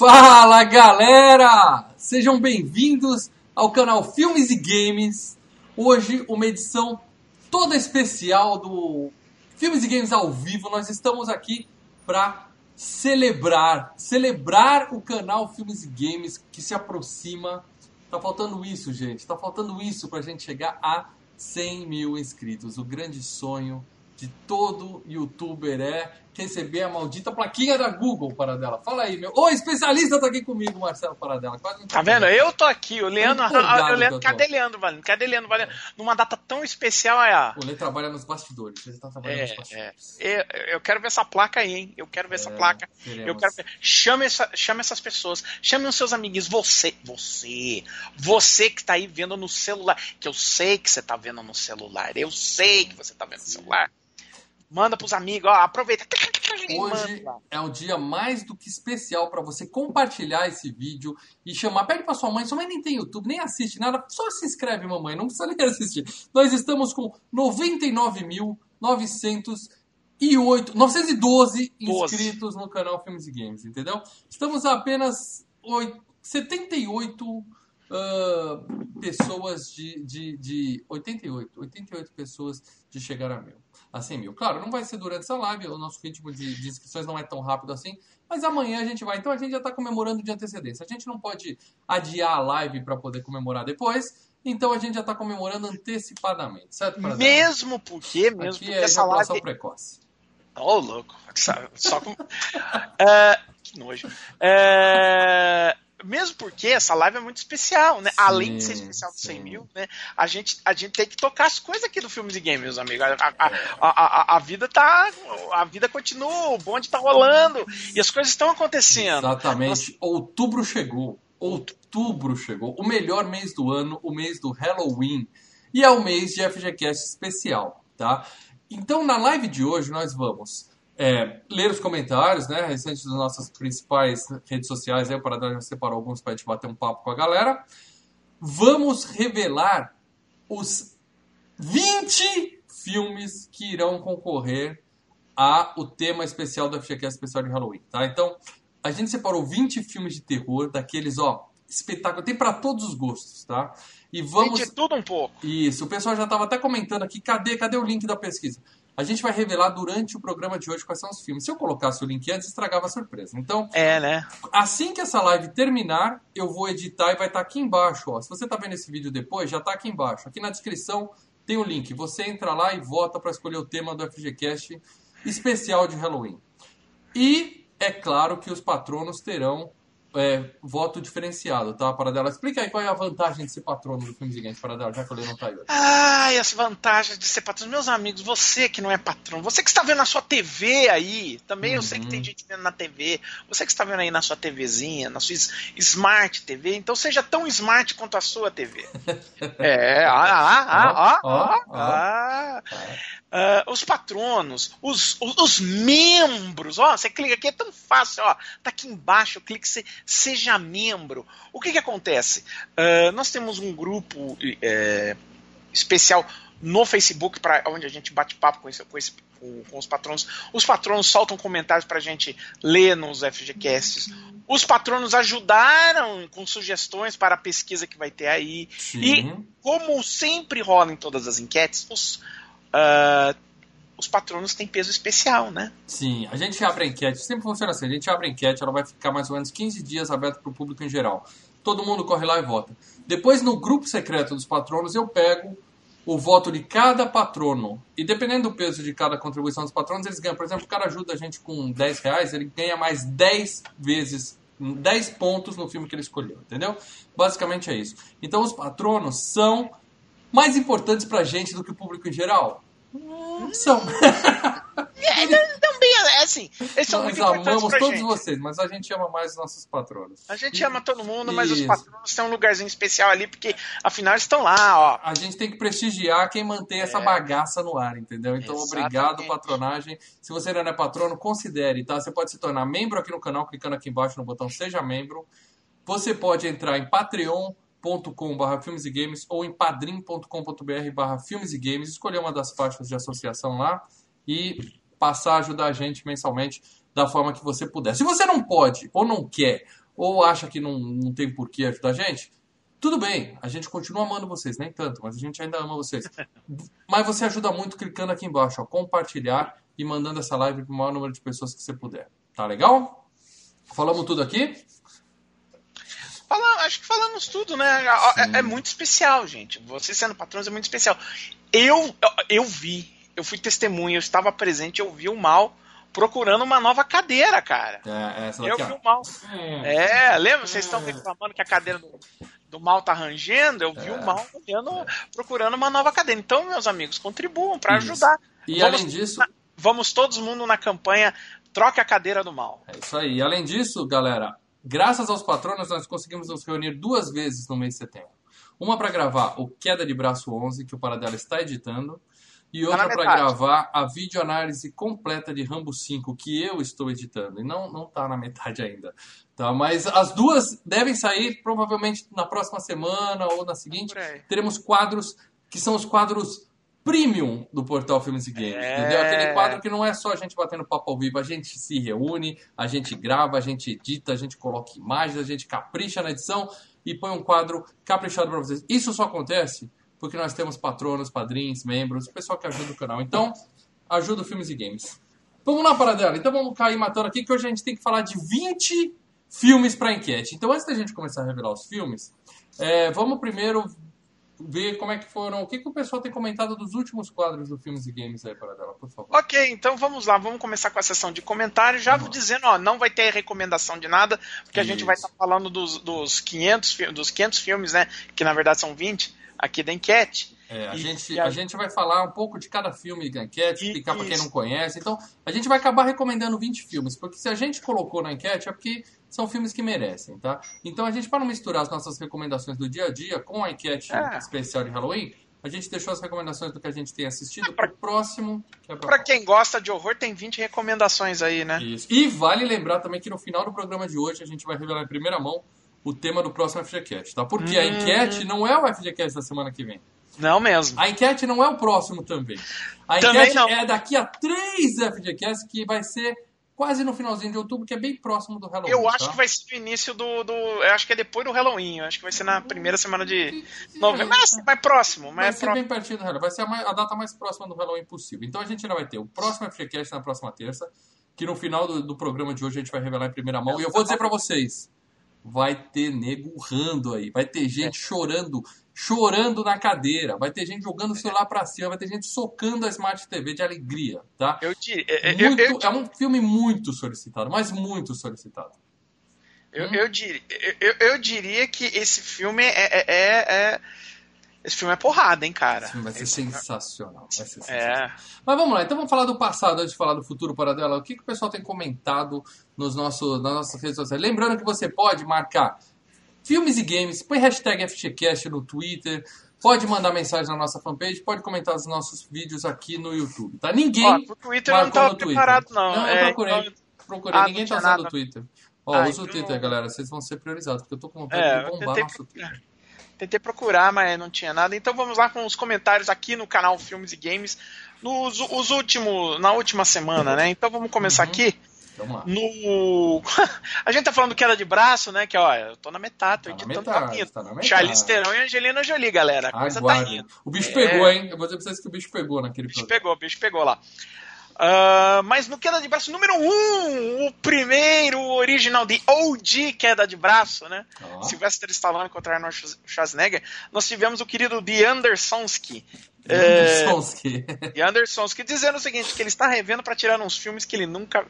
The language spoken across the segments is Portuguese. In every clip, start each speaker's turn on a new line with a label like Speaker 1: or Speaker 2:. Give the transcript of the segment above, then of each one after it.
Speaker 1: Fala galera! Sejam bem-vindos ao canal Filmes e Games. Hoje, uma edição toda especial do Filmes e Games ao vivo. Nós estamos aqui para celebrar, celebrar o canal Filmes e Games que se aproxima. Tá faltando isso, gente. Tá faltando isso para a gente chegar a 100 mil inscritos. O grande sonho de todo youtuber é receber a maldita plaquinha da Google, Paradela. Fala aí, meu. Ô, especialista tá aqui comigo, Marcelo Paradela. Quase
Speaker 2: tá vendo? Eu tô aqui. O Leandro. O Leandro cadê Leandro Valendo? Cadê Leandro Valendo? Numa data tão especial é a.
Speaker 1: O Leandro trabalha nos bastidores. Ele tá trabalhando é, nos
Speaker 2: bastidores. É. Eu, quero ver essa placa aí, hein? Eu quero ver é, essa placa. Queremos. Eu quero ver. Chame, essa, chame essas pessoas. Chame os seus amiguinhos. Você, você, você que tá aí vendo no celular. Que eu sei que você tá vendo no celular. Eu sei que você tá vendo no celular manda pros amigos, ó, aproveita.
Speaker 1: Hoje é um dia mais do que especial para você compartilhar esse vídeo e chamar. Pede para sua mãe, sua mãe nem tem YouTube, nem assiste nada, só se inscreve, mamãe, não precisa nem assistir. Nós estamos com 99.908, 912 inscritos no canal Filmes e Games, entendeu? Estamos a apenas 8, 78 uh, pessoas de, de, de 88, 88 pessoas de chegar a mil a 100 mil. Claro, não vai ser durante essa live, o nosso ritmo de, de inscrições não é tão rápido assim, mas amanhã a gente vai. Então a gente já está comemorando de antecedência. A gente não pode adiar a live para poder comemorar depois. Então a gente já está comemorando antecipadamente, certo?
Speaker 2: Mesmo porque, mesmo Aqui porque
Speaker 1: é essa live precoce.
Speaker 2: Ô, oh, louco. Só com. uh, que nojo. Uh, mesmo porque essa live é muito especial, né? Sim, Além de ser especial de 100 mil, né? A gente, a gente tem que tocar as coisas aqui do Filmes e Games, meus amigos. A, a, a, a, vida tá. A vida continua, o bonde tá rolando e as coisas estão acontecendo.
Speaker 1: Exatamente. Outubro chegou. Outubro chegou. O melhor mês do ano, o mês do Halloween. E é o mês de FGCast especial, tá? Então, na live de hoje, nós vamos é, ler os comentários, né, recentes das nossas principais redes sociais, aí o Paradão já separou alguns para a gente bater um papo com a galera. Vamos revelar os 20 filmes que irão concorrer a o tema especial da FGCast especial de Halloween, tá? Então, a gente separou 20 filmes de terror, daqueles, ó, espetáculo, tem para todos os gostos, tá?
Speaker 2: E vamos... Tem de tudo um pouco.
Speaker 1: Isso, o pessoal já estava até comentando aqui, cadê, cadê o link da pesquisa? A gente vai revelar durante o programa de hoje quais são os filmes. Se eu colocasse o link antes, estragava a surpresa. Então,
Speaker 2: é, né?
Speaker 1: Assim que essa live terminar, eu vou editar e vai estar tá aqui embaixo. Ó. Se você está vendo esse vídeo depois, já está aqui embaixo. Aqui na descrição tem o link. Você entra lá e vota para escolher o tema do FGCast especial de Halloween. E é claro que os patronos terão é, voto diferenciado, tá? Paradela, explica aí qual é a vantagem de ser patrono do filme gigante, Paradela, já que eu não tá aí hoje.
Speaker 2: Ai, as vantagens de ser patrono. Meus amigos, você que não é patrono, você que está vendo na sua TV aí, também uhum. eu sei que tem uhum. gente vendo na TV, você que está vendo aí na sua TVzinha, na sua Smart TV, então seja tão smart quanto a sua TV. é, ah, ah, ah, ah, ah, ah. Uh, os patronos, os, os, os, membros, ó, você clica aqui, é tão fácil, ó, tá aqui embaixo, clique se, seja membro. O que que acontece? Uh, nós temos um grupo é, especial no Facebook para onde a gente bate papo com, esse, com, esse, com, com, os patronos. Os patronos soltam comentários para a gente ler nos FGCasts. Os patronos ajudaram com sugestões para a pesquisa que vai ter aí. Sim. E como sempre rola em todas as enquetes, os uh, os patronos têm peso especial, né?
Speaker 1: Sim, a gente abre a enquete, sempre funciona assim, a gente abre a enquete, ela vai ficar mais ou menos 15 dias aberta para o público em geral. Todo mundo corre lá e vota. Depois, no grupo secreto dos patronos, eu pego o voto de cada patrono. E dependendo do peso de cada contribuição dos patronos, eles ganham. Por exemplo, o cara ajuda a gente com 10 reais, ele ganha mais 10 vezes 10 pontos no filme que ele escolheu, entendeu? Basicamente é isso. Então os patronos são mais importantes pra gente do que o público em geral? Hum, são.
Speaker 2: É, também, é assim, eles são
Speaker 1: Nós amamos todos gente. vocês, mas a gente ama mais os nossos patronos.
Speaker 2: A gente e... ama todo mundo, mas Isso. os patronos têm um lugarzinho especial ali, porque afinal eles estão lá, ó.
Speaker 1: A gente tem que prestigiar quem mantém é. essa bagaça no ar, entendeu? Então, Exatamente. obrigado, patronagem. Se você não é patrono, considere, tá? Você pode se tornar membro aqui no canal, clicando aqui embaixo no botão Seja Membro. Você pode entrar em Patreon barra filmes e games ou em padrim.com.br barra filmes e games, escolher uma das faixas de associação lá e passar a ajudar a gente mensalmente da forma que você puder. Se você não pode, ou não quer, ou acha que não, não tem por que ajudar a gente, tudo bem, a gente continua amando vocês, nem tanto, mas a gente ainda ama vocês. Mas você ajuda muito clicando aqui embaixo, ó, compartilhar e mandando essa live para o maior número de pessoas que você puder. Tá legal? Falamos tudo aqui?
Speaker 2: Fala, acho que falamos tudo, né? É, é, muito especial, gente. Você sendo patrões é muito especial. Eu, eu, vi, eu fui testemunha, eu estava presente, eu vi o mal procurando uma nova cadeira, cara.
Speaker 1: É, essa
Speaker 2: eu vi o mal. É, lembra? Vocês estão reclamando que a cadeira do, do mal tá rangendo? Eu vi é. o mal olhando, procurando uma nova cadeira. Então, meus amigos, contribuam para ajudar.
Speaker 1: E vamos, além disso.
Speaker 2: Vamos todos mundo na campanha Troque a cadeira do mal.
Speaker 1: É isso aí. E além disso, galera, graças aos patronos, nós conseguimos nos reunir duas vezes no mês de setembro. Uma para gravar o Queda de Braço 11, que o Paradela está editando, e outra tá para gravar a videoanálise completa de Rambo 5, que eu estou editando. E não, não tá na metade ainda. Tá? Mas as duas devem sair provavelmente na próxima semana ou na seguinte. Teremos quadros que são os quadros premium do portal Filmes e Games. É... Entendeu? Aquele quadro que não é só a gente batendo papo ao vivo, a gente se reúne, a gente grava, a gente edita, a gente coloca imagens, a gente capricha na edição e põe um quadro caprichado para vocês. Isso só acontece porque nós temos patronos, padrinhos, membros, pessoal que ajuda o canal. Então, ajuda o Filmes e Games. Vamos lá, Paradela. Então vamos cair matando aqui, que hoje a gente tem que falar de 20 filmes para enquete. Então, antes da gente começar a revelar os filmes, é, vamos primeiro ver como é que foram, o que, que o pessoal tem comentado dos últimos quadros do Filmes e Games aí, Paradela, por favor.
Speaker 2: Ok, então vamos lá, vamos começar com a sessão de comentários, já vou dizendo, ó, não vai ter recomendação de nada, porque Isso. a gente vai estar tá falando dos, dos, 500, dos 500 filmes, né, que na verdade são 20, aqui da enquete.
Speaker 1: É, a, e, gente, a... a... gente vai falar um pouco de cada filme da enquete, explicar para quem não conhece. Então, a gente vai acabar recomendando 20 filmes, porque se a gente colocou na enquete é porque são filmes que merecem, tá? Então, a gente, para não misturar as nossas recomendações do dia a dia com a enquete é. especial de Halloween, a gente deixou as recomendações do que a gente tem assistido para o próximo.
Speaker 2: É para quem gosta de horror, tem 20 recomendações aí, né?
Speaker 1: Isso. E vale lembrar também que no final do programa de hoje a gente vai revelar em primeira mão o tema do próximo FGCast, tá? Porque hum. a enquete não é o FGCast da semana que vem.
Speaker 2: Não mesmo.
Speaker 1: A enquete não é o próximo também. A também enquete não. é daqui a três FGCasts que vai ser quase no finalzinho de outubro, que é bem próximo do Halloween.
Speaker 2: Eu acho
Speaker 1: tá?
Speaker 2: que vai ser no início do, do. Eu acho que é depois do Halloween. Eu acho que vai ser na primeira semana de novembro. Mas mais próximo. Mais
Speaker 1: vai ser
Speaker 2: próximo.
Speaker 1: bem pertinho do Halloween. Vai ser a, mais, a, data mais próxima do Halloween possível. Então a gente ainda vai ter o próximo FGCast na próxima terça. Que no final do, do programa de hoje a gente vai revelar em primeira mão. E eu vou dizer para vocês vai ter nego urrando aí, vai ter gente é. chorando, chorando na cadeira, vai ter gente jogando o celular para cima, vai ter gente socando a Smart TV de alegria, tá?
Speaker 2: Eu te, eu,
Speaker 1: muito,
Speaker 2: eu, eu,
Speaker 1: é um filme muito solicitado, mas muito solicitado.
Speaker 2: Eu, hum? eu, diria, eu, eu, diria que esse filme é, é, é, é esse filme é porrada, hein, cara? Esse
Speaker 1: filme vai ser
Speaker 2: Esse
Speaker 1: sensacional. Vai ser
Speaker 2: é.
Speaker 1: sensacional. É. Mas vamos lá, então vamos falar do passado antes de falar do futuro para dela. O que, que o pessoal tem comentado nos nossos, nas nossas redes sociais? Lembrando que você pode marcar filmes e games, põe hashtag FGCast no Twitter, pode mandar mensagem na nossa fanpage, pode comentar os nossos vídeos aqui no YouTube, tá? Ninguém. Ó,
Speaker 2: o Twitter não tá preparado, não.
Speaker 1: Não, eu é, procurei. Então... Procurei, ah, ninguém tá usando o Twitter. Ó, ah, usa então... o Twitter, galera. Vocês vão ser priorizados, porque eu tô com vontade é, de bombar nosso Twitter.
Speaker 2: Tentei procurar, mas não tinha nada. Então vamos lá com os comentários aqui no canal Filmes e Games. Nos os últimos, na última semana, né? Então vamos começar uhum. aqui.
Speaker 1: Vamos lá.
Speaker 2: No... a gente tá falando queda de braço, né? Que ó, eu tô na metade, tô
Speaker 1: tá
Speaker 2: editando
Speaker 1: metade, tá na
Speaker 2: Charlize Theron e Angelina Jolie, galera. A coisa tá indo.
Speaker 1: O bicho pegou, é... hein? Eu vou dizer pra vocês que o bicho pegou naquele
Speaker 2: O bicho programa. pegou, o bicho pegou lá. Uh, mas no queda de braço número 1, um, o primeiro original de OG queda de braço, né? Oh. Sylvester Stallone contra Arnold Schwarzenegger, nós tivemos o querido The Andersonsky.
Speaker 1: Andersonsky.
Speaker 2: É, Andersonsky dizendo o seguinte, que ele está revendo para tirar uns filmes que ele nunca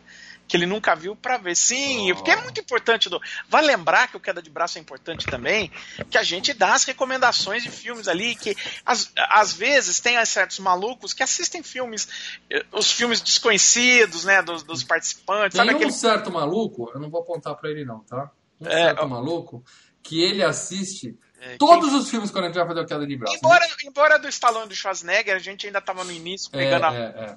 Speaker 2: que ele nunca viu para ver. Sim, oh. porque é muito importante. Do... Vai lembrar que o queda de braço é importante também, que a gente dá as recomendações de filmes ali, que às, às vezes tem certos malucos que assistem filmes, eh, os filmes desconhecidos, né, dos, dos participantes.
Speaker 1: Tem sabe um aquele... certo maluco, eu não vou apontar para ele não, tá? Um é, certo maluco que ele assiste é, Todos os filmes quando a gente vai fazer o queda de braço.
Speaker 2: Embora, né? embora do Stallone do Schwarzenegger, a gente ainda estava no início pegando
Speaker 1: é,
Speaker 2: a.
Speaker 1: É, é.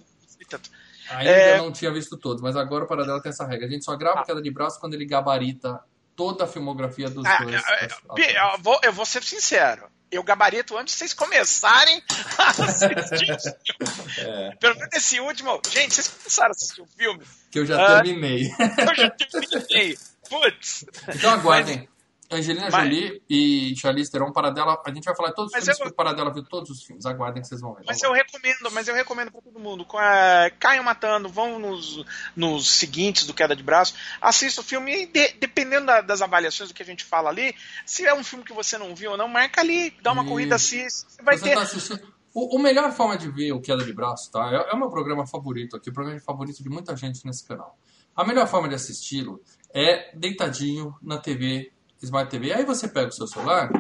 Speaker 1: Ainda é... não tinha visto todos, mas agora o Paradela tem essa regra. A gente só grava ah. queda de braço quando ele gabarita toda a filmografia dos ah, dois.
Speaker 2: Eu, vou, eu vou ser sincero. Eu gabarito antes de vocês começarem a assistir. é. Pelo menos esse último. Gente, vocês começaram a assistir o filme?
Speaker 1: Que eu já uh, terminei.
Speaker 2: eu já terminei. Putz.
Speaker 1: Então aguardem. Angelina
Speaker 2: Mas-
Speaker 1: Jolie e Charlize Theron, Paradela, a gente vai falar de todos os
Speaker 2: Mas
Speaker 1: filmes
Speaker 2: eu-
Speaker 1: que o Paradela viu todos os filmes. Aguardem que vocês vão ver.
Speaker 2: Mas
Speaker 1: Vamos
Speaker 2: eu recomendo, mas eu recomendo pra todo mundo. Caiam matando, vão nos, nos seguintes do Queda de Braço, assista o filme e de- dependendo da- das avaliações do que a gente fala ali, se é um filme que você não viu ou não, marca ali, dá uma
Speaker 1: Isso.
Speaker 2: corrida, assiste. Você vai
Speaker 1: Você
Speaker 2: ter.
Speaker 1: tá assistindo. O, o melhor forma de ver o Queda de Braço, tá? É, é o meu programa favorito aqui, o programa favorito de muita gente nesse canal. A melhor forma de assisti-lo é deitadinho na TV, Smart TV. Aí você pega o seu celular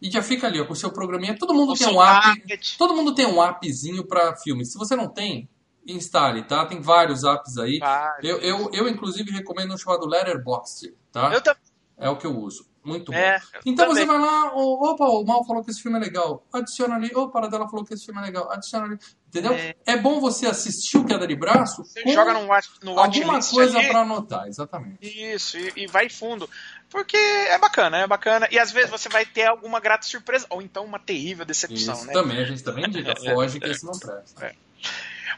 Speaker 1: e já fica ali, ó, com o seu programinha. Todo mundo
Speaker 2: O
Speaker 1: tem um app. Todo mundo tem um appzinho pra filmes. Se você não tem, instale, tá? Tem vários apps aí.
Speaker 2: Vários.
Speaker 1: Eu, eu, eu, inclusive, recomendo um chamado Letterboxd, tá?
Speaker 2: Eu também.
Speaker 1: É o que eu uso. Muito bom.
Speaker 2: É, eu
Speaker 1: então você
Speaker 2: também.
Speaker 1: vai lá, ô, opa, o Mal falou que esse filme é legal. Adiciona ali. Ô, o Paradela falou que esse filme é legal. Adiciona ali. Entendeu?
Speaker 2: É.
Speaker 1: É, bom você assistir o Queda de Braço
Speaker 2: Você joga no, no
Speaker 1: alguma coisa pra anotar. Exatamente.
Speaker 2: Isso, e, e vai fundo. Porque é bacana, é bacana. E às vezes você vai ter alguma grata surpresa, ou então uma terrível decepção,
Speaker 1: Isso
Speaker 2: né?
Speaker 1: também, a gente também indica. Foge que esse não presta.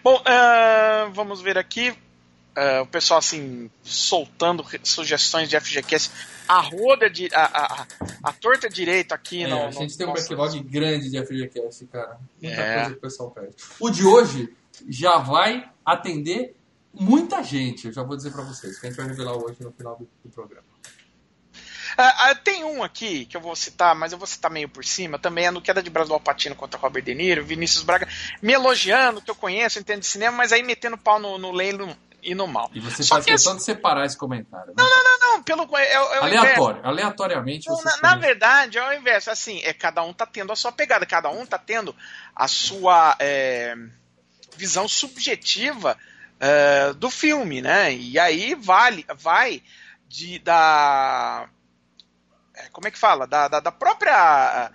Speaker 2: Bom, ah, vamos ver aqui. Ah, o pessoal assim, soltando sugestões de FGCast. A roda de. A, a, a, torta direita aqui
Speaker 1: É,
Speaker 2: no.
Speaker 1: a gente tem um
Speaker 2: nosso-
Speaker 1: backlog grande de FGCast, cara. Muita
Speaker 2: É.
Speaker 1: coisa que o pessoal pede. O de hoje já vai atender muita gente, eu já vou dizer pra vocês, que a gente vai revelar hoje no final do, do programa.
Speaker 2: Ah, ah, tem um aqui que eu vou citar, mas eu vou citar meio por cima. Também é no Queda de Brasil do Alpatino contra Robert De Niro, Vinícius Braga me elogiando, que eu conheço, entendo de cinema, mas aí metendo pau no, no leilo e no mal.
Speaker 1: E você
Speaker 2: Só
Speaker 1: faz
Speaker 2: que
Speaker 1: questão de separar esse comentário. né?
Speaker 2: Não, não, pelo. É, é.
Speaker 1: Aleatório, aleatoriamente
Speaker 2: Não, na, na verdade, é o inverso. Assim, é, cada um tá tendo a sua pegada, cada um tá tendo a sua é, visão subjetiva é, do filme, né? E aí vale, vai de, da. É, Como é que fala? Da, da, da própria.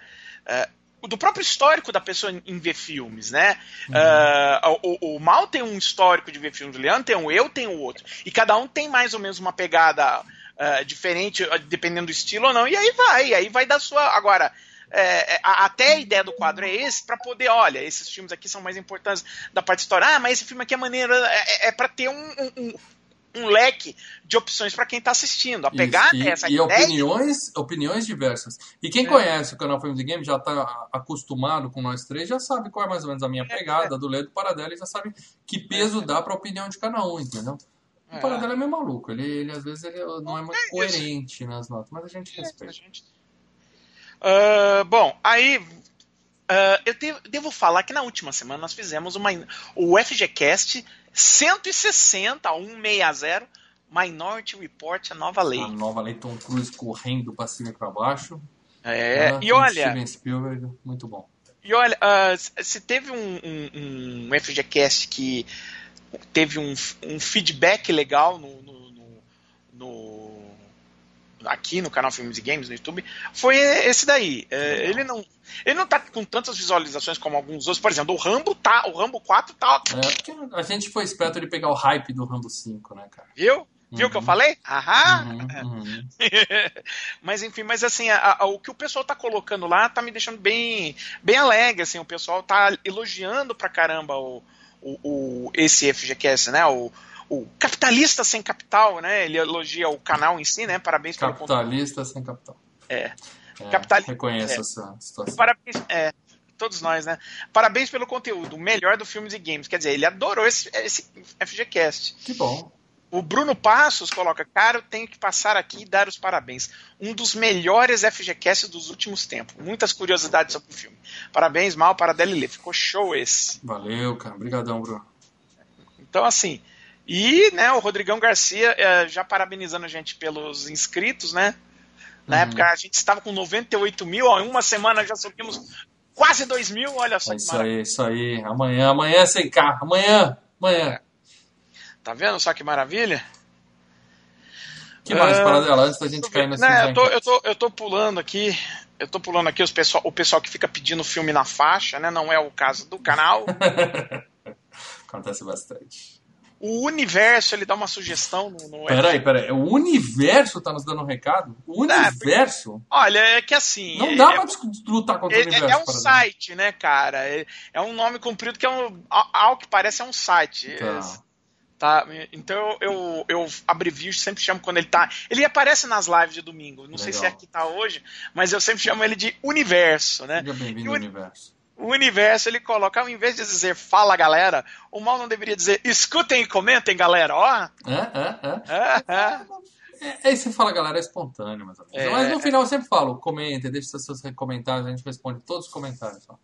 Speaker 2: é, do próprio histórico da pessoa em- ver filmes, né? É, o, o- o Mal tem um histórico de ver filmes, o Leandro tem um, eu tenho outro. E cada um tem mais ou menos uma pegada é, diferente, dependendo do estilo ou não. E aí vai, aí vai da sua. Agora, é, até a ideia do quadro é esse, para poder, olha, esses filmes aqui são mais importantes da parte história. Ah, mas esse filme aqui é maneiro. É, é para ter um, um, um- leque de opções para quem tá assistindo. A pegada
Speaker 1: e,
Speaker 2: é essa
Speaker 1: e
Speaker 2: ideia.
Speaker 1: opiniões, opiniões diversas. E quem
Speaker 2: É.
Speaker 1: conhece o canal Filmes e Games já está acostumado com nós três, já sabe qual é mais ou menos a minha pegada, do Ledo Paradela, e já sabe que peso dá para a opinião de cada um, entendeu? O
Speaker 2: É.
Speaker 1: Paradela é meio maluco, ele, ele às vezes ele não é muito
Speaker 2: É
Speaker 1: coerente nas notas, mas a gente
Speaker 2: É,
Speaker 1: respeita.
Speaker 2: gente. Ah, bom, aí ah, eu devo, devo falar que na última semana nós fizemos uma, o FGCast 160 160 Minority Report, a nova lei.
Speaker 1: A nova lei Tom Cruise correndo para cima e para baixo.
Speaker 2: É,
Speaker 1: né?
Speaker 2: e olha,
Speaker 1: Steven Spielberg, muito bom.
Speaker 2: E olha, ah, se teve um, um, um FGCast que teve um, um feedback legal no, no- no- no- aqui no canal Filmes e Games no YouTube, foi esse daí. É, ele não ele não tá com tantas visualizações como alguns outros. Por exemplo, o Rambo tá, o Rambo 4 tá,
Speaker 1: É, a gente foi esperto de pegar o hype do Rambo 5, né, cara?
Speaker 2: viu? Viu o que eu
Speaker 1: Uhum.
Speaker 2: falei? Aham!
Speaker 1: Uhum, uhum.
Speaker 2: mas enfim, mas assim, a- a- o que o pessoal tá colocando lá tá me deixando bem, bem alegre, assim, o pessoal tá elogiando pra caramba o, o, o- esse FGCast, né? O, o capitalista sem capital, né? Ele elogia o canal em si, né? Parabéns pelo conteúdo.
Speaker 1: Capitalista sem capital.
Speaker 2: É.
Speaker 1: É,
Speaker 2: Capital-
Speaker 1: Reconheço
Speaker 2: é.
Speaker 1: essa situação.
Speaker 2: Parabéns, é, todos nós, né? Parabéns pelo conteúdo, o melhor do filmes e games. Quer dizer, ele adorou esse, esse FGCast.
Speaker 1: Que bom.
Speaker 2: O Bruno Passos coloca, cara, eu tenho que passar aqui e dar os parabéns. Um dos melhores FGCasts dos últimos tempos. Muitas curiosidades sobre o filme. Parabéns, Mal, para Delilê. Ficou show esse.
Speaker 1: Valeu, cara. Obrigadão, Bruno.
Speaker 2: Então, assim. E, né, o Rodrigão Garcia eh, já parabenizando a gente pelos inscritos, né? Na
Speaker 1: Uhum.
Speaker 2: época a gente estava com 98 mil, ó, em uma semana já subimos quase 2 mil, olha só
Speaker 1: É isso
Speaker 2: maravilha.
Speaker 1: aí, isso aí. Amanhã, amanhã sem cá. Amanhã, amanhã.
Speaker 2: Tá vendo só que maravilha?
Speaker 1: que mais,
Speaker 2: Ah,
Speaker 1: Paradela? Antes da gente cair nesse
Speaker 2: Né, eu, tô, eu, tô, eu tô pulando aqui. Eu tô pulando aqui os pessoal, o pessoal que fica pedindo filme na faixa, né? Não é o caso do canal.
Speaker 1: Acontece bastante.
Speaker 2: O universo, ele dá uma sugestão no. no
Speaker 1: Peraí, peraí. O universo tá nos dando um recado? O universo?
Speaker 2: Olha, é que assim.
Speaker 1: Não
Speaker 2: é,
Speaker 1: dá
Speaker 2: é,
Speaker 1: pra lutar contra
Speaker 2: é,
Speaker 1: o universo.
Speaker 2: é um site, né, cara? É, é um nome comprido que é um. Ao que parece é um site.
Speaker 1: Tá.
Speaker 2: Tá? Então eu, eu abrevio, sempre chamo quando ele tá. Ele aparece nas lives de domingo. Não Legal. sei se aqui tá hoje, mas eu sempre chamo ele de Universo, né?
Speaker 1: Bem-vindo ao Universo.
Speaker 2: O universo ele coloca, ao invés de dizer fala galera, o mal não deveria dizer escutem e comentem galera, ó.
Speaker 1: É, é, é. é, é. é esse fala galera é espontâneo, menos. É, Mas no final eu sempre falo, comentem, deixe seus comentários, a gente responde todos os comentários. Ó.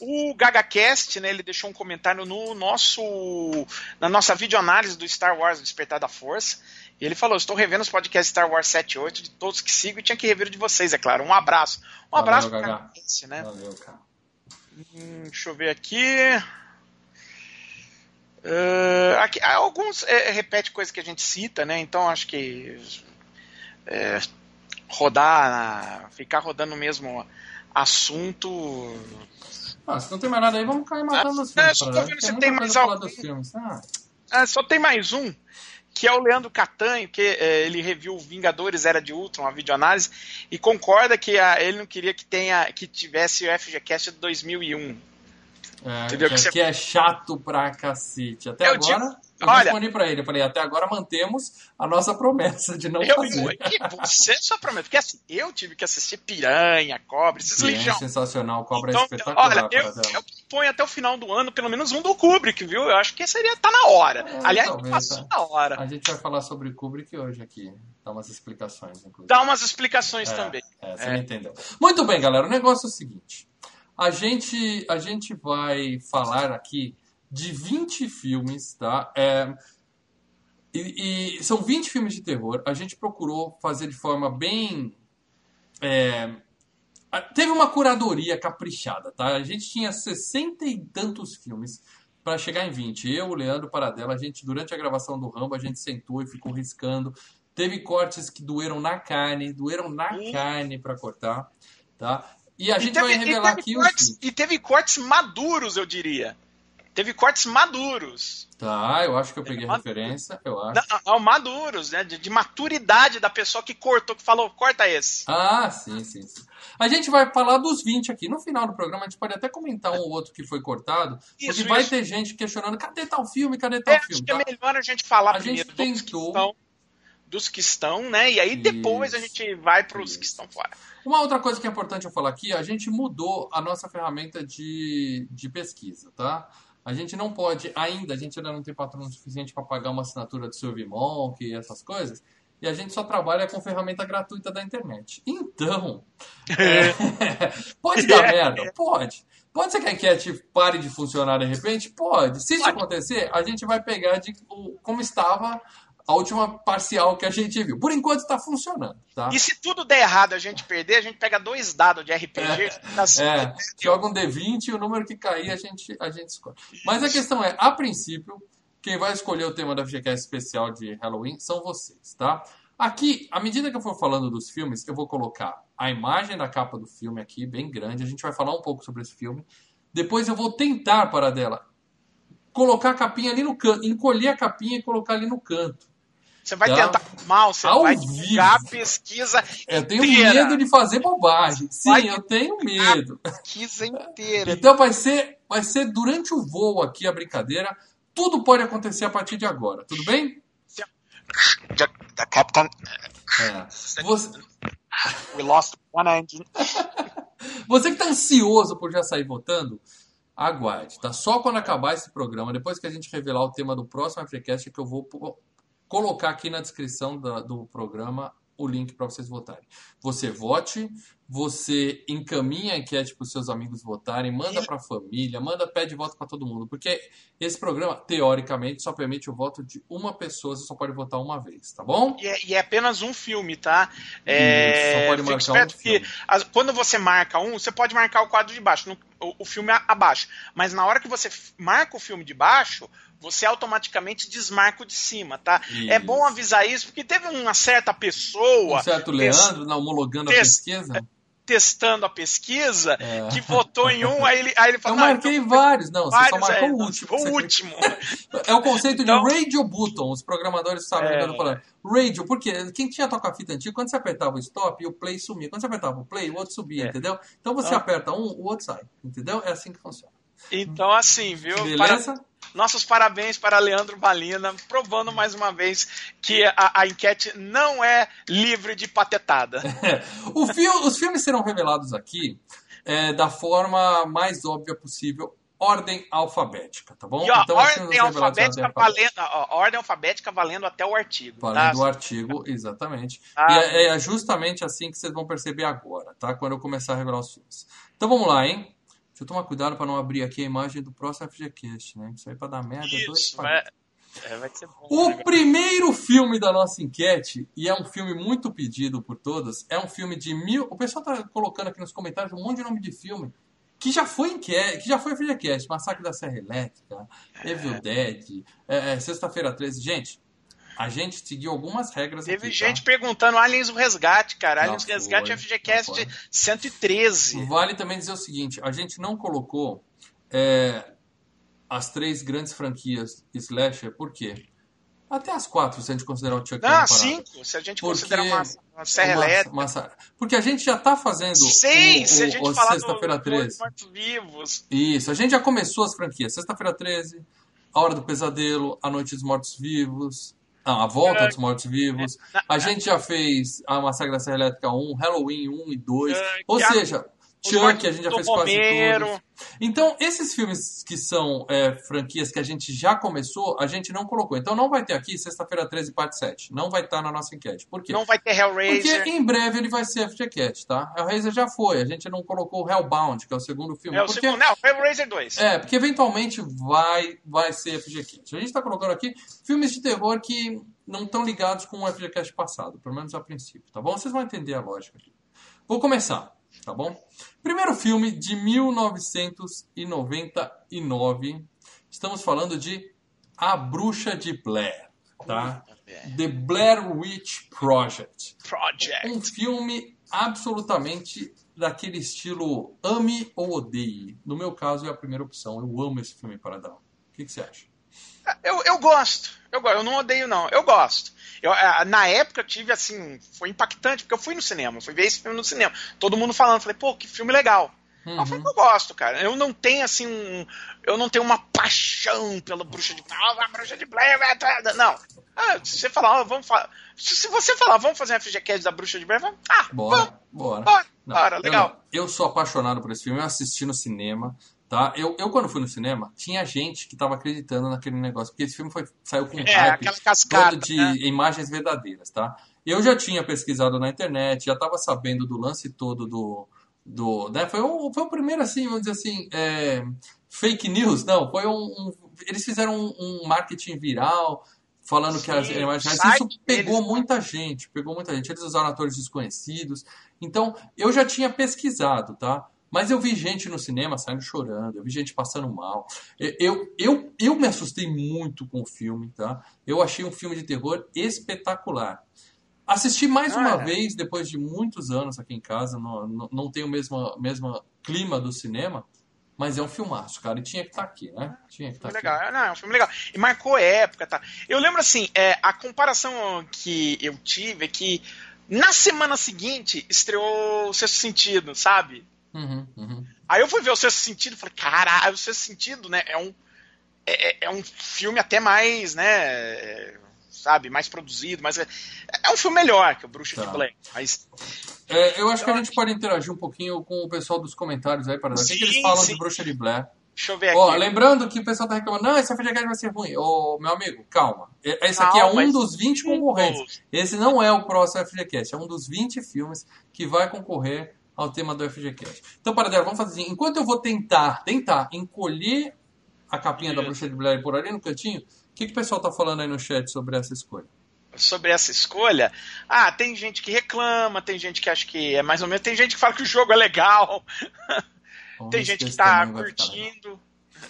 Speaker 2: O GagaCast, né, ele deixou um comentário no nosso, na nossa videoanálise do Star Wars Despertar da Força. E ele falou: Estou revendo os podcasts Star Wars 7 e 8 de todos que sigo e tinha que rever o de vocês, é claro. Um abraço. Um
Speaker 1: Valeu,
Speaker 2: abraço
Speaker 1: para o né? Valeu, cara.
Speaker 2: Hum, deixa eu ver aqui. Uh, aqui alguns é, repete coisa que a gente cita, né? Então acho que é, rodar, ficar rodando o mesmo assunto
Speaker 1: ah, se não tem mais nada aí, vamos cair matando os filmes. É, só tô vendo
Speaker 2: se tem mais algum. Ah. É, só tem mais um, que é o Leandro Catanho, que é, ele reviu Vingadores Era de Ultron, uma videoanálise, e concorda que a, ele não queria que tenha que tivesse o FGCast de 2001.
Speaker 1: É, Entendeu? Que, que, você... é chato pra cacete. Até eu agora. Digo eu Olha, respondi para ele, eu falei, até agora mantemos a nossa promessa de não
Speaker 2: eu,
Speaker 1: fazer.
Speaker 2: Eu, você só promete, porque assim, eu tive que assistir Piranha, Cobra, esses
Speaker 1: lixão. É sensacional, Cobra é então, é espetacular.
Speaker 2: Olha, eu, eu ponho até o final do ano pelo menos um do Kubrick, viu? Eu acho que seria, tá na hora. É, Aliás, talvez, passou tá. na hora.
Speaker 1: A gente vai falar sobre Kubrick hoje aqui, dá umas explicações, inclusive.
Speaker 2: Dá umas explicações
Speaker 1: é,
Speaker 2: também.
Speaker 1: É, você é. entendeu. Muito bem, galera, o negócio é o seguinte, a gente, a gente vai falar aqui de 20 filmes, tá? É, e, e, são 20 filmes de terror. A gente procurou fazer de forma bem. É, teve uma curadoria caprichada, tá? A gente tinha 60 e tantos filmes para chegar em 20. Eu, o Leandro Paradela, a gente, durante a gravação do Rambo, a gente sentou e ficou riscando. Teve cortes que doeram na carne, doeram na carne para cortar, tá? E a e gente teve, vai revelar aqui
Speaker 2: cortes, os... E teve cortes maduros, eu diria. Teve cortes maduros.
Speaker 1: Tá, eu acho que eu peguei a referência, eu acho.
Speaker 2: Não, maduros, né? De, de, maturidade da pessoa que cortou, que falou, corta esse.
Speaker 1: Ah, sim, sim, sim. A gente vai falar dos 20 aqui. No final do programa, a gente pode até comentar um ou outro que foi cortado, isso, porque vai isso. ter gente questionando, cadê tal filme, cadê tal
Speaker 2: é,
Speaker 1: filme?
Speaker 2: Acho que é tá? é melhor a gente falar a primeiro gente tentou... dos, que estão, dos que estão, né? E aí depois isso. a gente vai para os que estão fora.
Speaker 1: Uma outra coisa que é importante eu falar aqui, a gente mudou a nossa ferramenta de, de pesquisa, tá? A gente não pode, ainda, a gente ainda não tem patrono suficiente para pagar uma assinatura do Surveymonkey e essas coisas. E a gente só trabalha com ferramenta gratuita da internet. Então, é, pode dar merda? Pode. Pode ser que a enquete pare de funcionar de repente? Pode. Se isso acontecer, a gente vai pegar de, como estava a última parcial que a gente viu. Por enquanto está funcionando, tá?
Speaker 2: E se tudo der errado a gente perder, a gente pega dois dados de RPG.
Speaker 1: É, assim, é joga um D20 e o número que cair a gente, a gente escolhe. Mas a questão é, a princípio, quem vai escolher o tema da FGCast especial de Halloween são vocês, tá? Aqui, à medida que eu for falando dos filmes, eu vou colocar a imagem da capa do filme aqui, bem grande. A gente vai falar um pouco sobre esse filme. Depois eu vou tentar, para dela, colocar a capinha ali no canto, encolher a capinha e colocar ali no canto.
Speaker 2: Você vai tá. tentar mal, você Ao vai divulgar a pesquisa
Speaker 1: Eu tenho medo de fazer bobagem. Sim, vai eu tenho medo.
Speaker 2: A pesquisa inteira.
Speaker 1: Então vai ser, vai ser durante o voo aqui a brincadeira. Tudo pode acontecer a partir de agora, tudo bem?
Speaker 2: The captain.
Speaker 1: É. Você...
Speaker 2: We lost one engine.
Speaker 1: Você que está ansioso por já sair votando, aguarde, tá? Só quando acabar esse programa, depois que a gente revelar o tema do próximo Freecast, que eu vou colocar aqui na descrição do, programa o link para vocês votarem. Você vote, você encaminha a enquete para os seus amigos votarem, manda para a família, manda pede voto para todo mundo, porque esse programa teoricamente só permite o voto de uma pessoa, você só pode votar uma vez, tá bom?
Speaker 2: E é, e é apenas um filme, tá? É, Isso, só pode marcar um filme. Que, quando você marca um, você pode marcar o quadro de baixo, no, o, o filme abaixo, mas na hora que você marca o filme de baixo você automaticamente desmarca o de cima, tá? Isso. É bom avisar isso, porque teve uma certa pessoa.
Speaker 1: Um certo Leandro, na homologando a pesquisa?
Speaker 2: Testando a pesquisa, é. que votou em um, aí ele, aí ele falou.
Speaker 1: Eu marquei então, vários, não, vários, você só marcou é, o último.
Speaker 2: O último.
Speaker 1: é o conceito então, de radio button, os programadores sabem é. falando. Radio, porque quem tinha toca-fita antigo, quando você apertava o stop, o play sumia. Quando você apertava o play, o outro subia, é. entendeu? Então você ah. aperta um, o outro sai, entendeu? É assim que funciona.
Speaker 2: Então, assim, viu?
Speaker 1: Beleza?
Speaker 2: Para- Nossos parabéns para Leandro Balina, provando mais uma vez que a, a enquete não é livre de patetada.
Speaker 1: O os filmes serão revelados aqui é, da forma mais óbvia possível, ordem alfabética, tá bom?
Speaker 2: E ó,
Speaker 1: os filmes
Speaker 2: ordem
Speaker 1: vão ser revelados em
Speaker 2: alfabética
Speaker 1: ordem
Speaker 2: valendo, ó, ordem alfabética valendo até o artigo.
Speaker 1: Valendo
Speaker 2: tá?
Speaker 1: do artigo, exatamente.
Speaker 2: Ah.
Speaker 1: E é, é justamente assim que vocês vão perceber agora, tá? Quando eu começar a revelar os filmes. Então vamos lá, hein? Deixa eu tomar cuidado para não abrir aqui a imagem do próximo FGCast, né? Isso aí para dar merda é dois
Speaker 2: Isso, vai, é, vai ser bom.
Speaker 1: O
Speaker 2: né?
Speaker 1: primeiro filme da nossa enquete, e é um filme muito pedido por todos, é um filme de mil. O pessoal tá colocando aqui nos comentários um monte de nome de filme que já foi enquete, que já foi FGCast, Massacre da Serra Elétrica, Evil Dead, é, é, Sexta-feira 13. Gente, a gente seguiu algumas regras
Speaker 2: Teve
Speaker 1: aqui,
Speaker 2: gente
Speaker 1: tá?
Speaker 2: perguntando Aliens o Resgate, cara. Aliens o Resgate é FGCast
Speaker 1: já foi.
Speaker 2: 113.
Speaker 1: Vale também dizer o seguinte: a gente não colocou é, as três grandes franquias slasher, por quê? Até as quatro, se a gente considerar o Chuck parada.
Speaker 2: cinco, se a gente
Speaker 1: Porque
Speaker 2: considerar uma, uma serra elétrica.
Speaker 1: massa- Porque a gente já tá fazendo
Speaker 2: Seis,
Speaker 1: o,
Speaker 2: se a
Speaker 1: o-
Speaker 2: gente
Speaker 1: o
Speaker 2: falar
Speaker 1: Sexta-feira
Speaker 2: do
Speaker 1: 13.
Speaker 2: Mortos-Vivos.
Speaker 1: Isso, a gente já começou as franquias. Sexta-feira 13, A Hora do Pesadelo, A Noite dos Mortos-Vivos, não, A Volta
Speaker 2: É.
Speaker 1: dos Mortos-Vivos.
Speaker 2: Na-
Speaker 1: A gente já fez a Massacre da Serra Elétrica 1, Halloween 1 e 2.
Speaker 2: É,
Speaker 1: Ou seja, Chuck a gente já fez quase
Speaker 2: Romero.
Speaker 1: todos. Então, esses filmes que são é, franquias que a gente já começou, a gente não colocou. Então não vai ter aqui Sexta-feira 13, parte 7. Não vai estar na nossa enquete. Por quê?
Speaker 2: Não vai ter
Speaker 1: Porque
Speaker 2: Hellraiser.
Speaker 1: em breve ele vai ser FGCast, tá? Hellraiser já foi. A gente não colocou o Hellbound, que é o segundo filme.
Speaker 2: É o
Speaker 1: porque,
Speaker 2: segundo. Não, Hellraiser 2.
Speaker 1: é, porque eventualmente vai, vai ser FGCast. A gente tá colocando aqui filmes de terror que não estão ligados com o FGCast passado, pelo menos a princípio, tá bom? Vocês vão entender a lógica aqui. Vou começar, tá bom? Primeiro filme de 1999. Estamos falando de A Bruxa de Blair, tá? The Blair Witch Project.
Speaker 2: Project.
Speaker 1: Um filme absolutamente daquele estilo ame ou odeie. No meu caso, é a primeira opção. Eu amo esse filme para dar. O que, que você acha?
Speaker 2: Eu, eu gosto. Eu, eu não odeio, não. Eu gosto. Eu, ah, na época eu tive assim. Foi impactante, porque eu fui no cinema. Fui ver esse filme no cinema. Todo mundo falando. Falei, pô, que filme legal. É um filme que eu gosto, cara. Eu não tenho assim um. Eu não tenho uma paixão pela bruxa de Blair. Ah, a bruxa de Blair. é Não. Ah, se você falar, vamos falar. Se, você falar, vamos fazer uma FGCast da bruxa de Blair, vamos. Ah,
Speaker 1: Bora,
Speaker 2: vamos.
Speaker 1: bora.
Speaker 2: Bora,
Speaker 1: Não,
Speaker 2: bora,
Speaker 1: eu
Speaker 2: legal.
Speaker 1: não. Eu, sou apaixonado por esse filme. Eu assisti no cinema, tá? Eu, eu quando fui no cinema, tinha gente que tava acreditando naquele negócio. Porque esse filme foi, saiu com
Speaker 2: É,
Speaker 1: hype
Speaker 2: cascata.
Speaker 1: todo de
Speaker 2: né?
Speaker 1: imagens verdadeiras, tá? Eu já tinha pesquisado na internet, já tava sabendo do lance todo do... do né? foi, o, foi o primeiro, assim, vamos dizer assim... é, fake news, não. Foi um... um- eles fizeram um, um marketing viral... Falando que as
Speaker 2: Sim,
Speaker 1: imagens isso pegou
Speaker 2: deles, né?
Speaker 1: muita gente, pegou muita gente. Eles usaram atores desconhecidos. Então, eu já tinha pesquisado, tá? Mas eu vi gente no cinema saindo chorando, eu vi gente passando mal. Eu, eu, eu me assustei muito com o filme, tá? Eu achei um filme de terror espetacular. Assisti mais
Speaker 2: Ah,
Speaker 1: uma
Speaker 2: é.
Speaker 1: vez, depois de muitos anos aqui em casa, não, não, não tem o mesmo, mesmo clima do cinema, mas é um filmaço, cara, e tinha que estar aqui, né? Tinha que estar aqui.
Speaker 2: legal, não, é um filme legal. E marcou época, tá? Eu lembro assim, é, a comparação que eu tive é que na semana seguinte estreou o Sexto Sentido, sabe?
Speaker 1: Uhum, uhum.
Speaker 2: Aí eu fui ver o Sexto Sentido e falei, caralho, o Sexto Sentido, né? É um, é, é- é um filme até mais, né? é, Sabe, mais produzido, mais. É um filme melhor que o Bruxa
Speaker 1: Tá.
Speaker 2: de Blair. Mas
Speaker 1: É, eu acho que a gente pode interagir um pouquinho com o pessoal dos comentários aí, para ver o que, eles falam
Speaker 2: sim.
Speaker 1: de Bruxa de Blair.
Speaker 2: deixa eu ver aqui.
Speaker 1: Ó, lembrando que o pessoal tá reclamando, não, esse FGCast vai ser ruim. Ô, meu amigo, calma. Esse aqui é
Speaker 2: Calma,
Speaker 1: um
Speaker 2: esse-
Speaker 1: dos 20 concorrentes. Esse não é o próximo FGCast, é um dos 20 filmes que vai concorrer ao tema do FGCast. Então, Paradela, vamos fazer assim. Enquanto eu vou tentar, tentar encolher a capinha da. Bruxa de Blair por ali no cantinho, o que, que o pessoal tá falando aí no chat sobre essa escolha?
Speaker 2: sobre essa escolha, ah, tem gente que reclama, tem gente que acha que é mais ou menos, tem gente que fala que o jogo é legal, tem gente que tá
Speaker 1: legal.
Speaker 2: curtindo,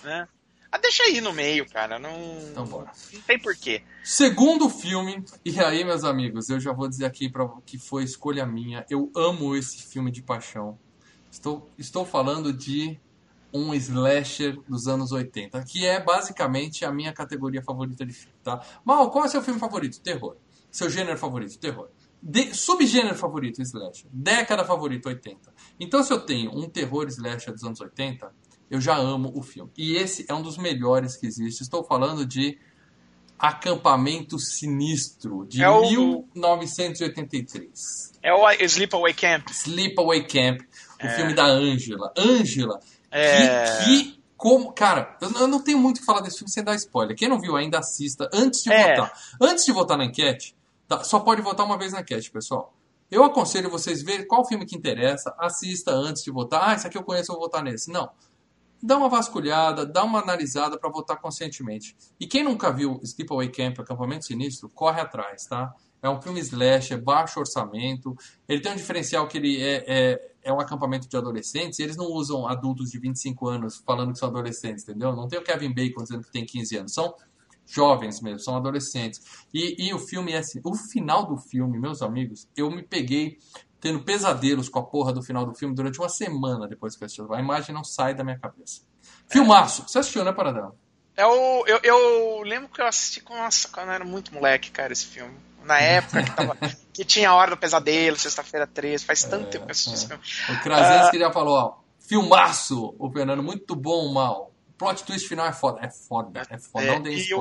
Speaker 2: né? Ah, deixa aí no meio, cara, não,
Speaker 1: Então, bora.
Speaker 2: não tem porquê.
Speaker 1: Segundo filme, e aí, meus amigos, eu já vou dizer aqui pra, que foi escolha minha. Eu amo esse filme de paixão. Estou, estou falando de um slasher dos anos 80, que é basicamente a minha categoria favorita de filme, tá? Mal, qual é o seu filme favorito? Terror. Seu gênero favorito? Terror. De, subgênero favorito? Slasher. Década favorita? 80. Então, se eu tenho um terror slasher dos anos 80, eu já amo o filme. E esse é um dos melhores que existe. Estou falando de Acampamento Sinistro, de
Speaker 2: É o-
Speaker 1: 1983.
Speaker 2: É o Sleepaway Camp.
Speaker 1: Sleepaway Camp, o filme da Angela. Angela,
Speaker 2: É.
Speaker 1: que, que como, cara, eu não- eu não tenho muito o que falar desse filme sem dar spoiler. Quem não viu ainda assista antes de
Speaker 2: É.
Speaker 1: votar. Antes de votar na enquete, tá, só pode votar uma vez na enquete, pessoal. Eu aconselho vocês verem qual filme que interessa, assista antes de votar. Ah, esse aqui eu conheço, eu vou votar nesse. Não. Dá uma vasculhada, dá uma analisada para votar conscientemente. E quem nunca viu Sleepaway Camp, Acampamento Sinistro, corre atrás, tá? É um filme slash, é baixo orçamento. Ele tem um diferencial que ele é, é, é um acampamento de adolescentes eles não usam adultos de 25 anos falando que são adolescentes, entendeu? Não tem o Kevin Bacon dizendo que tem 15 anos. São jovens mesmo, são adolescentes. E, e o filme é assim, o final do filme, meus amigos, eu me peguei tendo pesadelos com a porra do final do filme durante uma semana depois que eu assisti. A imagem não sai da minha cabeça. Filmaço! Você assistiu, né, Paradão?
Speaker 2: É o, eu, eu lembro que eu assisti com, nossa, quando eu era muito moleque, cara, esse filme. Na época que, tava, que tinha a Hora do Pesadelo, Sexta-feira 13, faz tanto tempo que eu assisti esse filme.
Speaker 1: O Krasinski já falou, ó, filmaço, o Fernando, muito bom, mal. O plot twist final é foda, é foda, é foda,
Speaker 2: É,
Speaker 1: não tem
Speaker 2: e o,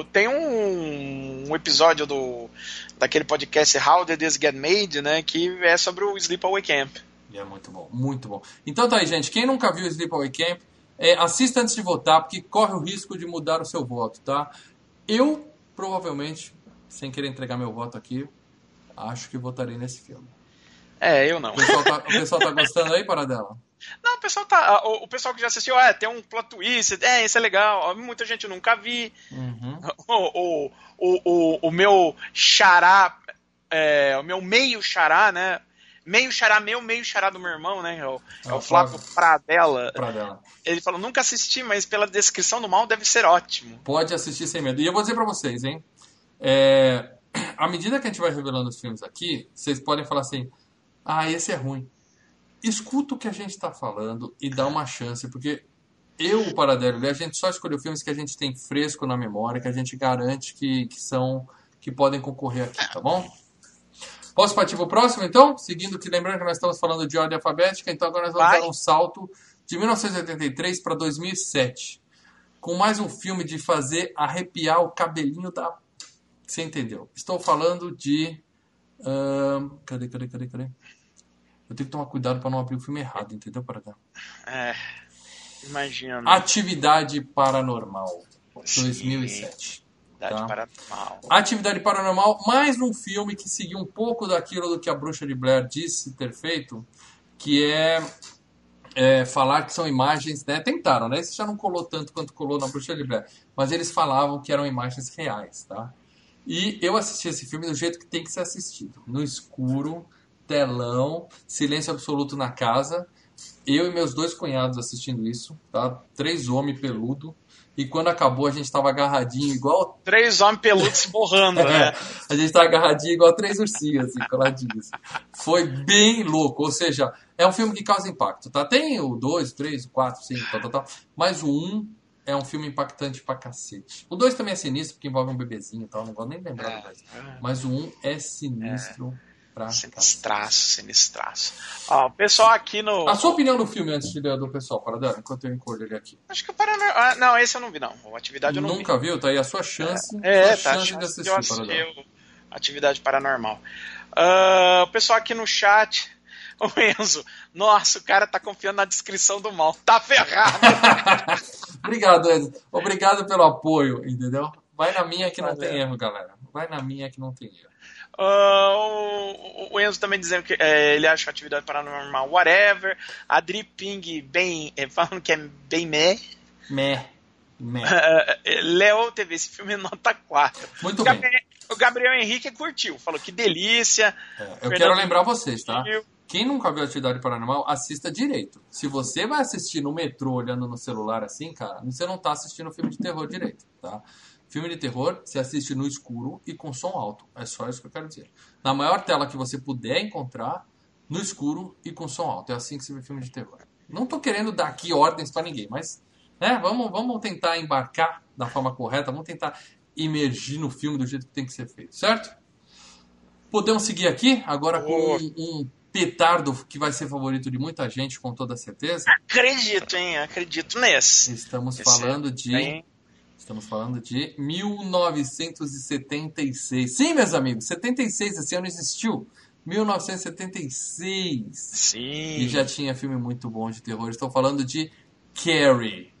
Speaker 2: o- tem um, um episódio do daquele podcast How Did This Get Made, né, que é sobre o Sleepaway Camp.
Speaker 1: E é muito bom, muito bom. Então tá aí, gente. Quem nunca viu Sleepaway Camp, é, assista antes de votar, porque corre o risco de mudar o seu voto, tá? Eu, provavelmente, sem querer entregar meu voto aqui, acho que votarei nesse filme.
Speaker 2: É, eu não.
Speaker 1: O pessoal tá, o pessoal tá gostando aí, Paradela?
Speaker 2: Não, o pessoal tá. O, o pessoal que já assistiu, é, tem um plot twist, é, isso é legal. Muita gente nunca vi.
Speaker 1: Uhum.
Speaker 2: O, o, o, o, meu xará, é, o meu meio xará, né? Meio xará meu, meio xará do meu irmão, né? É o, é
Speaker 1: Ah,
Speaker 2: o Flávio Pradella.
Speaker 1: Paradela.
Speaker 2: Ele falou, nunca assisti, mas pela descrição do mal deve ser ótimo.
Speaker 1: Pode assistir sem medo. E eu vou dizer pra vocês, hein? É, à medida que a gente vai revelando os filmes aqui, vocês podem falar assim: ah, esse é ruim. Escuta o que a gente tá falando e dá uma chance, porque eu, o Paradelo, a gente só escolheu filmes que a gente tem fresco na memória, que a gente garante que, que são que podem concorrer aqui, tá bom? Posso partir pro próximo, então? Seguindo que lembrando que nós estamos falando de ordem alfabética, então agora nós vamos
Speaker 2: Vai.
Speaker 1: dar um salto de 1983 para 2007, com mais um filme de fazer arrepiar o cabelinho da. Você entendeu? Estou falando de. cadê, cadê, cadê, cadê? Eu tenho que tomar cuidado para não abrir o filme errado, entendeu, Paradão?
Speaker 2: É, imagina.
Speaker 1: Atividade Paranormal, 2007.
Speaker 2: Atividade
Speaker 1: tá.
Speaker 2: paranormal.
Speaker 1: Atividade Paranormal, mais um filme que seguiu um pouco daquilo do que a Bruxa de Blair disse ter feito, que é, é, falar que são imagens, né? Tentaram, né? Isso já não colou tanto quanto colou na Bruxa de Blair, mas eles falavam que eram imagens reais, tá? E eu assisti esse filme do jeito que tem que ser assistido, no escuro, telão, silêncio absoluto na casa. Eu e meus dois cunhados assistindo isso, tá? Três homens peludo. E quando acabou, a gente tava agarradinho, igual
Speaker 2: Três homens peludos se borrando, né?
Speaker 1: é, a gente tá agarradinho igual três ursinhos, assim, coladinhos. Foi bem louco, ou seja, é um filme que causa impacto, tá? Tem o 2, o 3, o 4, o 5, tal, tal, tal, mas o 1 um é um filme impactante pra cacete. O 2 também é sinistro, porque envolve um bebezinho e tal, não vou nem lembrar do dois. Mas o 1 um é sinistro pra.
Speaker 2: Sinistraço, sinistraço. Ó, o pessoal aqui no.
Speaker 1: A sua opinião do filme antes de a do pessoal, para dar, enquanto eu encolho ele aqui.
Speaker 2: Acho que o Paranormal. Ah, não, esse eu não vi, não. O Atividade eu não vi.
Speaker 1: Nunca viu? Tá aí a sua chance,
Speaker 2: É,
Speaker 1: sua
Speaker 2: tá.
Speaker 1: chance de
Speaker 2: chance
Speaker 1: assistir,
Speaker 2: de eu assistir
Speaker 1: Paradão.
Speaker 2: o Atividade Paranormal. Ah, o pessoal aqui no chat. O Enzo, nossa, o cara tá confiando na descrição do mal. Tá ferrado.
Speaker 1: Obrigado, Enzo. Obrigado pelo apoio, entendeu? Vai na minha que não
Speaker 2: Valeu.
Speaker 1: tem erro, galera. Vai na minha que não tem erro.
Speaker 2: Ah, o, o Enzo também dizendo que é, ele acha a atividade paranormal whatever. A Adri Ping bem, é, falando que é bem meh.
Speaker 1: Meh. Meh.
Speaker 2: Ah, Léo teve esse filme nota 4.
Speaker 1: Muito
Speaker 2: o,
Speaker 1: bem.
Speaker 2: Gabriel, o Gabriel Henrique curtiu, falou que delícia.
Speaker 1: É, eu
Speaker 2: Fernando
Speaker 1: quero lembrar vocês, tá? Quem nunca viu Atividade Paranormal, assista direito. Se você vai assistir no metrô olhando no celular assim, cara, você não tá assistindo filme de terror direito, tá? Filme de terror, você assiste no escuro e com som alto. É só isso que eu quero dizer. Na maior tela que você puder encontrar, no escuro e com som alto. É assim que se vê filme de terror. Não tô querendo dar aqui ordens pra ninguém, mas né, vamos, vamos tentar embarcar da forma correta, vamos tentar imergir no filme do jeito que tem que ser feito, certo? Podemos seguir aqui agora com um, um petardo que vai ser favorito de muita gente, com toda certeza?
Speaker 2: Acredito, hein? Acredito nesse.
Speaker 1: Estamos
Speaker 2: Esse
Speaker 1: falando de.
Speaker 2: Bem,
Speaker 1: Estamos falando de 1976. Sim, meus amigos, 76, esse ano existiu. 1976.
Speaker 2: Sim.
Speaker 1: E já tinha filme muito bom de terror. Estou falando de Carrie.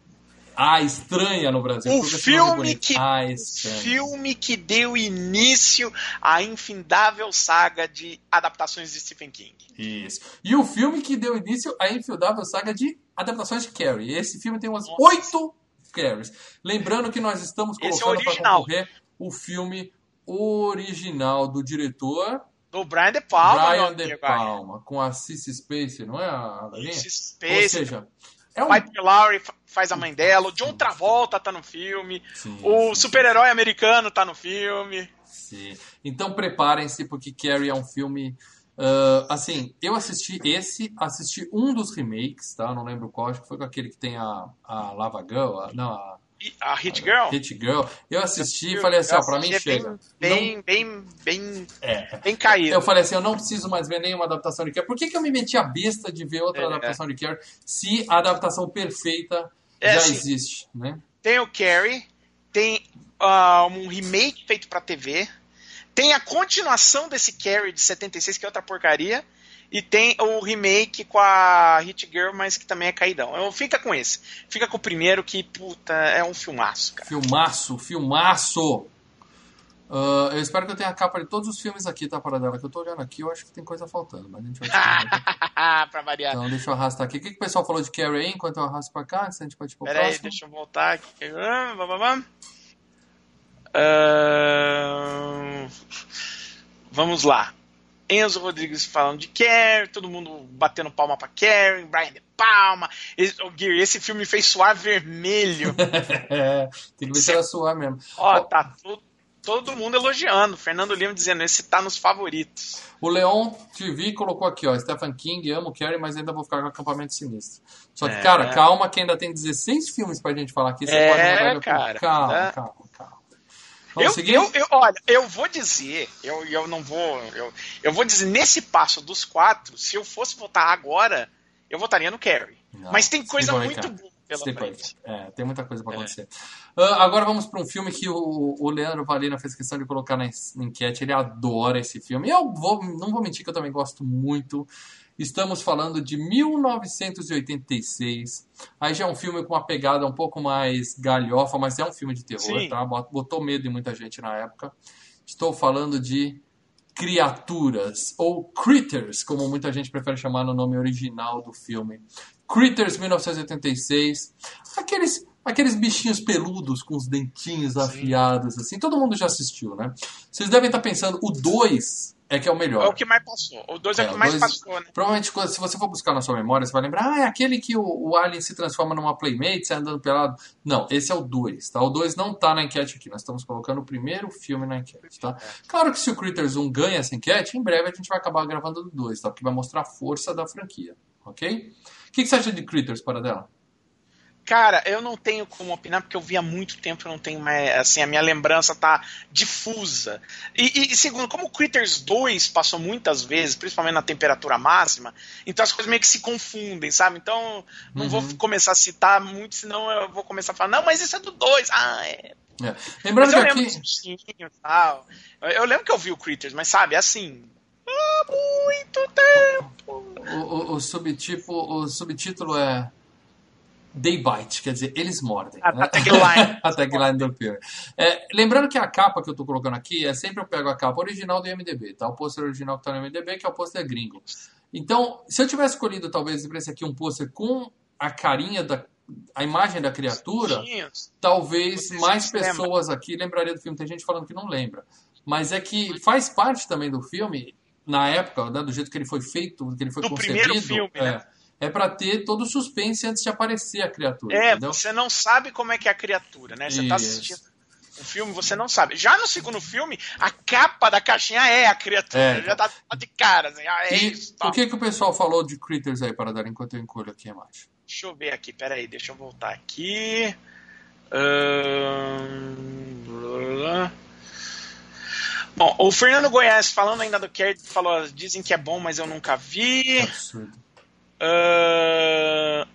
Speaker 1: A Estranha no Brasil. Nome é
Speaker 2: filme que-
Speaker 1: A
Speaker 2: O
Speaker 1: Estranha.
Speaker 2: filme que deu início à infindável saga de adaptações de Stephen King.
Speaker 1: Isso. E o filme que deu início à infieldável saga de adaptações de Carrie. Esse filme tem umas oito Carries. Lembrando que nós estamos
Speaker 2: é o
Speaker 1: colocando para
Speaker 2: original.
Speaker 1: concorrer o filme original do diretor
Speaker 2: Do Brian De Palma,
Speaker 1: Brian De. Palma, com a Cissy Spacey, não é a Davinha?
Speaker 2: Esse
Speaker 1: Ou
Speaker 2: Space,
Speaker 1: seja, é um...
Speaker 2: Piper Laurie fa- faz a mãe dela, o John Travolta tá no filme,
Speaker 1: Sim,
Speaker 2: o super-herói americano tá no filme.
Speaker 1: sim. Então preparem-se, porque Carrie é um filme... ah, assim, eu assisti esse, assisti um dos remakes, tá? Não lembro qual, acho que foi com aquele que tem a, a Lava Girl, a- não, a
Speaker 2: a Hit Girl.
Speaker 1: Hit Girl. Eu assisti e falei assim, ó, pra mim
Speaker 2: É
Speaker 1: chega.
Speaker 2: Bem, bem, bem, bem,
Speaker 1: É.
Speaker 2: bem caído.
Speaker 1: Eu falei assim, eu não preciso mais ver nenhuma adaptação de Carrie. Por que, que eu me meti a besta de ver outra
Speaker 2: É.
Speaker 1: adaptação de Carrie se a adaptação perfeita
Speaker 2: É,
Speaker 1: já
Speaker 2: assim,
Speaker 1: existe, né?
Speaker 2: Tem o Carrie, tem ah, um remake feito pra TV, tem a continuação desse Carrie de 76, que é outra porcaria, e tem o remake com a Hit Girl, mas que também é caidão. Eu, fica com esse. Fica com o primeiro, que, puta, é um filmaço, cara.
Speaker 1: Filmaço, filmaço! Ah, eu espero que eu tenha a capa de todos os filmes aqui, tá, para dela? Que eu tô olhando aqui, eu acho que tem coisa faltando, mas a gente vai
Speaker 2: pra variar.
Speaker 1: Então, deixa eu arrastar aqui. O que, que o pessoal falou de Carrie aí, enquanto eu arrasto pra cá, antes a gente pode ir pro
Speaker 2: Pera
Speaker 1: próximo?
Speaker 2: deixa eu voltar aqui. Vamos lá. Enzo Rodrigues falando de Carrie, todo mundo batendo palma pra Carrie, Brian De Palma. Esse, oh, esse filme me fez suar vermelho.
Speaker 1: É, tem que ver se ela suar mesmo.
Speaker 2: Ó, tá to- todo mundo elogiando. Fernando Lima dizendo, esse tá nos favoritos.
Speaker 1: O Leon TV colocou aqui, ó, Stephen King, amo Carrie, mas ainda vou ficar com acampamento sinistro. Só que,
Speaker 2: É.
Speaker 1: cara, calma que ainda tem 16 filmes pra gente falar aqui. Você
Speaker 2: É,
Speaker 1: pode
Speaker 2: cara,
Speaker 1: Calma,
Speaker 2: né?
Speaker 1: calma, calma. Vamos
Speaker 2: Eu, eu, eu- olha, eu vou dizer, eu, eu não vou. Eu, eu vou dizer, nesse passo dos quatro, se eu fosse votar agora, eu votaria no Carrie.
Speaker 1: Não,
Speaker 2: Mas tem coisa muito boa pela
Speaker 1: Sleepaway
Speaker 2: frente.
Speaker 1: Camp. É, tem muita coisa pra
Speaker 2: É.
Speaker 1: acontecer. Ah, agora vamos pra um filme que o, o Leandro Valina fez questão de colocar na enquete. Ele adora esse filme. Eu vou, não vou mentir que eu também gosto muito. Estamos falando de 1986. Aí já é um filme com uma pegada um pouco mais galhofa, mas é um filme de terror,
Speaker 2: Sim.
Speaker 1: tá? Bot- Botou medo em muita gente na época. Estou falando de Criaturas, ou Critters, como muita gente prefere chamar no nome original do filme. Critters 1986. Aqueles, aqueles bichinhos peludos com os dentinhos afiados, assim. Todo mundo já assistiu, né? Vocês devem estar pensando, o 2 é que é o melhor.
Speaker 2: É o que mais passou. O dois é,
Speaker 1: É,
Speaker 2: o que
Speaker 1: o
Speaker 2: mais
Speaker 1: dois-
Speaker 2: passou, né?
Speaker 1: Provavelmente, se você for buscar na sua memória, você vai lembrar, ah, é aquele que o, o Alien se transforma numa Playmate, sai andando pelado. Não, esse é o 2, tá? O 2 não tá na enquete aqui, nós estamos colocando o primeiro filme na enquete, tá? Claro que se o Critters 1 ganha essa enquete, em breve a gente vai acabar gravando do 2, tá? Porque vai mostrar a força da franquia, ok? O que, que você acha de Critters, para dela?
Speaker 2: Cara, eu não tenho como opinar porque eu vi há muito tempo, eu não tenho mais. Assim, a minha lembrança tá difusa. E, e- segundo, como o Critters 2 passou muitas vezes, principalmente na temperatura máxima, então as coisas meio que se confundem, sabe? Então não vou
Speaker 1: Uhum.
Speaker 2: começar a citar muito, senão eu vou começar a falar, não, mas isso é do 2. Ah, é.
Speaker 1: É. Lembrando
Speaker 2: Mas eu
Speaker 1: que
Speaker 2: lembro
Speaker 1: aqui...
Speaker 2: bichinhos tal. Eu, eu lembro que eu vi o Critters, mas sabe, assim. Há muito tempo.
Speaker 1: O, o, o subtipo, o subtítulo é They Bite, quer dizer, eles mordem.
Speaker 2: A-
Speaker 1: né?
Speaker 2: a tagline.
Speaker 1: a tagline do filme. É, lembrando que a capa que eu tô colocando aqui é sempre eu pego a capa original do IMDB, tá? O pôster original que tá no IMDB, que é o pôster gringo. Então, se eu tivesse escolhido talvez esse aqui um pôster com a carinha da a imagem da criatura,
Speaker 2: Bichinhos.
Speaker 1: talvez
Speaker 2: Você
Speaker 1: mais
Speaker 2: se lembra.
Speaker 1: pessoas aqui lembrariam do filme. Tem gente falando que não lembra. Mas é que faz parte também do filme, na época, né, do jeito que ele foi feito, que ele foi
Speaker 2: Do
Speaker 1: concebido.
Speaker 2: primeiro filme,
Speaker 1: é,
Speaker 2: né?
Speaker 1: É para ter todo o suspense antes de aparecer a criatura,
Speaker 2: É,
Speaker 1: entendeu?
Speaker 2: você não sabe como é que é a criatura, né? Você tá
Speaker 1: Isso.
Speaker 2: assistindo o filme, você não sabe. Já no segundo filme, a capa da caixinha é a criatura.
Speaker 1: É.
Speaker 2: Já tá de cara, assim, ah, é
Speaker 1: E
Speaker 2: isso. tal.
Speaker 1: o que, que o pessoal falou de Critters aí, para dar enquanto eu encolho aqui embaixo?
Speaker 2: Deixa eu ver aqui, peraí, deixa eu voltar aqui. Bom, o Fernando Goiás, falando ainda do que falou, dizem que é bom, mas eu nunca vi.
Speaker 1: Absurdo.
Speaker 2: Uh,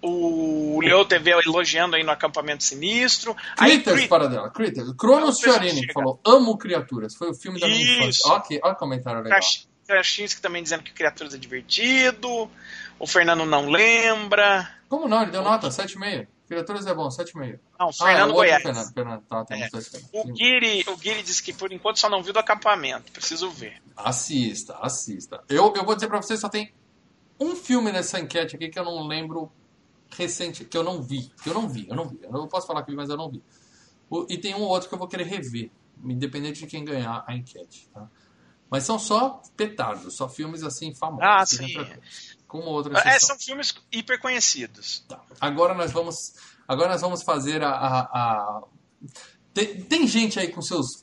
Speaker 2: o Leo TV elogiando aí no acampamento sinistro.
Speaker 1: Critters,
Speaker 2: Crit-
Speaker 1: para dela. Critters. Cronos
Speaker 2: chega.
Speaker 1: falou: Amo criaturas. Foi o filme da minha infância. Olha o comentário legal.
Speaker 2: Krasinski também dizendo que Criaturas é divertido. O Fernando não lembra.
Speaker 1: Como não? Ele deu nota 7,5. Criaturas é bom, 7,5.
Speaker 2: Não,
Speaker 1: Ah, é
Speaker 2: Fernando
Speaker 1: o outro
Speaker 2: Goiás.
Speaker 1: Fernando. Fernando. Tá, tem
Speaker 2: É. O. Guiri, o Guiri disse que por enquanto só não viu do acampamento. Preciso ver.
Speaker 1: Assista, assista. Eu, eu vou dizer pra vocês, só tem um filme nessa enquete aqui que eu não lembro recente, que eu não vi. Que eu não vi, eu não vi. Eu não posso falar que vi, mas eu não vi. O- e tem um ou outro que eu vou querer rever, independente de quem ganhar a enquete, tá? Mas são só petardos, só filmes assim famosos.
Speaker 2: Ah,
Speaker 1: fiquem
Speaker 2: sim.
Speaker 1: Com outra
Speaker 2: É, são filmes hiper conhecidos.
Speaker 1: Tá. Agora nós vamos, agora nós vamos fazer a. a- a- Tem, tem gente aí com seus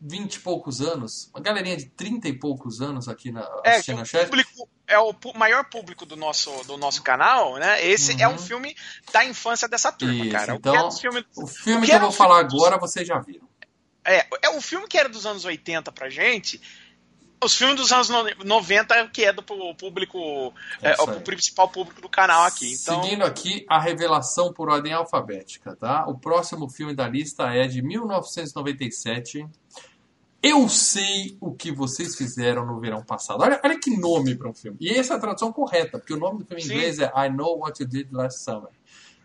Speaker 1: 20 e poucos anos, uma galerinha de 30 e poucos anos aqui na,
Speaker 2: É,
Speaker 1: assistindo a chat.
Speaker 2: público é o maior público do nosso, do nosso canal, né? Esse
Speaker 1: Uhum.
Speaker 2: é um filme da infância dessa turma,
Speaker 1: Isso,
Speaker 2: cara. O
Speaker 1: então,
Speaker 2: era dos filmes-
Speaker 1: O filme
Speaker 2: o
Speaker 1: que,
Speaker 2: que
Speaker 1: eu
Speaker 2: era
Speaker 1: vou falar
Speaker 2: filme dos-
Speaker 1: agora vocês já viram.
Speaker 2: É, é o filme que era dos anos 80 pra gente. Os filmes dos anos no- 90, que é do público,
Speaker 1: É
Speaker 2: é, o principal público do canal aqui. Então,
Speaker 1: Seguindo aqui a revelação por ordem alfabética, tá? O próximo filme da lista é de 1997. Eu sei o que vocês fizeram no verão passado. Olha, olha que nome para um filme. E essa é a tradução correta, porque o nome do filme em
Speaker 2: Sim.
Speaker 1: inglês é I Know What You Did Last Summer.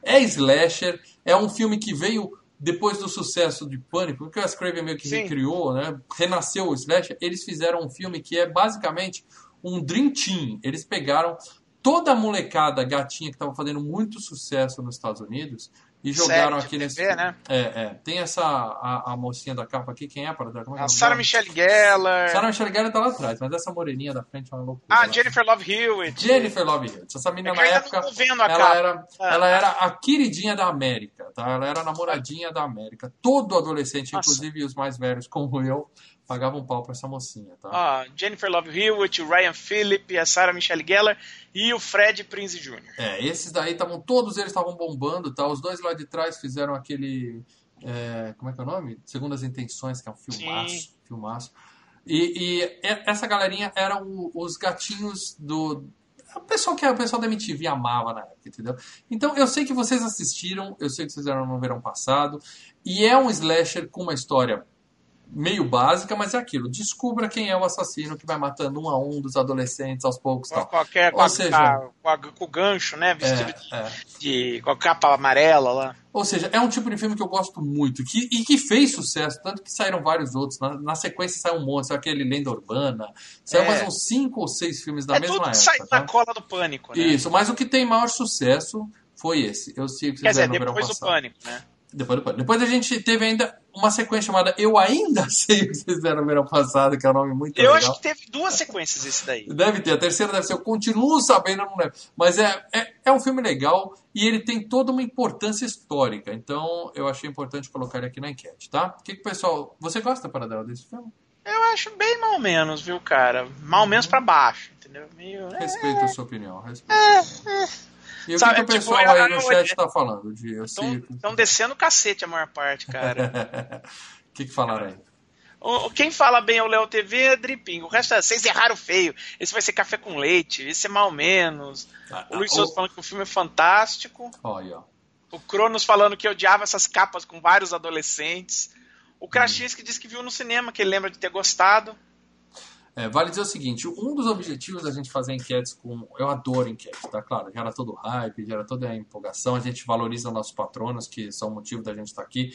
Speaker 1: É slasher, é um filme que veio depois do sucesso de Pânico, que o Wes Craven meio que
Speaker 2: Sim.
Speaker 1: recriou, né? Renasceu o slasher. Eles fizeram um filme que é basicamente um Dream Team. Eles pegaram toda a molecada gatinha que estava fazendo muito sucesso nos Estados Unidos e jogaram aqui nesse
Speaker 2: TV,
Speaker 1: filme.
Speaker 2: né?
Speaker 1: É, é. Tem essa a, a mocinha da capa aqui, quem é para dar? Como é é
Speaker 2: a Sarah? Michelle Gellar,
Speaker 1: Sarah Michelle Gellar tá lá atrás, mas essa moreninha da frente é uma loucura.
Speaker 2: a
Speaker 1: Ela-
Speaker 2: Jennifer Love Hewitt.
Speaker 1: Jennifer Love Hewitt. Essa menina
Speaker 2: É
Speaker 1: na época
Speaker 2: vendo a
Speaker 1: ela
Speaker 2: capa.
Speaker 1: era,
Speaker 2: Ah.
Speaker 1: ela era a queridinha da América, tá? Ela era a namoradinha da América. Todo adolescente,
Speaker 2: Nossa.
Speaker 1: inclusive os mais velhos como eu, pagavam um pau pra essa mocinha, tá?
Speaker 2: Ó, Jennifer Love Hewitt, o Ryan Phillip, a Sarah Michelle Gellar e o Fred Prinze Jr.
Speaker 1: É, esses daí estavam, todos eles estavam bombando, tá? Os dois lá de trás fizeram aquele, é, como é que é o nome? Segundo as Intenções, que é um filmaço,
Speaker 2: Sim.
Speaker 1: filmaço. E, e essa galerinha eram os gatinhos do o pessoal que é o pessoal da MTV amava na época, entendeu? Então eu sei que vocês assistiram, eu sei que vocês eram no verão passado, e é um slasher com uma história meio básica, mas é aquilo. Descubra quem é o assassino que vai matando um a um dos adolescentes aos poucos,
Speaker 2: Com,
Speaker 1: tal.
Speaker 2: qualquer, com,
Speaker 1: Ou
Speaker 2: a-
Speaker 1: seja-
Speaker 2: com a- com a- com o gancho, né? Vestido
Speaker 1: É, é.
Speaker 2: de, de- com a capa amarela lá.
Speaker 1: Ou seja, é um tipo de filme que eu gosto muito que, e que fez sucesso, tanto que saíram vários outros. Na, na sequência saiu um monte, saiu aquele Lenda Urbana, saiu
Speaker 2: É.
Speaker 1: mais uns cinco ou seis filmes da
Speaker 2: é
Speaker 1: mesma
Speaker 2: tudo
Speaker 1: época.
Speaker 2: sai
Speaker 1: tá?
Speaker 2: na cola do pânico, né?
Speaker 1: Isso, mas o que tem maior sucesso foi esse. Eu sei que vocês
Speaker 2: Quer dizer, depois do pânico, né?
Speaker 1: Depois Pânico. Depois a gente teve ainda uma sequência chamada Eu Ainda Sei o que vocês fizeram no verão passado, que é um nome muito
Speaker 2: Eu
Speaker 1: legal.
Speaker 2: acho que teve duas sequências esse daí.
Speaker 1: Deve ter, a terceira deve ser, eu continuo sabendo, não lembro. Mas é, é, é um filme legal e ele tem toda uma importância histórica. Então eu achei importante colocar ele aqui na enquete, tá? O que, que o pessoal. Você gosta, Paradela, desse filme?
Speaker 2: Eu acho bem mal menos, viu, cara? Mal menos pra baixo, entendeu? Meio. é.
Speaker 1: Respeito a sua opinião. Respeito. E o
Speaker 2: Sabe,
Speaker 1: que, que o
Speaker 2: tipo,
Speaker 1: pessoal
Speaker 2: eu-
Speaker 1: aí no
Speaker 2: eu-
Speaker 1: chat tá falando? De.
Speaker 2: Estão descendo o cacete a maior parte, cara.
Speaker 1: O que, que falaram aí?
Speaker 2: O- o- Quem fala bem é o Léo TV é Dripinho. O resto é vocês erraram feio. Esse vai ser café com leite. Esse é mal menos.
Speaker 1: Ah,
Speaker 2: O Luiz
Speaker 1: ah,
Speaker 2: Souza
Speaker 1: o-
Speaker 2: falando que o filme é fantástico.
Speaker 1: Ó.
Speaker 2: O Cronos falando que odiava essas capas com vários adolescentes. O Krasinski disse que viu no cinema, que ele lembra de ter gostado.
Speaker 1: É, vale dizer o seguinte, um dos objetivos da gente fazer enquetes com... Eu adoro enquetes, tá? Claro, gera todo o hype, gera toda a empolgação, a gente valoriza nossos patronos, que são o motivo da gente estar aqui.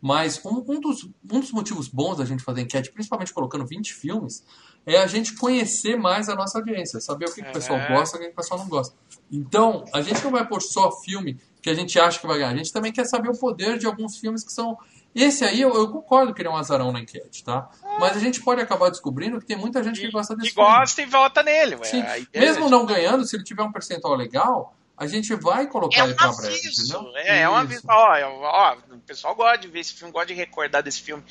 Speaker 1: Mas um, um dos, um dos motivos bons da gente fazer enquete, principalmente colocando 20 filmes, é a gente conhecer mais a nossa audiência, saber o que, que o pessoal
Speaker 2: É.
Speaker 1: gosta e o que, que o pessoal não gosta. Então, a gente não vai pôr só filme que a gente acha que vai ganhar, a gente também quer saber o poder de alguns filmes que são esse aí eu, eu concordo que ele é um azarão na enquete, tá? Mas a gente pode acabar descobrindo que tem muita gente que gosta desse
Speaker 2: Que
Speaker 1: filme.
Speaker 2: gosta e vota nele. Ué. Ideia
Speaker 1: Mesmo
Speaker 2: é-
Speaker 1: não ganhando, se ele tiver um percentual legal, a gente vai colocar
Speaker 2: É
Speaker 1: ele
Speaker 2: um
Speaker 1: pra breve, entendeu?
Speaker 2: É, é um
Speaker 1: Isso.
Speaker 2: aviso. Ó, ó, o pessoal gosta de ver esse filme, gosta de recordar desse filme.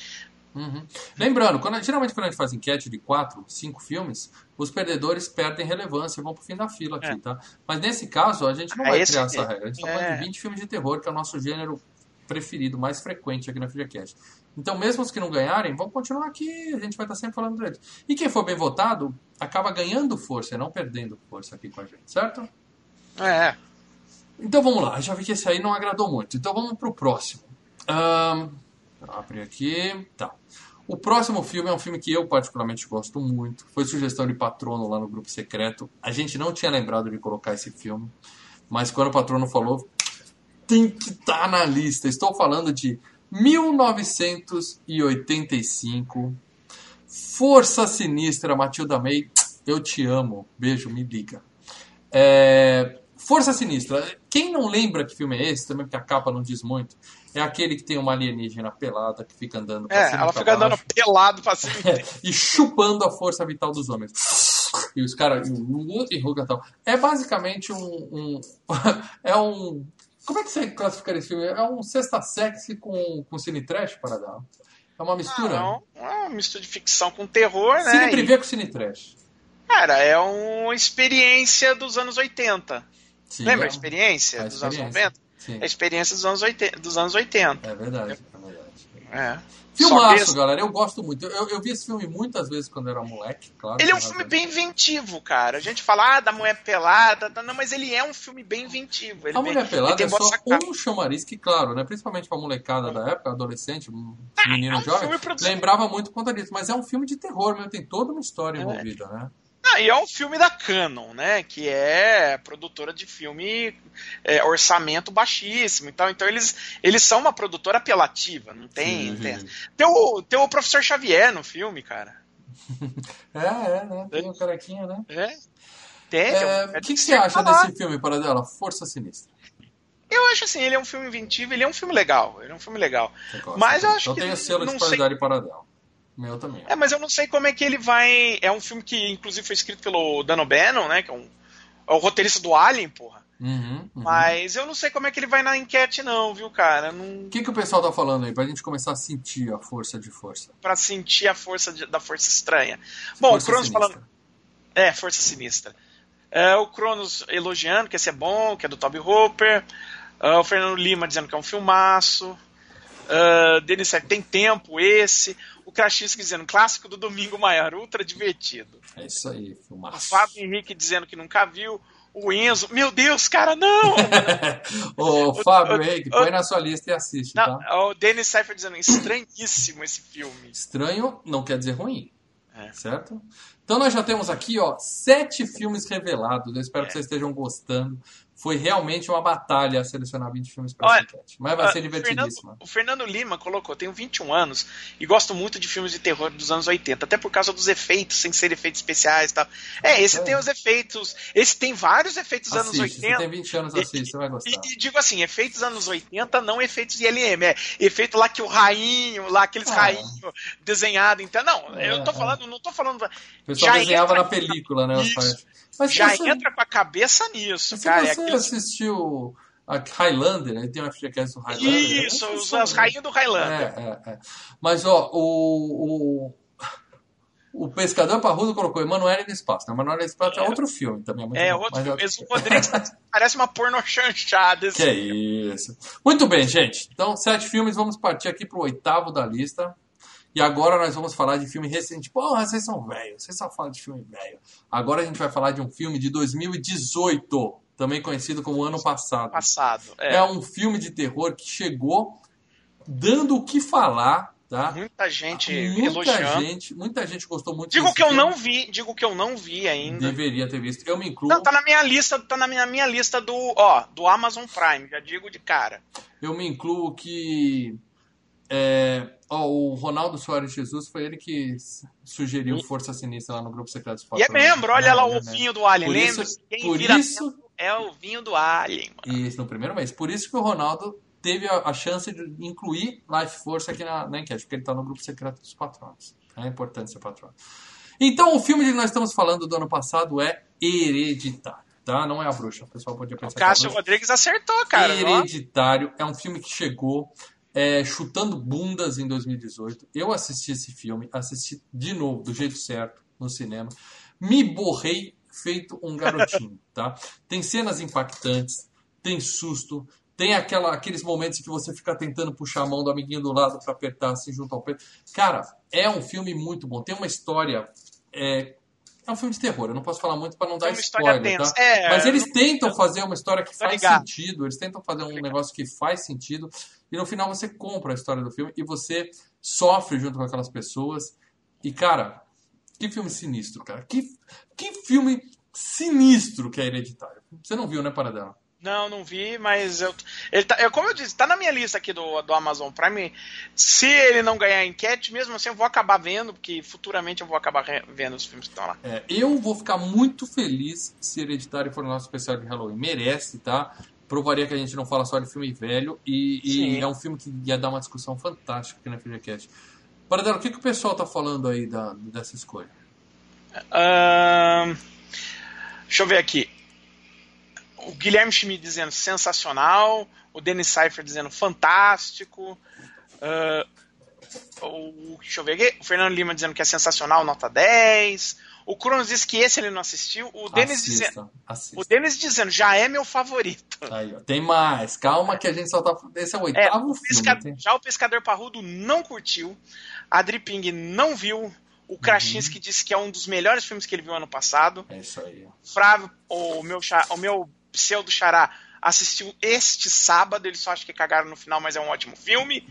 Speaker 1: Uhum. Lembrando, quando, geralmente quando a gente faz enquete de quatro, cinco filmes, os perdedores perdem relevância e vão pro fim da fila aqui,
Speaker 2: É.
Speaker 1: tá? Mas nesse caso, a gente não
Speaker 2: É
Speaker 1: vai criar
Speaker 2: aqui.
Speaker 1: essa regra. A gente tá
Speaker 2: É.
Speaker 1: falando de 20 filmes de terror, que é o nosso gênero preferido, mais frequente aqui na FreeCast. Então, mesmo os que não ganharem, vão continuar aqui, a gente vai estar sempre falando deles. E quem for bem votado, acaba ganhando força e não perdendo força aqui com a gente, certo?
Speaker 2: É.
Speaker 1: Então vamos lá, já vi que esse aí não agradou muito. Então vamos pro próximo. Um, abre aqui. Tá. O próximo filme é um filme que eu particularmente gosto muito. Foi sugestão de patrono lá no grupo secreto. A gente não tinha lembrado de colocar esse filme, mas quando o patrono falou, tem que estar tá na lista. Estou falando de 1985. Força Sinistra, Matilda May. Eu te amo. Beijo, me liga. É, Força Sinistra. Quem não lembra que filme é esse, também porque a capa não diz muito, é aquele que tem uma alienígena pelada que fica andando pra
Speaker 2: É,
Speaker 1: cima
Speaker 2: ela fica
Speaker 1: baixo.
Speaker 2: andando pelado pra cima.
Speaker 1: É, e chupando a força vital dos homens. E os caras. E ruga e tal. É basicamente um, um- É um. Como é que você classificaria esse filme? É um sexta sexy com, com cine trash, para dar. É uma mistura.
Speaker 2: Não, é uma mistura de ficção com terror, né?
Speaker 1: Cine
Speaker 2: E,
Speaker 1: privê com cine trash.
Speaker 2: cara, é uma experiência dos anos 80.
Speaker 1: Sim,
Speaker 2: Lembra a
Speaker 1: é-
Speaker 2: experiência
Speaker 1: a
Speaker 2: dos anos
Speaker 1: experiência.
Speaker 2: 90?
Speaker 1: Sim,
Speaker 2: É a experiência dos anos 80. Dos anos 80.
Speaker 1: é verdade. É verdade.
Speaker 2: É.
Speaker 1: Filmaço, galera. Eu gosto muito. Eu, eu vi esse filme muitas vezes quando era moleque, claro.
Speaker 2: Ele é um filme bem inventivo, cara. A gente fala ah, da mulher pelada, tá, não, mas ele é um filme bem inventivo. Ele
Speaker 1: A
Speaker 2: bem-
Speaker 1: Mulher Pelada
Speaker 2: ele tem
Speaker 1: é só
Speaker 2: sacada.
Speaker 1: um chamariz que, claro, né, principalmente pra molecada da época, adolescente, um menino
Speaker 2: é um
Speaker 1: jovem, lembrava muito conta disso. Mas é um filme de terror, mesmo, tem toda uma história
Speaker 2: É.
Speaker 1: envolvida, né?
Speaker 2: Ah, e é um filme da Canon, né? Que é produtora de filme é, orçamento baixíssimo. Então, então eles, eles são uma produtora apelativa, não tem.
Speaker 1: Sim,
Speaker 2: tem. Tem, o, tem o professor Xavier no filme, cara.
Speaker 1: É, é, né? Tem o carequinha, né?
Speaker 2: É. Tem.
Speaker 1: É,
Speaker 2: tem
Speaker 1: O que, que
Speaker 2: tem
Speaker 1: você acha
Speaker 2: falar.
Speaker 1: desse filme, para dela? Força Sinistra.
Speaker 2: Eu acho assim, ele é um filme inventivo, ele é um filme legal. Ele é um filme legal. Mas eu acho
Speaker 1: então
Speaker 2: que
Speaker 1: tem o selo de qualidade para dela. Meu também.
Speaker 2: É, mas eu não sei como é que ele vai. É um filme que, inclusive, foi escrito pelo Dan O'Bannon, né? Que é, um, é o roteirista do Alien, porra.
Speaker 1: Uhum, uhum.
Speaker 2: Mas eu não sei como é que ele vai na enquete, não, viu, cara? Não,
Speaker 1: O que, que o pessoal tá falando aí? Pra gente começar a sentir a força de força.
Speaker 2: pra sentir a força de- da força estranha. Bom,
Speaker 1: Força
Speaker 2: o Cronos
Speaker 1: Sinistra.
Speaker 2: falando. É, força sinistra. É, o Cronos elogiando que esse é bom, que é do Toby Hooper. Ah, o Fernando Lima dizendo que é um filmaço. Uh, Denis Sérgio, tem tempo esse. O Krashinsky dizendo clássico do Domingo Maior, ultra divertido.
Speaker 1: É isso aí,
Speaker 2: O
Speaker 1: filmaço.
Speaker 2: Fábio Henrique dizendo que nunca viu. O Enzo, meu Deus, cara, não!
Speaker 1: Ô, Fábio
Speaker 2: o-
Speaker 1: Henrique,
Speaker 2: o-
Speaker 1: põe na sua lista e assiste,
Speaker 2: não
Speaker 1: tá?
Speaker 2: o Denis Seifer dizendo, estranhíssimo esse filme.
Speaker 1: Estranho não quer dizer ruim.
Speaker 2: É.
Speaker 1: Certo? Então nós já temos aqui, ó, sete filmes revelados. Eu espero
Speaker 2: É.
Speaker 1: que vocês estejam gostando. Foi realmente uma batalha selecionar 20 filmes para essa enquete. Mas vai
Speaker 2: Ah,
Speaker 1: ser
Speaker 2: o
Speaker 1: divertidíssima.
Speaker 2: Fernando, o Fernando Lima colocou, tenho 21 anos e gosto muito de filmes de terror dos anos 80, até por causa dos efeitos, sem ser efeitos especiais e tal. É, esse
Speaker 1: É.
Speaker 2: tem os efeitos, esse tem vários efeitos dos anos
Speaker 1: Assiste, você
Speaker 2: 80.
Speaker 1: tem 20 anos,
Speaker 2: E-
Speaker 1: assiste, você vai gostar.
Speaker 2: E, e digo assim, efeitos anos 80, não efeitos de LM, é efeito lá que o rainho, lá aqueles
Speaker 1: Ah.
Speaker 2: rainhos desenhados, então, não, eu tô
Speaker 1: É,
Speaker 2: falando, não tô falando,
Speaker 1: O pessoal desenhava
Speaker 2: entra-
Speaker 1: na película, né?
Speaker 2: Isso.
Speaker 1: Mas
Speaker 2: já
Speaker 1: você,
Speaker 2: entra com a cabeça nisso,
Speaker 1: mas se
Speaker 2: cara, é
Speaker 1: você
Speaker 2: aqueles-
Speaker 1: assistiu a Highlander, aí tem um FGCast do Highlander.
Speaker 2: Isso,
Speaker 1: é
Speaker 2: os, as rainhas do Highlander.
Speaker 1: É, é, é. Mas, ó, o, o, o Pescador Parrudo colocou Emanuele no Espaço. Né? Emanuele no Espaço é,
Speaker 2: É.
Speaker 1: outro filme também. É, muito
Speaker 2: É, outro
Speaker 1: mas
Speaker 2: filme. Esse Rodrigues parece uma porno chanchada. esse
Speaker 1: Que é isso. Muito bem, gente. Então, sete filmes. Vamos partir aqui pro oitavo da lista. E agora nós vamos falar de filme recente. Porra, vocês são velhos. Vocês só falam de filme velho. Agora a gente vai falar de um filme de 2018. Também conhecido como Ano Passado.
Speaker 2: passado.
Speaker 1: É
Speaker 2: É.
Speaker 1: um filme de terror que chegou dando o que falar, tá?
Speaker 2: Muita gente
Speaker 1: Muita
Speaker 2: elogiando.
Speaker 1: gente, muita gente gostou muito
Speaker 2: Digo que eu
Speaker 1: filme.
Speaker 2: não vi, digo que eu não vi ainda.
Speaker 1: Deveria ter visto. Eu me incluo.
Speaker 2: Não, tá na minha lista, tá na minha, minha lista do, ó, do Amazon Prime, já digo de cara.
Speaker 1: Eu me incluo que. É, ó, o Ronaldo Soares Jesus foi ele que sugeriu Força Sinistra lá no grupo secreto dos
Speaker 2: E é
Speaker 1: Patrões.
Speaker 2: membro, olha lá o vinho do Alien,
Speaker 1: Por isso-
Speaker 2: lembre-se, quem
Speaker 1: por
Speaker 2: vira
Speaker 1: isso-
Speaker 2: é o vinho do Alien, mano.
Speaker 1: Isso, no primeiro mês. Por isso que o Ronaldo teve a, a chance de incluir Life Force aqui na, na enquete, porque ele tá no grupo secreto dos patrões. É importante ser patrão. Então, o filme de que nós estamos falando do ano passado é Hereditário, tá? Não é a bruxa. O pessoal podia
Speaker 2: O
Speaker 1: pensar que é a
Speaker 2: Cássio
Speaker 1: bruxa.
Speaker 2: Rodrigues acertou, cara. ó.
Speaker 1: Hereditário é um filme que chegou é, chutando bundas em 2018. Eu assisti esse filme, assisti de novo, do jeito certo, no cinema. Me borrei feito um garotinho, tá? Tem cenas impactantes, tem susto, Tem aquela, aqueles momentos que você fica tentando puxar a mão do amiguinho do lado para apertar assim junto ao peito. Cara, é um filme muito bom. Tem uma história. É, é um filme de terror, eu não posso falar muito para não dar spoiler, tá? É, Mas eles tentam fazer uma história que faz ligado. sentido, eles tentam fazer um negócio que faz sentido, e no final você compra a história do filme e você sofre junto com aquelas pessoas. E, cara, que filme sinistro, cara. Que, que filme sinistro que é Hereditário. Você não viu, né, Paradela?
Speaker 2: Não, não vi, mas eu, ele tá, eu, como eu disse, tá na minha lista aqui do, do Amazon Prime. Se ele não ganhar a enquete, mesmo assim eu vou acabar vendo, porque futuramente eu vou acabar vendo os filmes que estão lá.
Speaker 1: É, eu vou ficar muito feliz se Hereditário for o nosso especial de Halloween. Merece, tá? Provaria que a gente não fala só de filme velho e, e é um filme que ia dar uma discussão fantástica aqui na FGCast. Paradelo, o que, que o pessoal tá falando aí da, dessa escolha?
Speaker 2: Uh, deixa eu ver aqui o Guilherme Schmidt dizendo sensacional, o Denis Cypher dizendo fantástico, uh, o, deixa eu ver aqui, o Fernando Lima dizendo que é sensacional, nota 10. O Cronos disse que esse ele não assistiu. O Denis dizendo. Assista. O Denis dizendo, já é meu favorito.
Speaker 1: Aí, ó, tem mais. Calma que a gente só tá. Esse é o oitavo é, o
Speaker 2: pesca... filme. Já o Pescador Parrudo não curtiu. A Driping não viu. O Krasinski uhum. disse que é um dos melhores filmes que ele viu ano passado.
Speaker 1: É isso aí.
Speaker 2: Flávio, o meu, o meu pseudo Xará assistiu este sábado, ele só acha que cagaram no final, mas é um ótimo filme.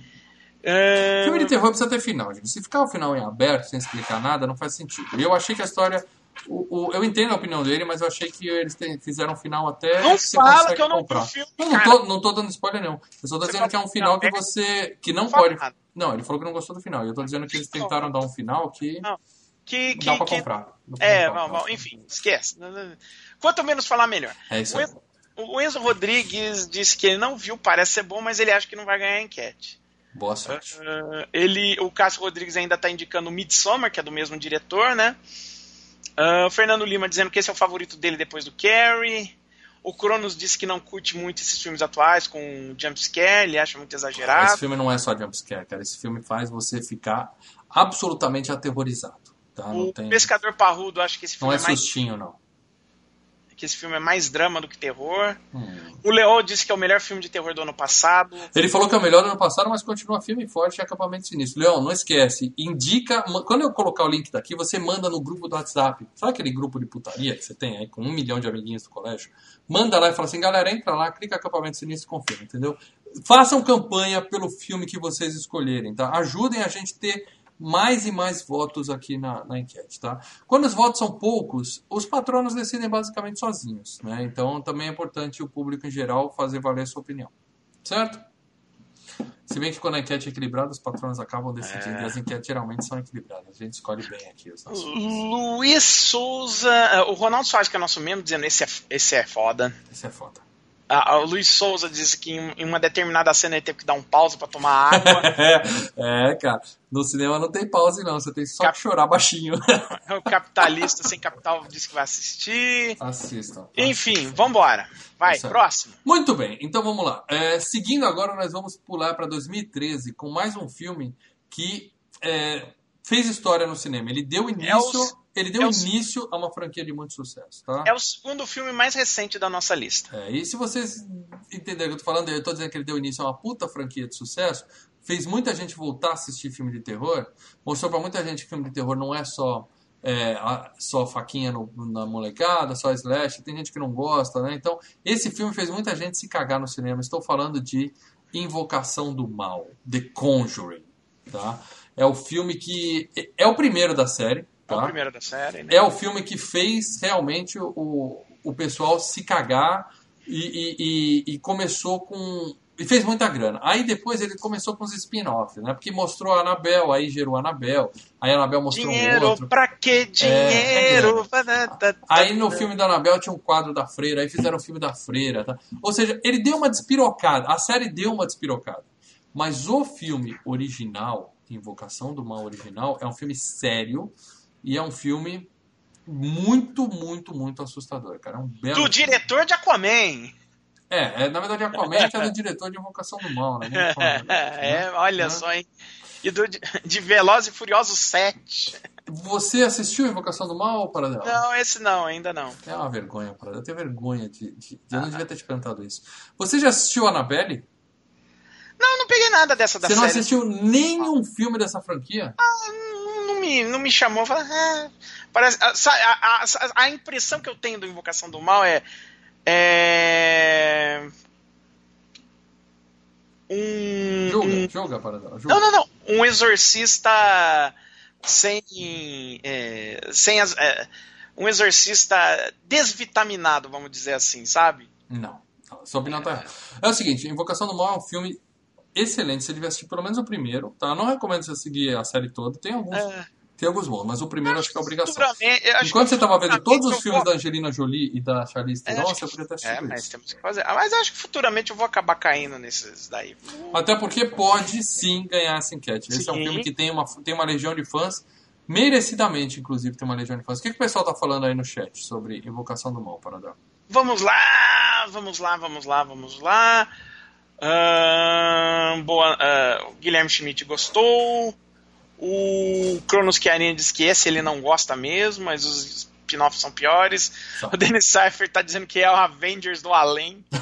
Speaker 1: É... Filme de terror precisa ter final, gente. Se ficar o final em aberto, sem explicar nada, não faz sentido. Eu achei que a história. O, o, eu entendo a opinião dele, mas eu achei que eles tem, fizeram um final até.
Speaker 2: Não fala que eu não comprar.
Speaker 1: Filme, não, não, tô, não tô dando spoiler, não. Eu só tô você dizendo que é um final que você. que não, não pode. Nada. Não, ele falou que não gostou do final. Eu tô dizendo que eles tentaram dar um final que. Não.
Speaker 2: Que, que,
Speaker 1: dá pra
Speaker 2: que...
Speaker 1: comprar.
Speaker 2: É, bom, enfim, esquece. Quanto menos falar, melhor.
Speaker 1: É isso aí.
Speaker 2: O Enzo Rodrigues disse que ele não viu, parece ser bom, mas ele acha que não vai ganhar a enquete.
Speaker 1: Boa sorte.
Speaker 2: Uh, ele, o Cássio Rodrigues ainda está indicando o Midsommar, que é do mesmo diretor, né? Uh, o Fernando Lima dizendo que esse é o favorito dele depois do Carrie. O Cronos disse que não curte muito esses filmes atuais com jumpscare, ele acha muito exagerado.
Speaker 1: Esse filme não é só jumpscare, cara. Esse filme faz você ficar absolutamente aterrorizado. Tá?
Speaker 2: o tem... Pescador Parrudo, acho que esse filme
Speaker 1: não é, é mais... sustinho, não
Speaker 2: que esse filme é mais drama do que terror. Hum. O Leo disse que é o melhor filme de terror do ano passado.
Speaker 1: Ele falou que é o melhor do ano passado, mas continua filme forte e acampamento sinistro. Leão, não esquece, indica. Quando eu colocar o link daqui, você manda no grupo do WhatsApp. Sabe aquele grupo de putaria que você tem aí com um milhão de amiguinhos do colégio? Manda lá e fala assim, galera, entra lá, clica acampamento sinistro e confirma, entendeu? Façam campanha pelo filme que vocês escolherem, tá? Ajudem a gente a ter mais e mais votos aqui na, na enquete, tá? Quando os votos são poucos, os patronos decidem basicamente sozinhos, né? Então também é importante o público em geral fazer valer a sua opinião, certo? Se bem que quando a enquete é equilibrada, os patronos acabam decidindo. É. E as enquetes geralmente são equilibradas. A gente escolhe bem aqui os nossos.
Speaker 2: Luiz Souza. O Ronaldo Soares, que é nosso membro, dizendo: esse é, esse é foda.
Speaker 1: Esse é foda.
Speaker 2: Ah, o Luiz Souza disse que em uma determinada cena ele teve que dar um pause para tomar água.
Speaker 1: é, cara. No cinema não tem pause, não. Você tem só Cap... que chorar baixinho.
Speaker 2: o capitalista sem capital disse que vai assistir.
Speaker 1: Assistam.
Speaker 2: Enfim, assistam. vambora. Vai, tá próximo.
Speaker 1: Muito bem, então vamos lá. É, seguindo agora, nós vamos pular para 2013 com mais um filme que é, fez história no cinema. Ele deu início. Ele deu é início a uma franquia de muito sucesso, tá?
Speaker 2: É o segundo filme mais recente da nossa lista.
Speaker 1: É, e se vocês entenderem o que eu tô falando, eu tô dizendo que ele deu início a uma puta franquia de sucesso, fez muita gente voltar a assistir filme de terror, mostrou para muita gente que filme de terror não é só é, só faquinha no, na molecada, só slash, tem gente que não gosta, né? Então, esse filme fez muita gente se cagar no cinema. Estou falando de Invocação do Mal, The Conjuring, tá? É o filme que é o primeiro da série, Tá?
Speaker 2: É o primeiro da série, né?
Speaker 1: É o filme que fez realmente o, o pessoal se cagar e, e, e, e começou com. E fez muita grana. Aí depois ele começou com os spin-offs, né? Porque mostrou a Anabel, aí gerou a Anabel. Aí a Anabel mostrou
Speaker 2: dinheiro,
Speaker 1: um outro.
Speaker 2: Pra que dinheiro?
Speaker 1: É, aí no filme da Anabel tinha um quadro da freira, aí fizeram o filme da freira. Tá? Ou seja, ele deu uma despirocada. A série deu uma despirocada. Mas o filme original, Invocação do Mal original, é um filme sério e é um filme muito, muito, muito assustador, cara. É um belo
Speaker 2: do filme. diretor de Aquaman.
Speaker 1: É, é, na verdade Aquaman é do diretor de Invocação do Mal, né?
Speaker 2: é, olha é. só, hein? E do, de Veloz e Furioso 7.
Speaker 1: Você assistiu Invocação do Mal, Paradela?
Speaker 2: Não, esse não, ainda não.
Speaker 1: É uma vergonha, Paradela. Eu tenho vergonha de. de, de eu não devia ter te perguntado isso. Você já assistiu Annabelle?
Speaker 2: Não, não peguei nada dessa da
Speaker 1: Você não
Speaker 2: série.
Speaker 1: assistiu nenhum filme dessa franquia?
Speaker 2: Ah, não, não me, não me chamou. Falei, ah, parece, a, a, a, a impressão que eu tenho do Invocação do Mal é. É. Um.
Speaker 1: Julga,
Speaker 2: um-
Speaker 1: julga, Paradela. Julga.
Speaker 2: não, não, não. Um exorcista sem. é, sem as. é, um exorcista desvitaminado, vamos dizer assim, sabe?
Speaker 1: Não. Errada. É o seguinte, Invocação do Mal é um filme excelente. Você devia assistir pelo menos o primeiro, tá? Não recomendo você seguir a série toda. Tem alguns,
Speaker 2: É.
Speaker 1: tem alguns bons, mas o primeiro acho que é obrigação.
Speaker 2: Acho
Speaker 1: Enquanto você tava vendo todos os filmes
Speaker 2: vou-
Speaker 1: da Angelina Jolie e da Charlize
Speaker 2: É,
Speaker 1: Theron,
Speaker 2: acho
Speaker 1: você poderia ter
Speaker 2: É,
Speaker 1: assistido
Speaker 2: mas
Speaker 1: isso.
Speaker 2: temos que fazer. Ah, Mas acho que futuramente eu vou acabar caindo nesses daí.
Speaker 1: Até porque pode sim ganhar essa enquete. Esse é um filme que tem uma, tem uma legião de fãs, merecidamente, inclusive, tem uma legião de fãs. O que, que o pessoal tá falando aí no chat sobre Invocação do Mal, Paradela?
Speaker 2: Vamos lá, vamos lá, vamos lá, vamos lá. Ahn, boa, o Guilherme Schmidt gostou. O Cronos Chiarini diz que esse ele não gosta mesmo, mas os spin-offs são piores.
Speaker 1: São.
Speaker 2: O Dennis Cypher tá dizendo que é o Avengers do além.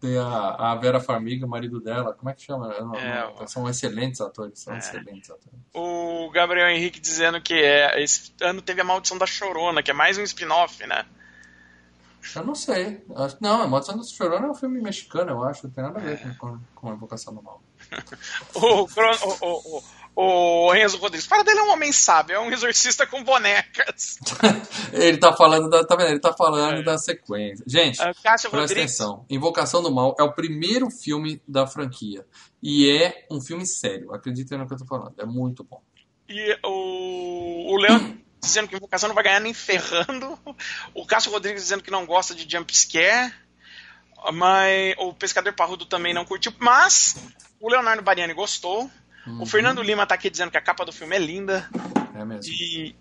Speaker 1: Tem a, a Vera Farmiga, marido dela, como é que chama? Não-
Speaker 2: É,
Speaker 1: não- são excelentes atores, são excelentes atores.
Speaker 2: O Gabriel Henrique dizendo que é, esse ano teve a Maldição da Chorona, que é mais um spin-off, né?
Speaker 1: Eu não sei. Não, a Maldição do Chorona é um filme mexicano, eu acho. Não tem nada a ver com, com, com a Invocação do Mal.
Speaker 2: O, o, o, o, Enzo Rodrigues. Para dele é um homem sábio, é um exorcista com bonecas.
Speaker 1: ele tá falando da, tá vendo? Ele tá falando
Speaker 2: É.
Speaker 1: da sequência. Gente,
Speaker 2: Cássio
Speaker 1: presta
Speaker 2: Rodrigues.
Speaker 1: atenção. Invocação do Mal é o primeiro filme da franquia. E é um filme sério. Acreditem no que eu tô falando. É muito bom.
Speaker 2: E o, o Leandro dizendo que Invocação não vai ganhar nem ferrando. O Cássio Rodrigues dizendo que não gosta de jump scare. Mas o Pescador Parrudo também não curtiu. Mas o Leonardo Bariani gostou.
Speaker 1: Uhum.
Speaker 2: O Fernando Lima tá aqui dizendo que a capa do filme é linda.
Speaker 1: É mesmo.
Speaker 2: E.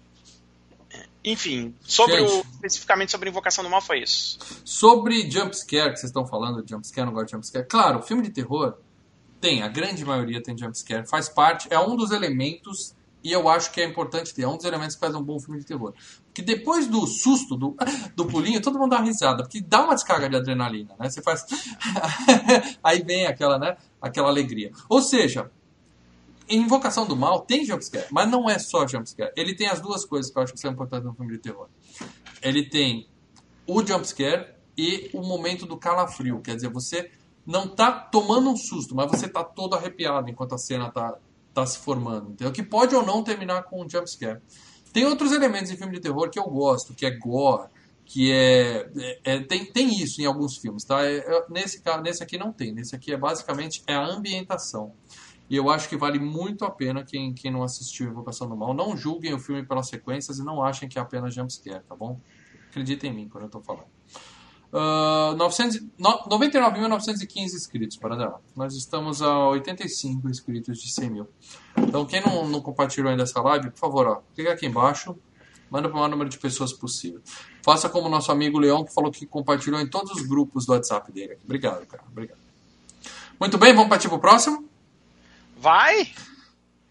Speaker 2: Enfim, sobre o, especificamente sobre Invocação do Mal foi isso.
Speaker 1: Sobre jumpscare, que vocês estão falando de jumpscare, não gosto de jumpscare. Claro, filme de terror tem, a grande maioria tem jumpscare. Faz parte, é um dos elementos, e eu acho que é importante ter, é um dos elementos que faz um bom filme de terror. Porque depois do susto, do, do pulinho, todo mundo dá uma risada, porque dá uma descarga de adrenalina, né? Você faz. Aí vem aquela, né? Aquela alegria. Ou seja, em Invocação do Mal tem jumpscare, mas não é só jumpscare. Ele tem as duas coisas que eu acho que são importantes no filme de terror. Ele tem o jumpscare e o momento do calafrio. Quer dizer, você não tá tomando um susto, mas você tá todo arrepiado enquanto a cena tá, tá se formando. Entendeu? Que pode ou não terminar com um jumpscare. Tem outros elementos em filme de terror que eu gosto, que é gore, que é, é- é- tem, tem isso em alguns filmes, tá? É- é- nesse, nesse aqui não tem. Nesse aqui é basicamente é a ambientação. E eu acho que vale muito a pena quem, quem não assistiu Invocação do Mal. Não julguem o filme pelas sequências e não achem que é apenas jumpscare, tá bom? Acreditem em mim quando eu tô falando. Ah, 900 no- 99.915 inscritos, para Nós estamos a 85 inscritos de 100 mil. Então, quem não, não compartilhou ainda essa live, por favor, ó, clica aqui embaixo, manda para o maior número de pessoas possível. Faça como o nosso amigo Leão, que falou que compartilhou em todos os grupos do WhatsApp dele. Obrigado, cara. Obrigado. Muito bem, vamos partir pro próximo?
Speaker 2: Vai?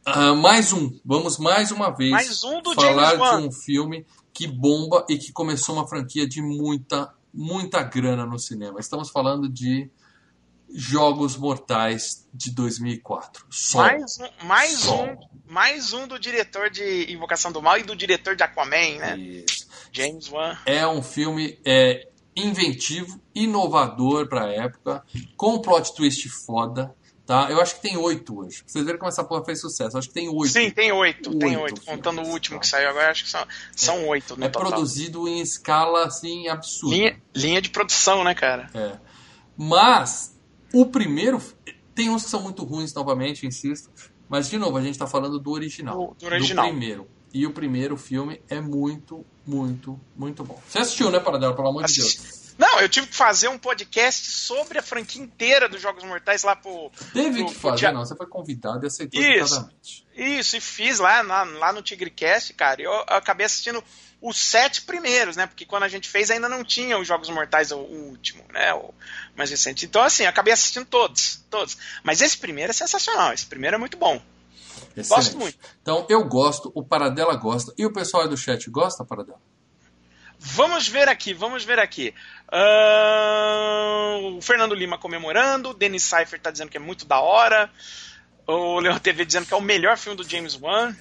Speaker 1: Ah, mais um. Vamos mais uma vez
Speaker 2: Mais um
Speaker 1: falar de um filme que bomba e que começou uma franquia de muita, muita grana no cinema. Estamos falando de Jogos Mortais de 2004. Sol.
Speaker 2: Mais um, mais
Speaker 1: Sol.
Speaker 2: um, mais um do diretor de Invocação do Mal e do diretor de Aquaman, né?
Speaker 1: Isso.
Speaker 2: James Wan.
Speaker 1: É um filme é, inventivo, inovador pra época, com um plot twist foda. Tá? Eu acho que tem oito hoje. Pra vocês verem como essa porra fez sucesso. Acho que tem oito.
Speaker 2: Sim, tem oito, tem
Speaker 1: Oito.
Speaker 2: Contando o último
Speaker 1: tá.
Speaker 2: que saiu agora, acho que são, são oito no
Speaker 1: É
Speaker 2: total.
Speaker 1: produzido em escala assim absurda.
Speaker 2: Linha, linha de produção, né, cara?
Speaker 1: É. Mas o primeiro. Tem uns que são muito ruins, novamente, insisto. Mas, de novo, a gente está falando do original.
Speaker 2: Do- do original.
Speaker 1: primeiro. E o primeiro filme é muito, muito, muito bom. Você assistiu, né, Paradela? Pelo amor de. Deus.
Speaker 2: Não, eu tive que fazer um podcast sobre a franquia inteira dos Jogos Mortais lá pro.
Speaker 1: Teve
Speaker 2: pro-
Speaker 1: que
Speaker 2: pro
Speaker 1: fazer,
Speaker 2: dia-
Speaker 1: não. Você foi convidado e aceitou
Speaker 2: Isso.
Speaker 1: educadamente.
Speaker 2: Isso, e fiz lá, lá, lá no TigreCast, cara. Eu, eu acabei assistindo os sete primeiros, né? Porque quando a gente fez ainda não tinha os Jogos Mortais, o, último, né? O mais recente. Então, assim, acabei assistindo todos, todos. Mas esse primeiro é sensacional, esse primeiro é muito bom.
Speaker 1: Excelente. Gosto muito. Então, eu gosto, o Paradela gosta. E o pessoal aí do chat gosta, Paradela?
Speaker 2: Vamos ver aqui, vamos ver aqui. Uh, o Fernando Lima comemorando, o Denis Cypher tá dizendo que é muito da hora. O Leon TV dizendo que é o melhor filme do James Wan.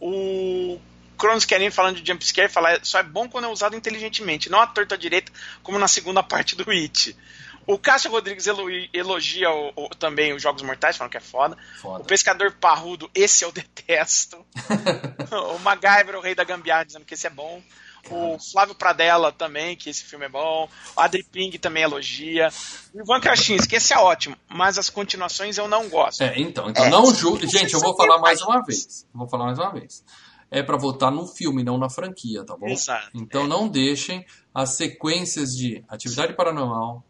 Speaker 2: O Cronos Querem falando de jumpscare, falar só é bom quando é usado inteligentemente, não a torta direita, como na segunda parte do It. O Cássio Rodrigues elogia o, o, também os Jogos Mortais, falando que é foda. foda. O Pescador Parrudo, esse eu detesto. o MacGyver, o Rei da Gambiarra, dizendo que esse é bom. O Flávio Pradella também, que esse filme é bom. O Adri Ping também elogia. O Ivan Krasinski, esse é ótimo, mas as continuações eu não gosto.
Speaker 1: É, então, então é, não julgue. Gente, eu vou falar mais uma vez. Vou falar mais uma vez. É para votar no filme, não na franquia, tá bom?
Speaker 2: Exato.
Speaker 1: Então é. não deixem as sequências de Atividade Paranormal,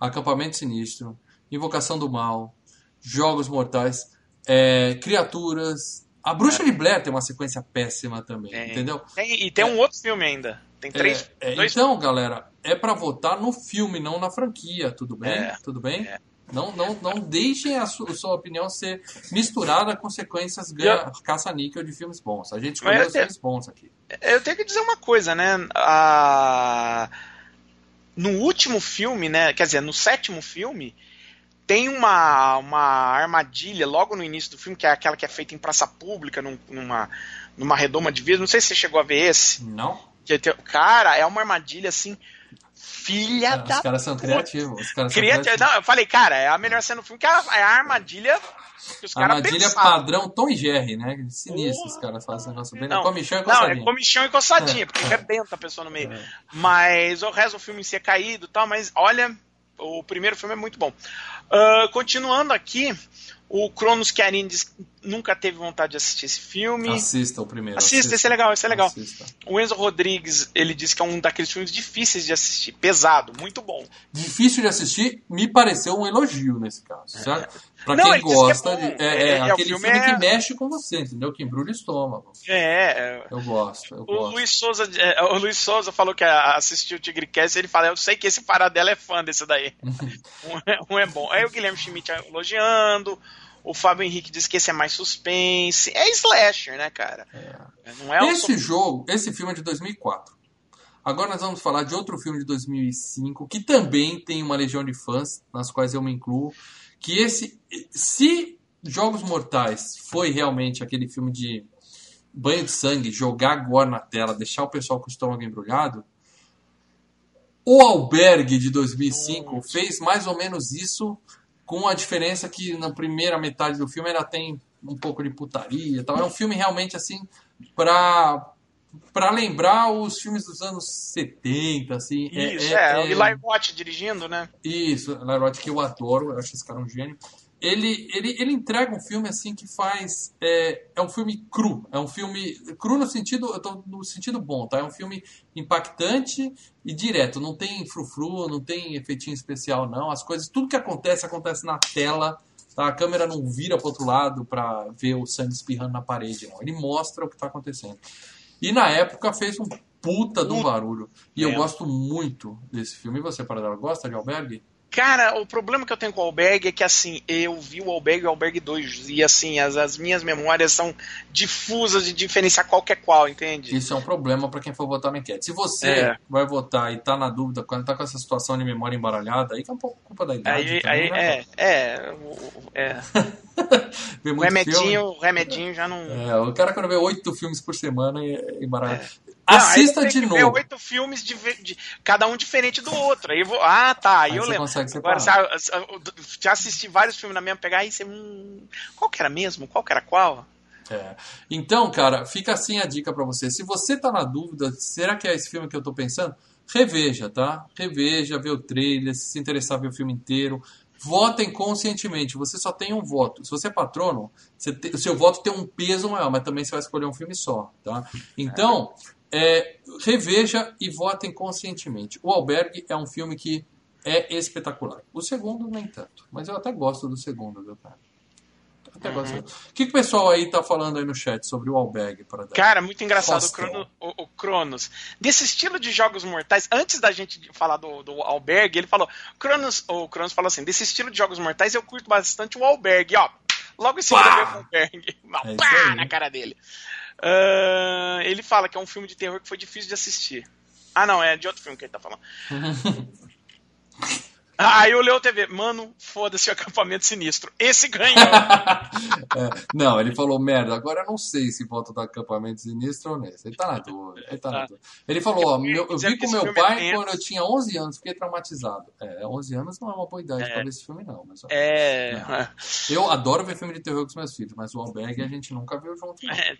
Speaker 1: Acampamento Sinistro, Invocação do Mal, Jogos Mortais, é, Criaturas, a Bruxa de Blair tem uma sequência péssima também, é. entendeu?
Speaker 2: Tem, e tem um outro filme ainda. Tem três.
Speaker 1: É, é então, galera, é para votar no filme, não na franquia, tudo bem? É. Tudo bem? É. Não, não, não deixem a sua, a sua, opinião ser misturada com sequências caça-níquel de filmes bons. A gente escolheu os filmes bons aqui.
Speaker 2: Eu tenho que dizer uma coisa, né? A... No último filme, né? Quer dizer, no sétimo filme, tem uma, uma armadilha logo no início do filme, que é aquela que é feita em praça pública, num, numa, numa redoma de vidro. Não sei se você chegou a ver esse.
Speaker 1: Não.
Speaker 2: Que, cara, é uma armadilha assim. Filha
Speaker 1: ah,
Speaker 2: da.
Speaker 1: Os caras são criativos. Os caras
Speaker 2: Criati...
Speaker 1: são
Speaker 2: criativos. Não, eu falei, cara, é a melhor cena do filme, que é a, é a armadilha que os caras
Speaker 1: Armadilha pensaram. padrão Tom e Jerry, né? Sinistro os caras fazem esse negócio bem.
Speaker 2: Não,
Speaker 1: é comichão e coçadinha.
Speaker 2: Não, é comichão e coçadinha, porque rebenta a pessoa no meio. É. Mas o resto do filme em si é caído e tal, mas olha, o primeiro filme é muito bom. Uh, continuando aqui, o Cronos Chiarini diz que nunca teve vontade de assistir esse filme.
Speaker 1: Assista o primeiro.
Speaker 2: Assista, assista. esse é legal, esse é legal. Assista. O Enzo Rodrigues, ele diz que é um daqueles filmes difíceis de assistir, pesado, muito bom.
Speaker 1: Difícil de assistir, me pareceu um elogio nesse caso, é. certo? Pra Não, quem gosta, é, de, é, é, é aquele filme, filme que mexe com você, entendeu? Que embrulha o estômago.
Speaker 2: É,
Speaker 1: eu gosto. Eu
Speaker 2: o,
Speaker 1: gosto.
Speaker 2: Luiz Souza, o Luiz Souza falou que assistiu o Tigre Cast, ele fala, eu sei que esse paradela é fã desse daí. um, um é bom. Aí o Guilherme Schmidt elogiando. O Fábio Henrique diz que esse é mais suspense. É slasher, né, cara?
Speaker 1: É. Não é esse jogo, esse filme é de 2004. Agora nós vamos falar de outro filme de 2005 que também tem uma legião de fãs, nas quais eu me incluo. Que esse, se Jogos Mortais foi realmente aquele filme de banho de sangue, jogar agora na tela, deixar o pessoal com o estômago embrulhado, o Albergue de 2005 Nossa. fez mais ou menos isso com a diferença que na primeira metade do filme ainda tem um pouco de putaria tal. É um filme realmente assim para para lembrar os filmes dos anos 70, assim.
Speaker 2: É, isso, é, é, é, Eli dirigindo, né?
Speaker 1: Isso, Eli Roth que eu adoro, eu acho esse cara um gênio ele, ele, ele entrega um filme assim que faz. É, é um filme cru. É um filme. Cru no sentido. Eu tô no sentido bom, tá? É um filme impactante e direto. Não tem frufru, não tem efeitinho especial, não. As coisas. Tudo que acontece, acontece na tela. Tá? A câmera não vira para outro lado para ver o sangue espirrando na parede, não. Ele mostra o que está acontecendo. E na época fez um puta de um barulho. E eu gosto muito desse filme. E você, Paradela, gosta de Albergue?
Speaker 2: Cara, o problema que eu tenho com o Alberg é que, assim, eu vi o Alberg e o Alberg 2, e, assim, as, as minhas memórias são difusas de diferenciar qual que é qual, entende?
Speaker 1: Isso é um problema para quem for votar na enquete. Se você é. vai votar e tá na dúvida, quando tá com essa situação de memória embaralhada, aí que é um pouco culpa da idade.
Speaker 2: Aí, também, aí né? é, é, é. o remedinho, remedinho já não.
Speaker 1: É, o cara quando vê oito filmes por semana é embaralhado. É. Assista de novo.
Speaker 2: oito filmes de, de, cada um diferente do outro. Aí eu vou, ah, tá, aí, aí eu lembro. Agora, já assisti vários filmes na mesma pegada, aí você, hum, qual que era mesmo? Qual que era qual?
Speaker 1: É. Então, cara, fica assim a dica para você. Se você tá na dúvida, será que é esse filme que eu tô pensando? Reveja, tá? Reveja, vê o trailer, se se interessar ver o filme inteiro. Votem conscientemente. Você só tem um voto. Se você é patrono, você o seu voto tem um peso maior, mas também você vai escolher um filme só, tá? Então, é, reveja e votem conscientemente. O Albergue é um filme que é espetacular. O segundo, nem tanto. Mas eu até gosto do segundo, viu, cara? Até saiu. O que, que o pessoal aí tá falando aí no chat sobre o Alberg? Para dar?
Speaker 2: Cara, muito engraçado o. Crono- o- o Cronos. Desse estilo de jogos mortais, antes da gente falar do, do Alberg, ele falou. Cronos, o Cronos falou assim: desse estilo de jogos mortais, eu curto bastante o Alberg. Ó, logo em veio o Alberg. Uma
Speaker 1: É
Speaker 2: pá na cara dele. Ah, ele fala que é um filme de terror que foi difícil de assistir. Ah, não, é de outro filme que ele tá falando. Ah, Aí o Leo TV, mano, foda-se o acampamento sinistro. Esse ganhou.
Speaker 1: É, não, ele falou merda. Agora eu não sei se volta do acampamento sinistro ou nesse. Ele tá na dúvida. Ele, tá na
Speaker 2: Tá.
Speaker 1: dúvida. ele falou: ó, meu- eu vi com meu
Speaker 2: é
Speaker 1: pai quando eu tinha 11 anos, fiquei traumatizado. É, 11 anos não é uma boa idade
Speaker 2: É.
Speaker 1: pra ver esse filme, não. Mas, ó,
Speaker 2: É.
Speaker 1: Eu adoro ver filme de terror com os meus filhos, mas o Alberg a gente nunca viu junto. não.
Speaker 2: é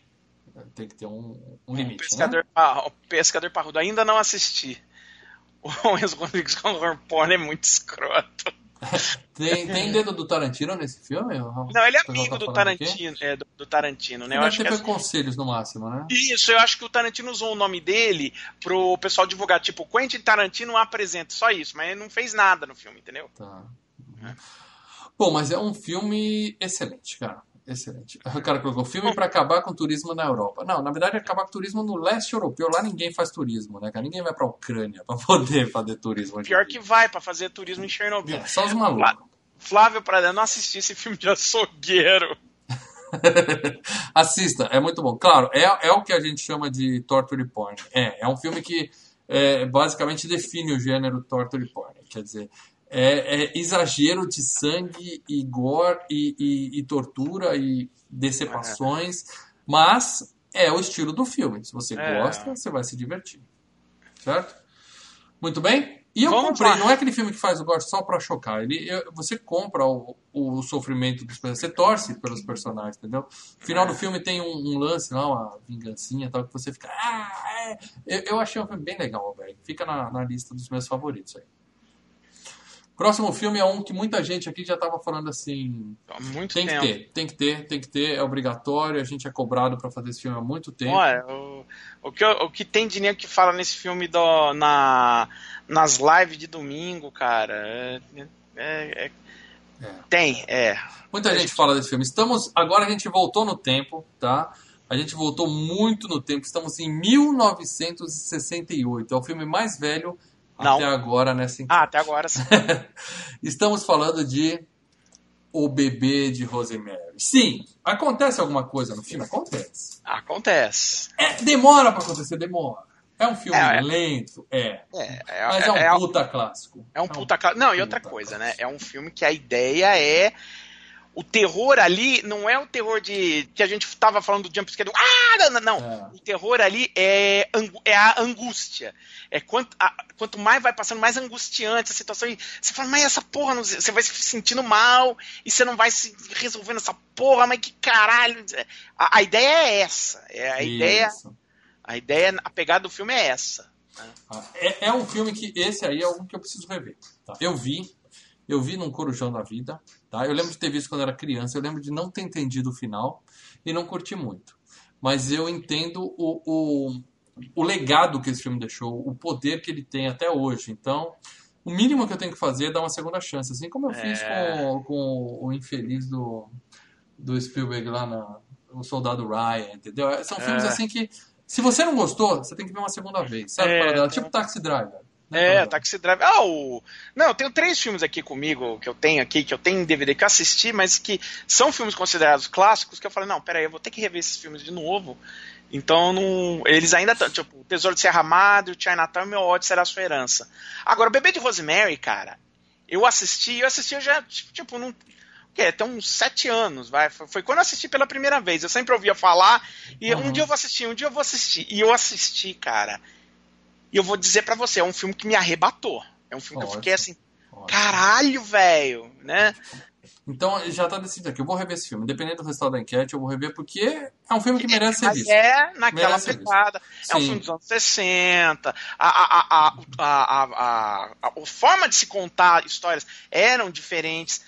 Speaker 1: Tem que ter um, um limite. né?
Speaker 2: pescador, ah, o pescador parrudo ainda não assisti. O Enzo Rodrigues com horror porn é muito escroto.
Speaker 1: Tem, tem dedo do Tarantino nesse filme?
Speaker 2: Não, ele é amigo
Speaker 1: tá
Speaker 2: do? Tarantino, é, do, do Tarantino, né? Eu
Speaker 1: Deve
Speaker 2: acho que
Speaker 1: foi conselhos no máximo, né?
Speaker 2: Isso, eu acho que o Tarantino usou o nome dele pro pessoal divulgar, tipo, Quentin Tarantino apresenta, só isso, mas ele não fez nada no filme, entendeu?
Speaker 1: Tá. Bom, mas é um filme excelente, cara. Excelente. O cara colocou filme para acabar com o turismo na Europa. Não, na verdade é acabar com o turismo no leste europeu. Lá ninguém faz turismo, né, cara? Ninguém vai pra Ucrânia pra poder fazer turismo.
Speaker 2: Pior que vai pra fazer turismo em Chernobyl.
Speaker 1: É, só os malucos.
Speaker 2: Flávio Prada, não assisti esse filme de açougueiro.
Speaker 1: Assista, é muito bom. Claro, é, é o que a gente chama de torture porn. É, é um filme que é, basicamente define o gênero torture porn. Quer dizer, é, é exagero de sangue e gore e, e- e tortura e decepções, mas é o estilo do filme. Se você
Speaker 2: É.
Speaker 1: gosta, você vai se divertir. Certo? Muito bem? E eu
Speaker 2: Vamos
Speaker 1: comprei,
Speaker 2: lá.
Speaker 1: não é aquele filme que faz o gore só pra chocar. Ele, eu- você compra o, o sofrimento dos personagens, você torce pelos personagens, entendeu? No final do filme tem um, um lance lá, uma vingancinha e tal, que você fica. Ah, é. eu, eu achei um filme bem legal, velho. Fica na, na lista dos meus favoritos aí. Próximo filme é um que muita gente aqui já tava falando assim.
Speaker 2: Há muito
Speaker 1: Tem que
Speaker 2: tempo.
Speaker 1: ter, tem que ter, tem que ter, é obrigatório, a gente é cobrado pra fazer esse filme há muito tempo.
Speaker 2: Olha, o, o, que, o que tem de nego que fala nesse filme do, na, nas lives de domingo, cara, é, é- é-
Speaker 1: É.
Speaker 2: tem, é.
Speaker 1: Muita gente fala desse filme. Estamos. Agora a gente voltou no tempo, tá? A gente voltou muito no tempo. Estamos em 1968. É o filme mais velho
Speaker 2: Não.
Speaker 1: até agora nessa
Speaker 2: Ah, até agora sim.
Speaker 1: Estamos falando de O Bebê de Rosemary. Sim, acontece alguma coisa no filme? Acontece.
Speaker 2: acontece.
Speaker 1: É, demora pra acontecer, demora. É um filme
Speaker 2: É, é.
Speaker 1: lento, é.
Speaker 2: É, é,
Speaker 1: Mas é um
Speaker 2: é,
Speaker 1: puta clássico.
Speaker 2: é um puta. cla- Não, e outra coisa,
Speaker 1: clássico.
Speaker 2: né? É um filme que a ideia é. O terror ali não é o terror de. que a gente tava falando do jumpscare do. Ah, não, não.
Speaker 1: É.
Speaker 2: O terror ali é, é a angústia. É quanto, a- quanto mais vai passando, mais angustiante a situação. E você fala, mas essa porra, não- você vai se sentindo mal e você não vai se resolvendo essa porra, mas que caralho. A, a ideia é essa. É a ideia, a ideia, a pegada do filme é essa.
Speaker 1: Ah, É, é um filme que esse aí é um que eu preciso rever. tá? Eu vi, eu vi num Corujão da Vida, tá? Eu lembro de ter visto quando era criança, eu lembro de não ter entendido o final e não curti muito. Mas eu entendo o, o, o legado que esse filme deixou, o poder que ele tem até hoje. Então, o mínimo que eu tenho que fazer é dar uma segunda chance, assim como eu fiz
Speaker 2: É.
Speaker 1: com, com o infeliz do, do Spielberg lá na O Soldado Ryan, entendeu? São filmes
Speaker 2: É.
Speaker 1: assim que se você não gostou, você tem que ver uma segunda vez. Sabe?
Speaker 2: É,
Speaker 1: Paradela?
Speaker 2: então-
Speaker 1: Tipo Taxi Driver.
Speaker 2: É? Taxi Driver. Ah, o. Não, eu tenho três filmes aqui comigo que eu tenho aqui, que eu tenho em DVD que eu assisti, mas que são filmes considerados clássicos, que eu falei, não, peraí, eu vou ter que rever esses filmes de novo. Então, não, eles ainda estão. Tipo, o Tesouro de Serra Madre, o Chinatown e meu ódio será a sua herança. Agora, o Bebê de Rosemary, cara, eu assisti, eu assisti eu já, tipo, não. O quê? Tem uns sete anos, vai. Foi, foi quando eu assisti pela primeira vez. Eu sempre ouvia falar, e
Speaker 1: Uhum.
Speaker 2: um dia eu vou assistir, um dia eu vou assistir. E eu assisti, cara. E eu vou dizer pra você, é um filme que me arrebatou. É um filme que eu
Speaker 1: Ótimo.
Speaker 2: fiquei assim,
Speaker 1: Ótimo.
Speaker 2: caralho, velho, né?
Speaker 1: Então já tá decidido aqui. Eu vou rever esse filme. Independente do resultado da enquete, eu vou rever porque é um filme que merece ser visto.
Speaker 2: é naquela pegada. É um filme dos anos 60. A, a, a, a, a, forma de se contar histórias eram diferentes.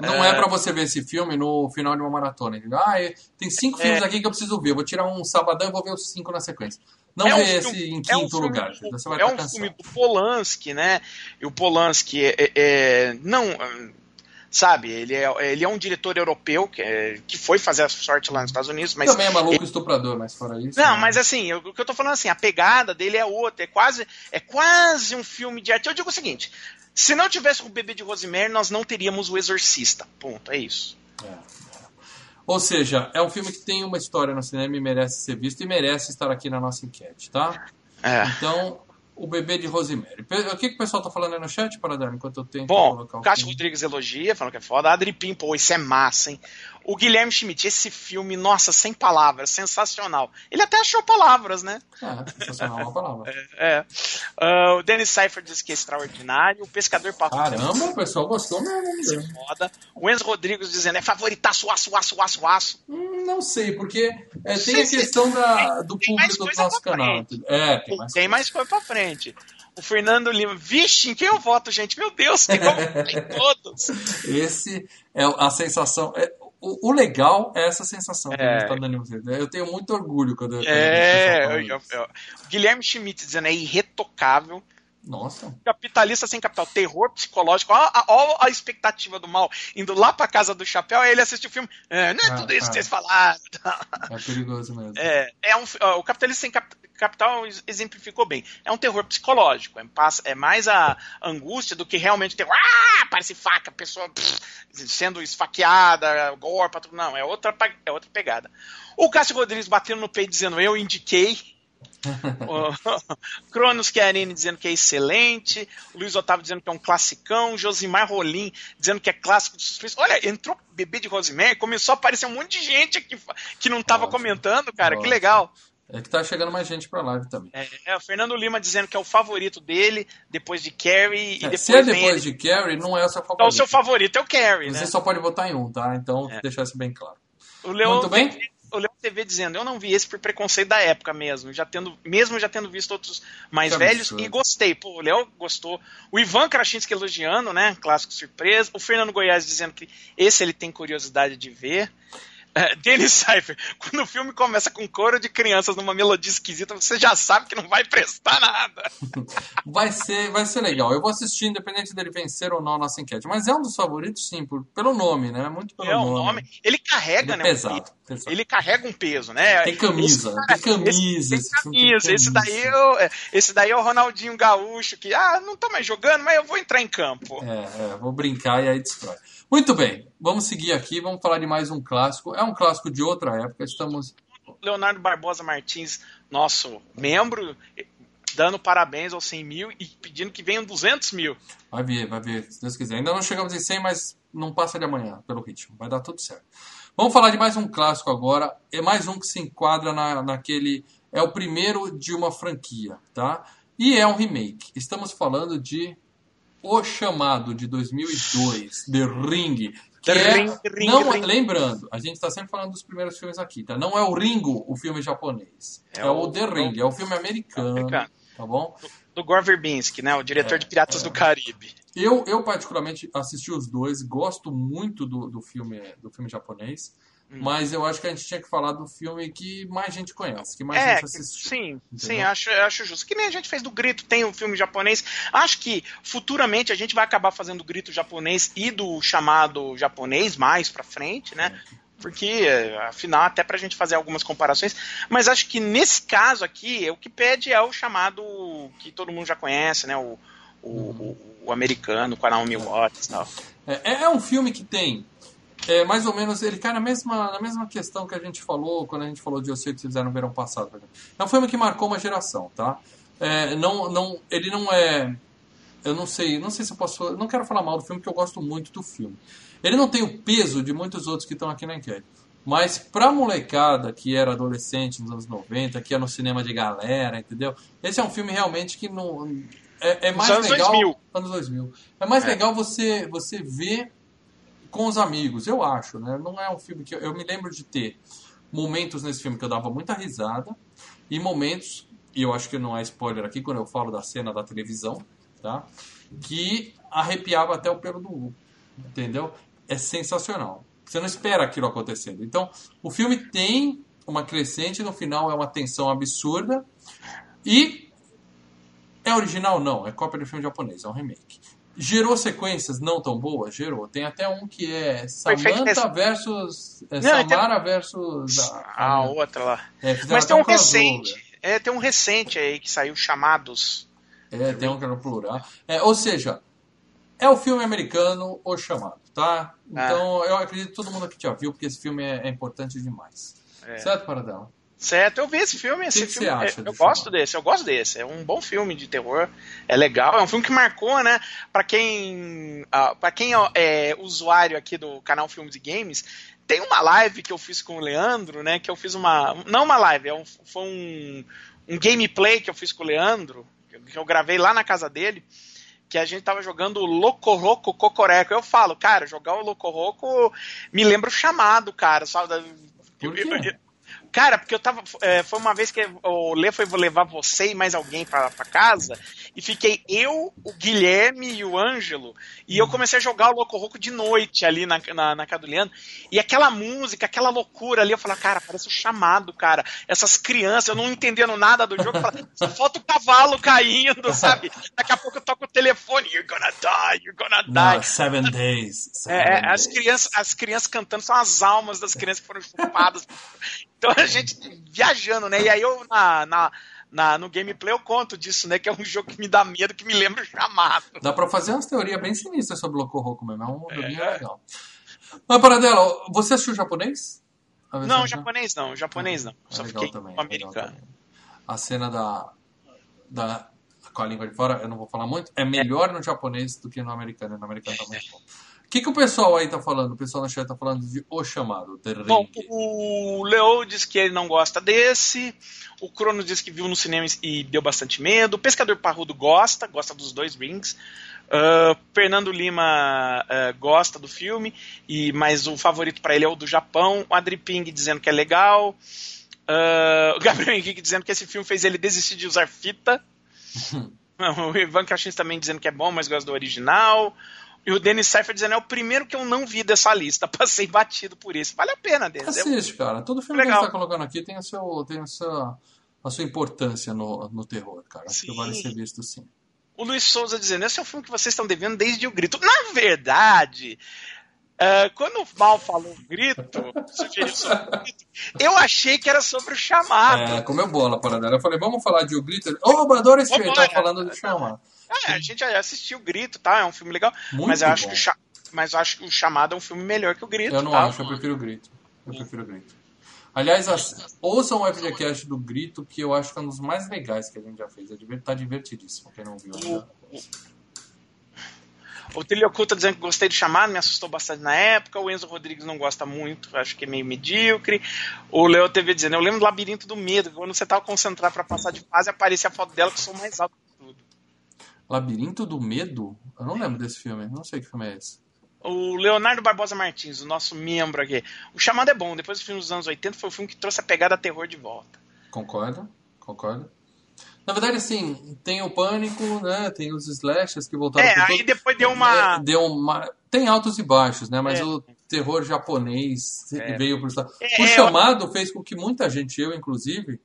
Speaker 1: Não é pra você ver esse filme no final de uma maratona. Ah, é- tem cinco
Speaker 2: É.
Speaker 1: filmes aqui que eu preciso ver. Eu vou tirar um sabadão e vou ver os cinco na sequência. Não
Speaker 2: É um filme-
Speaker 1: esse em
Speaker 2: é um
Speaker 1: quinto
Speaker 2: filme
Speaker 1: lugar.
Speaker 2: do-?
Speaker 1: Você vai
Speaker 2: é um
Speaker 1: cansado.
Speaker 2: filme do Polanski, né? E o Polanski é, é- é- não sabe? Ele é, ele é um diretor europeu que, é, que foi fazer a sorte lá nos Estados Unidos, mas.
Speaker 1: Também é maluco ele... estuprador, mas fora isso.
Speaker 2: Não, né? mas assim, o que eu tô falando assim, a pegada dele é outra, é quase, é quase um filme de arte. Eu digo o seguinte: se não tivesse o bebê de Rosemary, nós não teríamos o Exorcista. Ponto, é isso. É.
Speaker 1: Ou seja, é um filme que tem uma história no cinema e merece ser visto e merece estar aqui na nossa enquete, tá? É. Então, o bebê de Rosemary. O que, que o pessoal tá falando aí no chat, para dar enquanto eu tenho
Speaker 2: Bom, colocar o Cássio Rodrigues elogia, falando que é foda. Adri Pim, pô, isso é massa, hein? O Guilherme Schmidt, esse filme, nossa, sem palavras, sensacional. Ele até achou palavras, né?
Speaker 1: É, sensacional uma palavra.
Speaker 2: é. é. Uh, o Dennis Cypher diz que é extraordinário. O Pescador
Speaker 1: Papo. Caramba, o pessoal gostou mesmo.
Speaker 2: É foda. O Enzo Rodrigues dizendo, é favoritaço, aço, aço, aço, aço.
Speaker 1: Hum, não sei, porque é, tem a questão da, do público do nosso canal. É, tem mais,
Speaker 2: tem mais coisa pra frente. O Fernando Lima, vixe, em quem eu voto, gente? Meu Deus, tem como todos.
Speaker 1: Esse é a sensação. É, o, o, legal é essa sensação que é. a gente dando em vocês. Eu tenho muito orgulho quando eu.
Speaker 2: É, eu, eu, eu, Guilherme Schmidt dizendo é irretocável.
Speaker 1: Nossa.
Speaker 2: Capitalista sem capital, terror psicológico. Olha a, expectativa do mal indo lá pra casa do chapéu, aí ele assiste o filme. É, não é ah, tudo isso ah. que vocês falaram.
Speaker 1: É perigoso mesmo.
Speaker 2: É, é um, o capitalista sem capital exemplificou bem. É um terror psicológico. É, é mais a angústia do que realmente terror. Ah, parece faca, pessoa pff, sendo esfaqueada, golpe, tudo. Não, é outra, é outra pegada. O Cássio Rodrigues batendo no peito dizendo: Eu indiquei o Cronos Chiarini dizendo que é excelente, Luiz Otávio dizendo que é um classicão, Josimar Rolim dizendo que é clássico de suspense. Olha, entrou bebê de Rosemary, começou a aparecer um monte de gente aqui que não estava comentando, cara, Nossa. que legal.
Speaker 1: É que tá chegando mais gente pra live também.
Speaker 2: É, é, o Fernando Lima dizendo que é o favorito dele, depois de Carrie. É, e depois
Speaker 1: se é depois de Carrie, não é o seu favorito. Então,
Speaker 2: o seu favorito é o Carrie,
Speaker 1: Você
Speaker 2: né?
Speaker 1: só pode votar em um, tá? Então, é. deixar isso bem claro.
Speaker 2: O Leon Muito bem? TV dizendo, eu não vi esse por preconceito da época mesmo, já tendo, mesmo já tendo visto outros mais que velhos, absurdo. e gostei. Pô, o Léo gostou. O Ivan Krasinski elogiando, né? Clássico surpresa. O Fernando Goiás dizendo que esse ele tem curiosidade de ver. É, Dennis Cypher, quando o filme começa com coro de crianças numa melodia esquisita, você já sabe que não vai prestar nada.
Speaker 1: vai ser, vai ser legal. Eu vou assistir, independente dele vencer ou não a nossa enquete. Mas é um dos favoritos, sim, por, pelo nome, né? Muito pelo é, nome. nome.
Speaker 2: Ele carrega, ele é
Speaker 1: né? Pesado, um,
Speaker 2: pesado, Ele carrega um peso, né?
Speaker 1: Tem camisa, esse, tem camisa.
Speaker 2: Esse, tem camisa. Esse, daí é, esse daí é o Ronaldinho Gaúcho, que, ah, não tô mais jogando, mas eu vou entrar em campo.
Speaker 1: É, é vou brincar e aí destrói. Muito bem, vamos seguir aqui, vamos falar de mais um clássico. É um clássico de outra época, estamos.
Speaker 2: Leonardo Barbosa Martins, nosso membro, dando parabéns aos 100 mil e pedindo que venham 200 mil.
Speaker 1: Vai ver, vai ver, se Deus quiser. Ainda não chegamos em 100, mas não passa de amanhã, pelo ritmo. Vai dar tudo certo. Vamos falar de mais um clássico agora. É mais um que se enquadra na, naquele. É o primeiro de uma franquia, tá? E é um remake. Estamos falando de o Chamado de 2002, The Ring. Que é, ring, ring, não, ring. Lembrando, a gente está sempre falando dos primeiros filmes aqui, tá? Não é o Ringo, o filme japonês. É, é o, o, The Ring, é o filme americano, americano. tá bom?
Speaker 2: Do, do Gore Verbinski, né? O diretor é, de Piratas é. do Caribe.
Speaker 1: Eu, eu, particularmente, assisti os dois, gosto muito do, do, filme, do filme japonês. Hum. Mas eu acho que a gente tinha que falar do filme que mais gente conhece, que mais é, gente assistiu.
Speaker 2: Sim, entendeu? sim, acho, acho justo. Que nem a gente fez do Grito, tem um filme japonês. Acho que futuramente a gente vai acabar fazendo o Grito japonês e do chamado japonês mais pra frente, né? É. Porque, afinal, até pra gente fazer algumas comparações. Mas acho que nesse caso aqui, o que pede é o chamado que todo mundo já conhece, né? O, o, uhum. o, o americano, com a Naomi Watts e tal.
Speaker 1: É, é um filme que tem é, mais ou menos, ele cai na mesma, na mesma questão que a gente falou quando a gente falou de Sei Que Fizeram no Verão Passado. É um filme que marcou uma geração, tá? É, não, não, ele não é... Eu não sei, não sei se eu posso... Não quero falar mal do filme, porque eu gosto muito do filme. Ele não tem o peso de muitos outros que estão aqui na enquete. Mas pra molecada que era adolescente nos anos 90, que ia no cinema de galera, entendeu? Esse é um filme realmente que não... É, é mais anos legal... 2000. Anos 2000. É mais é. legal você, você ver com os amigos, eu acho, né? Não é um filme que eu, eu me lembro de ter momentos nesse filme que eu dava muita risada e momentos, e eu acho que não é spoiler aqui quando eu falo da cena da televisão, tá? Que arrepiava até o pelo do U, entendeu? É sensacional. Você não espera aquilo acontecendo. Então, o filme tem uma crescente, no final é uma tensão absurda e é original não, é cópia de filme japonês, é um remake. Gerou sequências não tão boas? Gerou. Tem até um que é. Samantha versus. É
Speaker 2: Não, tem-
Speaker 1: Samara versus.
Speaker 2: A outra lá.
Speaker 1: É,
Speaker 2: Mas tem um recente. É, tem um recente aí que saiu chamados.
Speaker 1: É, tem um que era plural. É, ou seja, é o filme americano O Chamado, tá?
Speaker 2: Ah.
Speaker 1: Então eu acredito que todo mundo aqui já viu, porque esse filme é, é importante demais.
Speaker 2: É.
Speaker 1: Certo, Paradela?
Speaker 2: Certo, eu vi esse filme. Esse
Speaker 1: que que
Speaker 2: filme
Speaker 1: você acha
Speaker 2: é-
Speaker 1: do
Speaker 2: eu gosto desse, eu gosto desse. É um bom filme de terror. É legal. É um filme que marcou, né? Pra quem, ah, pra quem é usuário aqui do canal Filmes e Games, tem uma live que eu fiz com o Leandro, né? Que eu fiz uma. Não uma live, é um, foi um, um gameplay que eu fiz com o Leandro, que eu gravei lá na casa dele. Que a gente tava jogando o Locoroco Cocoreco. Eu falo, cara, jogar o Locoroco me lembra o chamado, cara. Sabe?
Speaker 1: Por
Speaker 2: Eu-
Speaker 1: quê?
Speaker 2: Cara, porque eu tava. é, foi uma vez que o Lê foi levar você e mais alguém pra, pra casa. E fiquei eu, o Guilherme e o Ângelo. E eu comecei a jogar o Loco Roco de noite ali na, na, na casa do Leandro. E aquela música, aquela loucura ali, eu falei, cara, parece o chamado, cara. Essas crianças, eu não entendendo nada do jogo, eu só falta o cavalo caindo, sabe? Daqui a pouco eu toco o telefone, you're gonna die, you're gonna die.
Speaker 1: Não, seven Days. Seven
Speaker 2: É, é, as
Speaker 1: Days.
Speaker 2: crianças, as crianças cantando são as almas das crianças que foram chupadas. Então a gente viajando, né? E aí eu na, na, na- no gameplay eu conto disso, né? Que é um jogo que me dá medo, que me lembra chamado.
Speaker 1: Dá pra fazer umas teorias bem sinistras sobre o Loco Roco mesmo. É um joguinho legal. Mas, Paradela, você assistiu japonês?
Speaker 2: Não, japonês não, japonês não.
Speaker 1: É
Speaker 2: Só
Speaker 1: legal
Speaker 2: fiquei
Speaker 1: também,
Speaker 2: com
Speaker 1: é legal
Speaker 2: americano.
Speaker 1: também. A cena da, da. com a língua de fora, eu não vou falar muito, é melhor no japonês do que no americano. No americano tá muito bom. O que, que o pessoal aí tá falando? O pessoal no chat tá falando de O Chamado, The Ring.
Speaker 2: Bom, o Leo diz que ele não gosta desse. O Crono diz que viu no cinema e deu bastante medo. O Pescador Parrudo gosta, gosta dos dois rings. Ah, Fernando Lima ah, gosta do filme, e mas o favorito para ele é o do Japão. O Adri Ping dizendo que é legal. Ah, o Gabriel Henrique dizendo que esse filme fez ele desistir de usar fita. o Ivan Cachins também dizendo que é bom, mas gosta do original. E o Denis Seifer dizendo é o primeiro que eu não vi dessa lista. Passei batido por isso. Vale a pena, Denis. É
Speaker 1: Assiste, cara. Todo filme
Speaker 2: Legal.
Speaker 1: que a gente tá colocando aqui tem, o seu, tem a, sua, a sua importância no, no terror, cara. Acho que
Speaker 2: Sim.
Speaker 1: vale ser visto sim.
Speaker 2: O Luiz Souza dizendo: esse é o filme que vocês estão devendo desde o grito. Na verdade, ah, quando o Mal falou grito, sugeriu sobre o grito, eu achei que era sobre o chamado.
Speaker 1: É, comeu bola para dela. Eu falei, vamos falar de O Grito. Ô, adoro esse filme. Tá falando do Chamado.
Speaker 2: É, a gente já assistiu o grito, tá? É um filme legal.
Speaker 1: Muito
Speaker 2: mas eu acho que o cha- mas eu acho que o chamado é um filme melhor que o grito.
Speaker 1: Eu não
Speaker 2: tá?
Speaker 1: acho, eu prefiro o Grito. Eu prefiro o Grito. Aliás, ouçam o FGCast do Grito, que eu acho que é um dos mais legais que a gente já fez. É diver- tá divertidíssimo, quem não viu.
Speaker 2: O Trilho Oculto tá dizendo que gostei do chamado, me assustou bastante na época. O Enzo Rodrigues não gosta muito, acho que é meio medíocre. O Leo TV dizendo, eu lembro do Labirinto do Medo, quando você tava concentrado pra passar de fase, aparecia a foto dela que sou mais alto que tudo.
Speaker 1: Labirinto do Medo? Eu não lembro desse filme. Não sei que filme é esse.
Speaker 2: O Leonardo Barbosa Martins, o nosso membro aqui. O chamado é bom, depois do filme dos anos 80, foi o filme que trouxe a pegada terror de volta.
Speaker 1: Concordo, concordo. Na verdade, assim, tem o Pânico, né? Tem os slashers que voltaram
Speaker 2: É, aí
Speaker 1: todo-
Speaker 2: depois deu uma.
Speaker 1: É, deu uma... Tem altos e baixos, né? Mas
Speaker 2: É.
Speaker 1: o terror japonês
Speaker 2: É.
Speaker 1: veio estado.
Speaker 2: É,
Speaker 1: o
Speaker 2: eu-
Speaker 1: chamado fez com que muita gente, eu inclusive,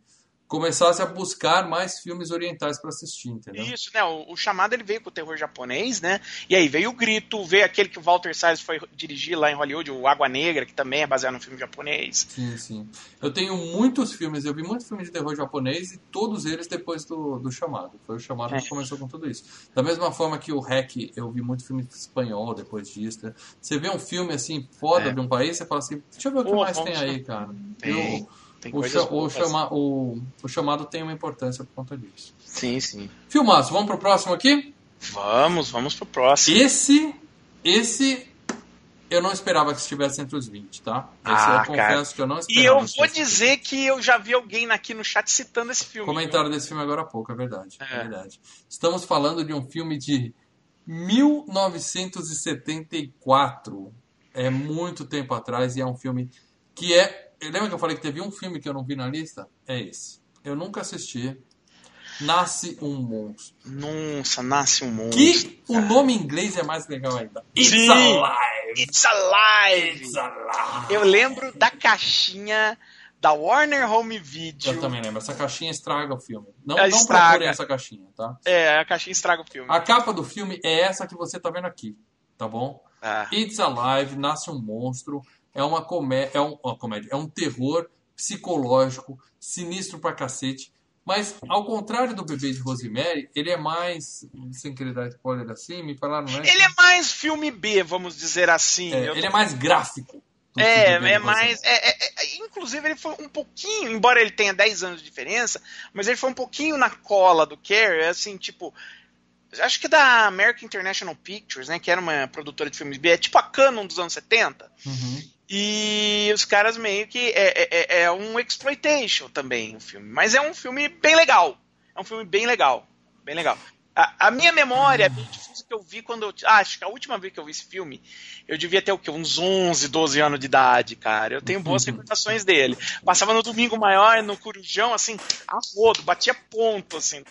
Speaker 1: começasse a buscar mais filmes orientais para assistir, entendeu?
Speaker 2: Isso, né? O, o chamado ele veio com o terror japonês, né? E aí veio o grito, veio aquele que o Walter Salles foi dirigir lá em Hollywood, o Água Negra, que também é baseado no filme japonês.
Speaker 1: Sim, sim. Eu tenho muitos filmes, eu vi muitos filmes de terror japonês e todos eles depois do, do chamado. Foi o chamado
Speaker 2: É.
Speaker 1: que começou com tudo isso. Da mesma forma que o REC, eu vi muito filme espanhol depois disso. né? Você vê um filme assim, foda
Speaker 2: É.
Speaker 1: de um país, você fala assim, deixa eu ver o que
Speaker 2: Pô,
Speaker 1: mais tem aí, cara.
Speaker 2: Tem,
Speaker 1: E
Speaker 2: tem
Speaker 1: o, cha- o, chama, o, o chamado tem uma importância por conta disso.
Speaker 2: Sim, sim.
Speaker 1: Filmaço, vamos pro próximo aqui?
Speaker 2: Vamos, vamos pro próximo.
Speaker 1: Esse, esse eu não esperava que estivesse entre os 20, tá? Esse
Speaker 2: Ah,
Speaker 1: eu confesso
Speaker 2: cara.
Speaker 1: que eu não
Speaker 2: E
Speaker 1: esperava.
Speaker 2: eu
Speaker 1: que
Speaker 2: vou dizer que eu já vi alguém aqui no chat citando esse filme.
Speaker 1: Comentaram desse filme agora há pouco, é verdade. É.
Speaker 2: É.
Speaker 1: verdade. Estamos falando de um filme de 1974. É muito tempo atrás e é um filme que é. Lembra que eu falei que teve um filme que eu não vi na lista? É esse. Eu nunca assisti. Nasce um monstro.
Speaker 2: Nossa, nasce um monstro.
Speaker 1: Que o nome em inglês é mais legal ainda. It's
Speaker 2: Sim.
Speaker 1: Alive!
Speaker 2: It's Alive!
Speaker 1: It's Alive!
Speaker 2: Eu lembro da caixinha da Warner Home Video.
Speaker 1: Eu também lembro. Essa caixinha estraga o filme. Não,
Speaker 2: Ela
Speaker 1: não
Speaker 2: estraga.
Speaker 1: procurem essa caixinha, tá?
Speaker 2: É, a caixinha estraga o filme.
Speaker 1: A capa do filme é essa que você tá vendo aqui, tá bom?
Speaker 2: Ah.
Speaker 1: It's Alive, Nasce um Monstro, é uma, comé é um, uma comédia, é um terror psicológico, sinistro pra cacete. Mas, ao contrário do Bebê de Rosemary, ele é mais, sem querer dar spoiler assim, me falaram, não é?
Speaker 2: Ele é mais filme B, vamos dizer assim.
Speaker 1: É, ele
Speaker 2: tô-
Speaker 1: é mais gráfico.
Speaker 2: É,
Speaker 1: de
Speaker 2: é
Speaker 1: Rosemary.
Speaker 2: mais. é- é- é- inclusive, ele foi um pouquinho, embora ele tenha 10 anos de diferença, mas ele foi um pouquinho na cola do Carrie, assim, tipo. Acho que da American International Pictures, né? Que era uma produtora de filmes B, é tipo a Canon dos anos 70.
Speaker 1: Uhum.
Speaker 2: E os caras meio que. É, é, é um exploitation também o filme. Mas é um filme bem legal. É um filme bem legal. Bem legal. A, a minha memória é bem difusa que eu vi quando eu. Ah, acho que a última vez que eu vi esse filme, eu devia ter o quê? Uns 11, 12 anos de idade, cara. Eu tenho boas recordações dele. Passava no domingo maior, no Corujão, assim, a rodo, batia ponto, assim.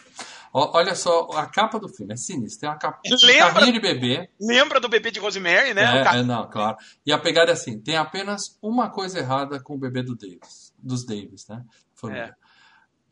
Speaker 1: Olha só, a capa do filme é sinistra. Tem uma capa, um
Speaker 2: Lembra?
Speaker 1: carrinho de bebê.
Speaker 2: Lembra do bebê de Rosemary, né?
Speaker 1: É, é, não, claro. E a pegada é assim: tem apenas uma coisa errada com o bebê do Davis, dos Davis, né? Família.
Speaker 2: É.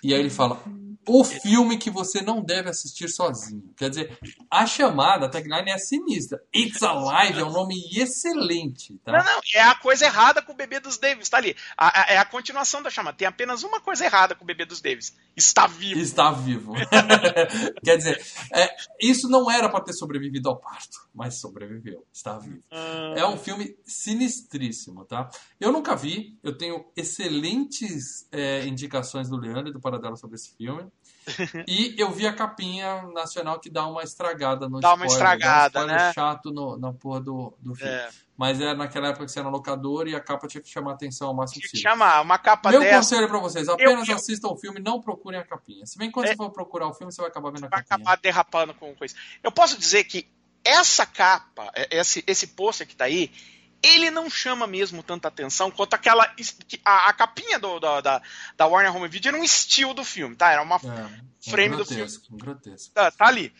Speaker 1: E aí ele fala: o filme que você não deve assistir sozinho. Quer dizer, a chamada, a tagline é sinistra. It's Alive é um nome excelente,
Speaker 2: Não,
Speaker 1: tá?
Speaker 2: não, é a coisa errada com o bebê dos Davis, tá ali. A- a- é a continuação da chamada. Tem apenas uma coisa errada com o bebê dos Davis. Está vivo.
Speaker 1: Está vivo. Quer dizer, é, isso não era para ter sobrevivido ao parto, mas sobreviveu. Está vivo.
Speaker 2: Ah,
Speaker 1: É um filme sinistríssimo, tá? Eu nunca vi, eu tenho excelentes é, indicações do Leandro e do Paradelo sobre esse filme. E eu vi a capinha nacional que dá uma estragada no
Speaker 2: Dá uma
Speaker 1: spoiler,
Speaker 2: estragada,
Speaker 1: dá um spoiler
Speaker 2: né?
Speaker 1: chato no, na porra do, do filme.
Speaker 2: é.
Speaker 1: Mas era naquela época que você era locador e a capa tinha que chamar a atenção ao máximo
Speaker 2: Tinha que
Speaker 1: possível.
Speaker 2: chamar uma capa
Speaker 1: Meu
Speaker 2: dessa.
Speaker 1: conselho pra vocês, apenas
Speaker 2: eu-
Speaker 1: assistam o filme, não procurem a capinha. Se bem que quando
Speaker 2: É.
Speaker 1: você for procurar o filme, você vai acabar vendo a
Speaker 2: vai
Speaker 1: capinha.
Speaker 2: acabar derrapando com coisa. Eu posso dizer que essa capa, é- esse, esse pôster que tá aí, ele não chama mesmo tanta atenção quanto aquela. que A, a capinha do, da, da, da Warner Home Video era um estilo do filme, tá? Era uma.
Speaker 1: É,
Speaker 2: frame do
Speaker 1: grotesco, grotesco.
Speaker 2: Tá, tá ali.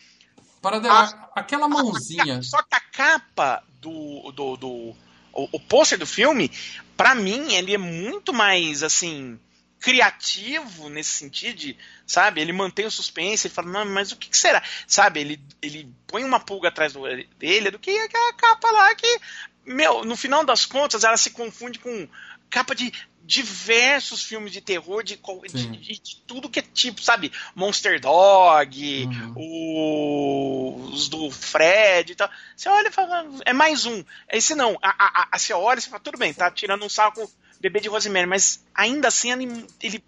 Speaker 1: Paradelo, aquela mãozinha...
Speaker 2: Só que a capa do. do, do o, o pôster do filme, pra mim, ele é muito mais assim. Criativo nesse sentido, de, sabe? Ele mantém o suspense, ele fala, mas o que, que será? Sabe? Ele, ele põe uma pulga atrás do, dele do que aquela capa lá que, meu, no final das contas, ela se confunde com capa de diversos filmes de terror, de, de, de- de tudo que é tipo, sabe? Monster Dog,
Speaker 1: Uhum.
Speaker 2: o- os do Fred e tal. Você olha e fala, é mais um. Esse não. A, a, a, você olha e você fala, tudo bem, tá tirando um saco bebê de Rosemary, mas ainda assim ele, ele,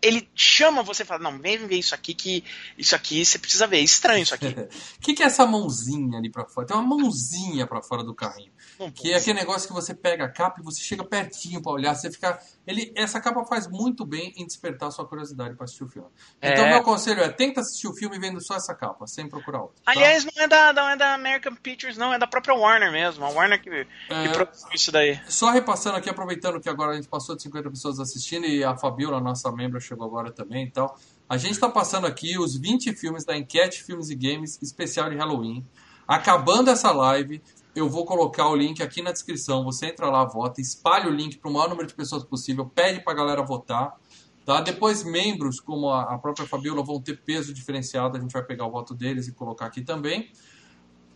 Speaker 2: ele chama você e fala, não, vem ver isso aqui, que isso aqui você precisa ver, é estranho isso aqui.
Speaker 1: O que, que é essa mãozinha ali pra fora? Tem uma mãozinha pra fora do carrinho.
Speaker 2: Não,
Speaker 1: Que é aquele negócio que você pega a capa e você chega pertinho pra olhar. Você fica. Ele, essa capa faz muito bem em despertar sua curiosidade pra assistir o filme. Então,
Speaker 2: É.
Speaker 1: meu conselho é: tenta assistir o filme vendo só essa capa, sem procurar outra. tá?
Speaker 2: Aliás, não é, da, não é da American Pictures, não, é da própria Warner mesmo. A Warner que, que
Speaker 1: É.
Speaker 2: produziu isso daí.
Speaker 1: Só repassando aqui, aproveitando que agora a gente passou de 50 pessoas assistindo e a Fabiola, nossa membro, chegou agora também e tal. A gente está passando aqui os 20 filmes da Enquete Filmes e Games especial de Halloween. Acabando essa live, eu vou colocar o link aqui na descrição. Você entra lá, vota, espalha o link para o maior número de pessoas possível, pede para a galera votar. Tá? Depois, membros como a própria Fabiola vão ter peso diferenciado. A gente vai pegar o voto deles e colocar aqui também.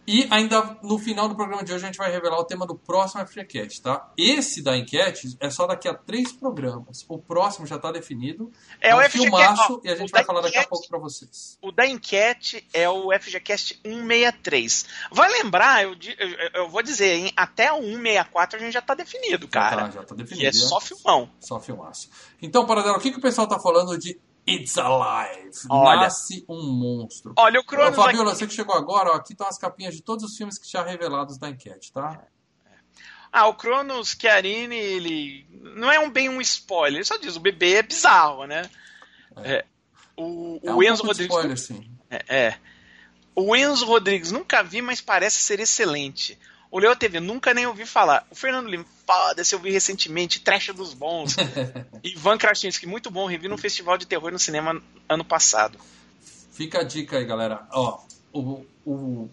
Speaker 1: E ainda no final do programa de hoje a gente vai revelar o tema do próximo FGCast, tá? Esse da enquete é só daqui a três programas. O próximo já está definido.
Speaker 2: É
Speaker 1: É,
Speaker 2: o
Speaker 1: um
Speaker 2: FGCast,
Speaker 1: filmaço
Speaker 2: ó,
Speaker 1: e a gente
Speaker 2: o
Speaker 1: vai falar daqui a
Speaker 2: enquete-
Speaker 1: pouco para vocês.
Speaker 2: O da enquete é o FGCast 163. Vai lembrar, eu, eu, eu vou dizer, hein, até o 164 a gente já tá definido, cara.
Speaker 1: Já tá, já tá definido.
Speaker 2: E é
Speaker 1: né?
Speaker 2: só filmão.
Speaker 1: Só filmaço. Então, Paradelo, o que, que o pessoal tá falando de It's Alive?
Speaker 2: Olha.
Speaker 1: Nasce um monstro.
Speaker 2: Olha, o
Speaker 1: Ô,
Speaker 2: Cronos
Speaker 1: Fabiola,
Speaker 2: aqui-
Speaker 1: você que chegou agora, ó, aqui estão as capinhas de todos os filmes que já revelados da enquete, tá?
Speaker 2: Ah, o Cronos Chiarini, ele não é um bem um spoiler, ele só diz, o bebê é bizarro, né? É. O,
Speaker 1: É
Speaker 2: o
Speaker 1: um
Speaker 2: Enzo Rodrigues.
Speaker 1: spoiler, sim.
Speaker 2: É, é. O Enzo Rodrigues nunca vi, mas parece ser excelente. O Leo TV nunca nem ouvi falar. O Fernando Lima, foda-se, eu vi recentemente, Trash dos Bons. Ivan Krasinski, muito bom, revi no Festival de Terror no cinema ano passado.
Speaker 1: Fica a dica aí, galera. Ó, o, o,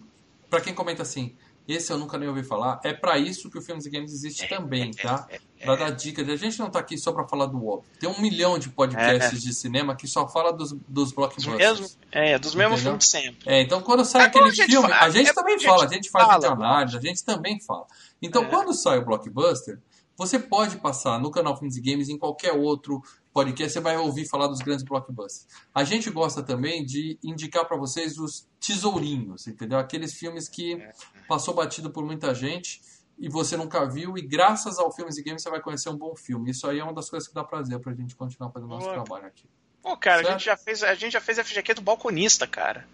Speaker 1: pra quem comenta assim, esse eu nunca nem ouvi falar. É para isso que o Filmes e Games existe também, tá? Pra dar dicas. A gente não tá aqui só pra falar do óbvio. Tem um milhão de podcasts de cinema que só fala dos, dos blockbusters.
Speaker 2: Mesmo, é, dos mesmos filmes sempre.
Speaker 1: É, então quando sai
Speaker 2: É
Speaker 1: aquele filme,
Speaker 2: falar,
Speaker 1: a gente
Speaker 2: é
Speaker 1: também fala, a gente faz
Speaker 2: fala,
Speaker 1: análise, a gente também fala. Então
Speaker 2: É.
Speaker 1: quando sai o blockbuster, você pode passar no canal Filmes e Games em qualquer outro podcast, você vai ouvir falar dos grandes blockbusters. A gente gosta também de indicar pra vocês os tesourinhos, entendeu? Aqueles filmes que
Speaker 2: É.
Speaker 1: passou batido por muita gente e você nunca viu e graças ao Filmes e Games você vai conhecer um bom filme. Isso aí é uma das coisas que dá prazer pra gente continuar fazendo nosso
Speaker 2: Boa.
Speaker 1: trabalho aqui.
Speaker 2: Pô, cara, a
Speaker 1: Certo.
Speaker 2: gente, já fez, a gente já fez FGQ do balconista, cara.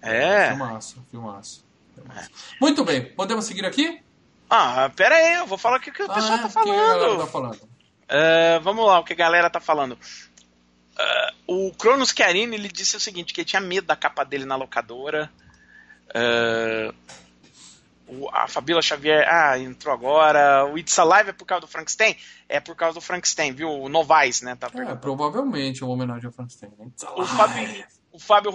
Speaker 2: É.
Speaker 1: Filmaço, filmaço. filmaço. Muito bem, podemos seguir aqui?
Speaker 2: Ah, pera aí, eu vou falar o que, que o
Speaker 1: Ah,
Speaker 2: pessoal
Speaker 1: é?
Speaker 2: tá
Speaker 1: O que a galera
Speaker 2: falando.
Speaker 1: tá falando?
Speaker 2: É, vamos lá, o que a galera tá falando. É, o Cronos Chiarini, ele disse o seguinte, que ele tinha medo da capa dele na locadora. É, o- a Fabíola Xavier, ah, entrou agora. O It's Alive é por causa do Frankenstein? É por causa do Frankenstein, viu? O Novaes, né? Tá
Speaker 1: É, provavelmente uma homenagem ao Frankenstein. Né?
Speaker 2: O Fábio, o Fábio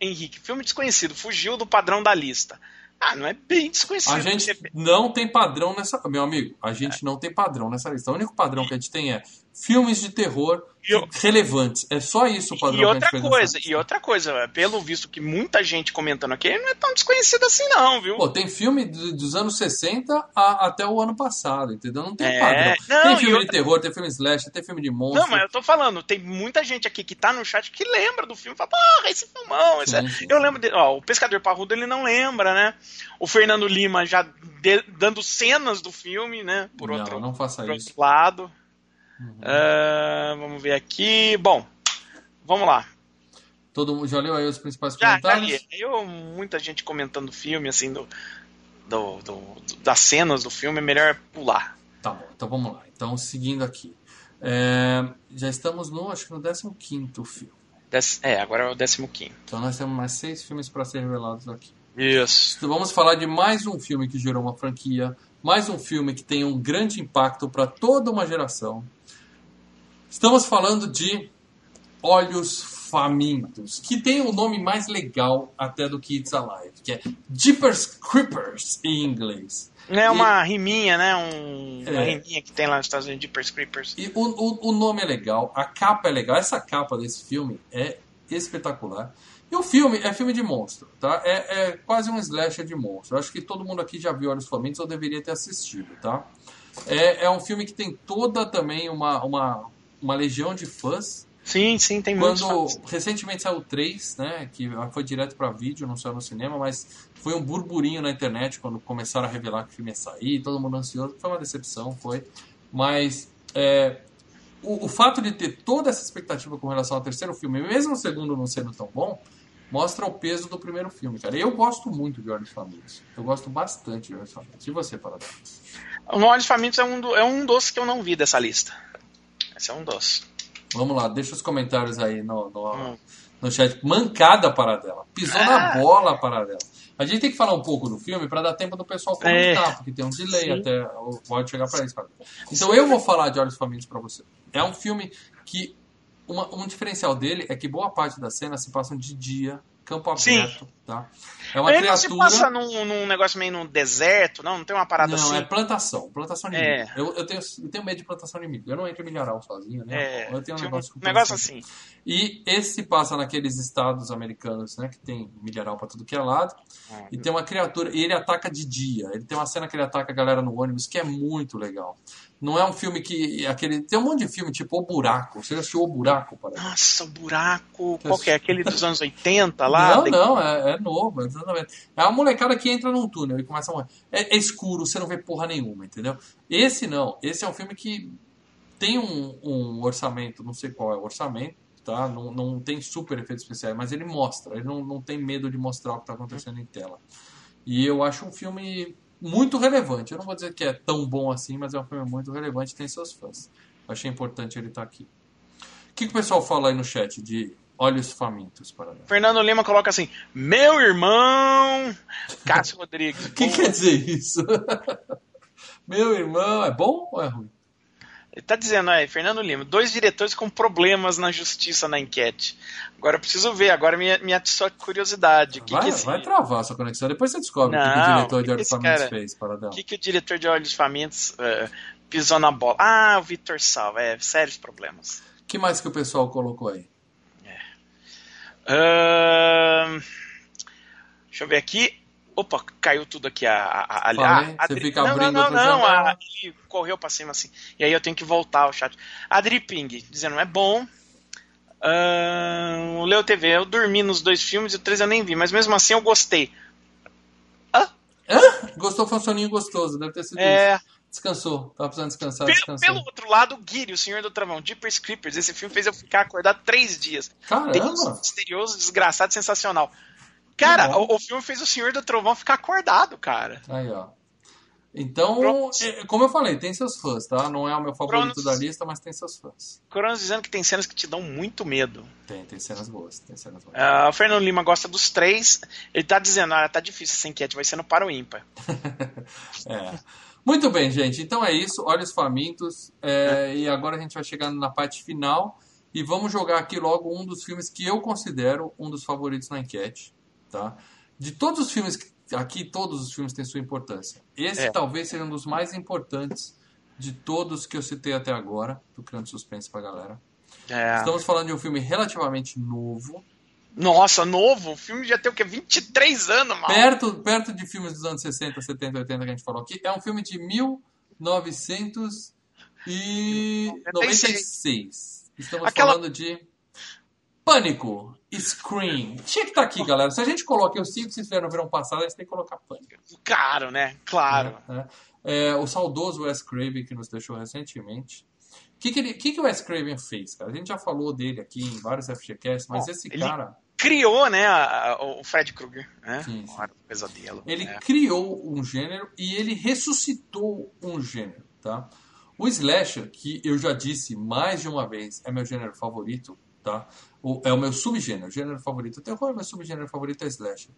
Speaker 2: Henrique, filme desconhecido, fugiu do padrão da lista. Ah, não é bem desconhecido.
Speaker 1: A gente
Speaker 2: Você-
Speaker 1: não tem padrão nessa. Meu amigo, a gente não tem padrão nessa lista. O único padrão que a gente tem é filmes de terror
Speaker 2: eu-
Speaker 1: relevantes. É só isso o padrão
Speaker 2: E outra coisa, e outra coisa, pelo visto que muita gente comentando aqui, ele não é tão desconhecido assim não, viu?
Speaker 1: Pô, tem filme do- dos anos 60 a- até o ano passado, entendeu? Não tem
Speaker 2: É,
Speaker 1: padrão.
Speaker 2: não,
Speaker 1: tem filme de
Speaker 2: outra-
Speaker 1: terror, tem filme slash, tem filme de monstro.
Speaker 2: Não, mas eu tô falando, tem muita gente aqui que tá no chat que lembra do filme, fala, porra, esse filmão, esse é-"
Speaker 1: Sim, sim.
Speaker 2: Eu lembro, de, ó, o Pescador Parrudo ele não lembra, né? O Fernando Lima já de- dando cenas do filme, né? Por
Speaker 1: não,
Speaker 2: outro,
Speaker 1: não faça
Speaker 2: por
Speaker 1: isso.
Speaker 2: outro lado.
Speaker 1: Uhum.
Speaker 2: Ah, vamos ver aqui. Bom, vamos lá.
Speaker 1: Todo mundo já leu aí os principais
Speaker 2: Já, já
Speaker 1: comentários?
Speaker 2: li. Eu, muita gente comentando o filme, assim, do, do, do- das cenas do filme, é melhor pular.
Speaker 1: Tá bom, então vamos lá. Então, seguindo aqui. É, já estamos no, acho que no 15 filme.
Speaker 2: Dez- é, agora é o 15.
Speaker 1: Então nós temos mais seis filmes para ser revelados aqui.
Speaker 2: Isso.
Speaker 1: Então, vamos falar de mais um filme que gerou uma franquia, mais um filme que tem um grande impacto para toda uma geração. Estamos falando de Olhos Famintos, que tem o nome mais legal até do que It's Alive, que é Jeepers Creepers em inglês.
Speaker 2: É uma riminha, né? Um, Uma
Speaker 1: É.
Speaker 2: riminha que tem lá nos Estados Unidos, Jeepers Creepers.
Speaker 1: E o, o, o nome é legal, a capa é legal, essa capa desse filme é espetacular. E o filme é filme de monstro, tá? É, é quase um slasher de monstro. Acho que todo mundo aqui já viu Olhos Famintos ou deveria ter assistido, tá? É, é um filme que tem toda também uma, uma, uma legião de fãs.
Speaker 2: Sim, sim, tem muitos.
Speaker 1: Quando
Speaker 2: fãs.
Speaker 1: recentemente saiu o 3, né? Que foi direto para vídeo, não saiu no cinema, mas foi um burburinho na internet quando começaram a revelar que o filme ia sair, todo mundo ansioso. Foi uma decepção, foi. Mas é, o, o fato de ter toda essa expectativa com relação ao terceiro filme, mesmo o segundo não sendo tão bom, mostra o peso do primeiro filme, cara. Eu gosto muito de Olhos Famintos. Eu gosto bastante de Olhos Famintos. E você, Paradão?
Speaker 2: O Olhos Famintos é um, do- é um dos que eu não vi dessa lista. Esse é um dos.
Speaker 1: Vamos lá, deixa os comentários aí no, no,
Speaker 2: Hum.
Speaker 1: no chat. Mancada a Paradela. Pisou na
Speaker 2: Ah.
Speaker 1: bola a Paradela. A gente tem que falar um pouco do filme para dar tempo do pessoal comentar, porque tem um delay
Speaker 2: Sim.
Speaker 1: até o- pode chegar para isso. Então eu vou falar de Olhos Famintos para você. É um filme que uma- um diferencial dele é que boa parte das cenas se passam de dia, campo
Speaker 2: Sim.
Speaker 1: aberto, tá? É uma
Speaker 2: Ele não se
Speaker 1: criatura
Speaker 2: passa num, num negócio meio no deserto, não? Não tem uma parada
Speaker 1: não,
Speaker 2: assim?
Speaker 1: é plantação. Plantação de
Speaker 2: É.
Speaker 1: milho. Eu, eu, tenho, eu tenho medo de plantação de milho. Eu não entro em milharal sozinho, né?
Speaker 2: É,
Speaker 1: eu tenho um negócio com
Speaker 2: um negócio
Speaker 1: plantação.
Speaker 2: assim.
Speaker 1: E esse se passa naqueles estados americanos, né? Que tem milharal pra tudo que é lado.
Speaker 2: Ah,
Speaker 1: E tem uma criatura. E ele ataca de dia. Ele tem uma cena que ele ataca a galera no ônibus que é muito legal. Não é um filme que. aquele Tem um monte de filme, tipo O Buraco. Você já assistiu O Buraco, para
Speaker 2: Nossa, o buraco. Qual que é? Aquele dos anos 80 lá?
Speaker 1: Não,
Speaker 2: Tem-
Speaker 1: não, é, é novo, é exatamente. É uma molecada que entra num túnel e começa a. É, é escuro, você não vê porra nenhuma, entendeu? Esse não. Esse é um filme que tem um, um orçamento, não sei qual é o orçamento, tá? Não, não tem super efeitos especiais, mas ele mostra. Ele não, não tem medo de mostrar o que está acontecendo em tela. E eu acho um filme muito relevante. Eu não vou dizer que é tão bom assim, mas é um filme muito relevante e tem seus fãs. Eu achei importante ele estar aqui. O que, que o pessoal fala aí no chat de Olhos Famintos, para
Speaker 2: Fernando Lima coloca assim: Meu irmão, Cássio Rodrigues.
Speaker 1: O que quer dizer isso? Meu irmão, é bom ou é ruim?
Speaker 2: Ele tá dizendo aí, Fernando Lima, dois diretores com problemas na justiça na enquete. Agora eu preciso ver, agora minha, minha só curiosidade. Que
Speaker 1: vai,
Speaker 2: que esse...
Speaker 1: vai travar a sua conexão, depois você descobre o que, que o diretor de Olhos Famintos cara, fez, Paradão.
Speaker 2: O que, que o diretor de Olhos Famintos uh, pisou na bola? Ah, o Vitor Sal, é, sérios problemas.
Speaker 1: que mais que o pessoal colocou aí?
Speaker 2: É. Uh, deixa eu ver aqui. Opa, caiu tudo aqui. A, a, a,
Speaker 1: Falei, a, você fica
Speaker 2: não, não, não, não, a, ele correu pra cima assim. E aí eu tenho que voltar ao chat. Adri Ping, dizendo, é bom. Uh, o Leo TV, eu dormi nos dois filmes e o três eu nem vi, mas mesmo assim eu gostei.
Speaker 1: Hã? Hã? Gostou, foi um soninho gostoso, deve ter sido
Speaker 2: é...
Speaker 1: isso. Descansou, tava precisando descansar,
Speaker 2: pelo. Pelo outro lado, Guiri, o Senhor do Travão, Deeper Creepers, esse filme fez eu ficar acordado três dias.
Speaker 1: Caramba!
Speaker 2: misterioso, desgraçado, sensacional. Cara, o, o, filme fez o Senhor do Trovão ficar acordado, cara.
Speaker 1: Aí, ó. Então, é, como eu falei, tem seus fãs, tá? Não é o meu favorito Cronos, da lista, mas tem seus fãs.
Speaker 2: Cronos dizendo que tem cenas que te dão muito medo.
Speaker 1: Tem, tem cenas boas, tem cenas boas.
Speaker 2: Uh, o Fernando Lima gosta dos três. Ele tá dizendo, ah, tá difícil essa enquete, vai ser no para o ímpar.
Speaker 1: é. Muito bem, gente. Então é isso. Olhos famintos. É, e agora a gente vai chegando na parte final. E vamos jogar aqui logo um dos filmes que eu considero um dos favoritos na enquete. Tá? De todos os filmes aqui todos os filmes têm sua importância. Esse é. talvez seja um dos mais importantes de todos que eu citei até agora, do Criando Suspense pra galera. É. Estamos falando de um filme relativamente novo.
Speaker 2: Nossa, novo? O filme já tem o quê? 23 anos, mano.
Speaker 1: Perto, perto de filmes dos anos 60, 70, 80 que a gente falou aqui. É um filme de 1996. Estamos Aquela... falando de Pânico, Scream. Tinha que estar tá aqui, galera. Se a gente coloca os cinco que vocês fizeram no verão passado, a gente tem que colocar Pânico.
Speaker 2: Claro, né? Claro.
Speaker 1: É, é. É, o saudoso Wes Craven, que nos deixou recentemente. O que, que, ele, que, que o Wes Craven fez, cara? A gente já falou dele aqui em vários FGCasts, mas Bom, esse cara...
Speaker 2: criou, né, a, a, o Fred Krueger, né? Sim, sim. Um pesadelo.
Speaker 1: Ele
Speaker 2: é.
Speaker 1: criou um gênero e ele ressuscitou um gênero, tá? O slasher, que eu já disse mais de uma vez, é meu gênero favorito, tá? O, é o meu subgênero, gênero favorito. O terror, meu subgênero favorito é slasher.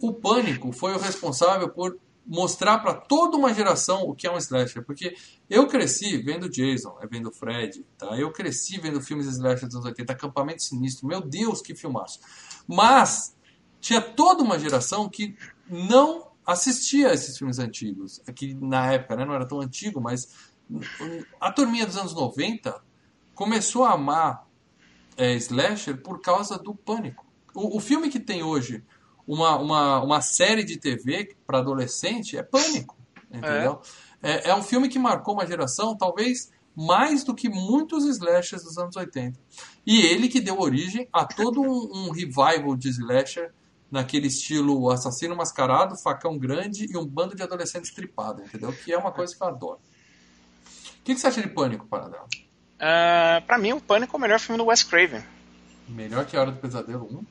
Speaker 1: O Pânico foi o responsável por mostrar para toda uma geração o que é um slasher, porque eu cresci vendo Jason, é vendo Fred, tá? Eu cresci vendo filmes slasher dos anos 80, Acampamento Sinistro, meu Deus, que filmaço. Mas tinha toda uma geração que não assistia a esses filmes antigos, que na época né, não era tão antigo, mas a turminha dos anos 90 começou a amar é, slasher por causa do pânico. O, o filme que tem hoje uma, uma, uma série de TV para adolescente é Pânico. Entendeu? É. é. É, um filme que marcou uma geração, talvez mais do que muitos slashers dos anos 80. E ele que deu origem a todo um, um revival de slasher naquele estilo assassino mascarado, facão grande e um bando de adolescentes tripado, entendeu? Que é uma coisa que eu adoro. O que, que você acha de Pânico, Paradão?
Speaker 2: Uh, pra mim, o Pânico é o melhor filme do Wes Craven.
Speaker 1: Melhor que A Hora do Pesadelo 1?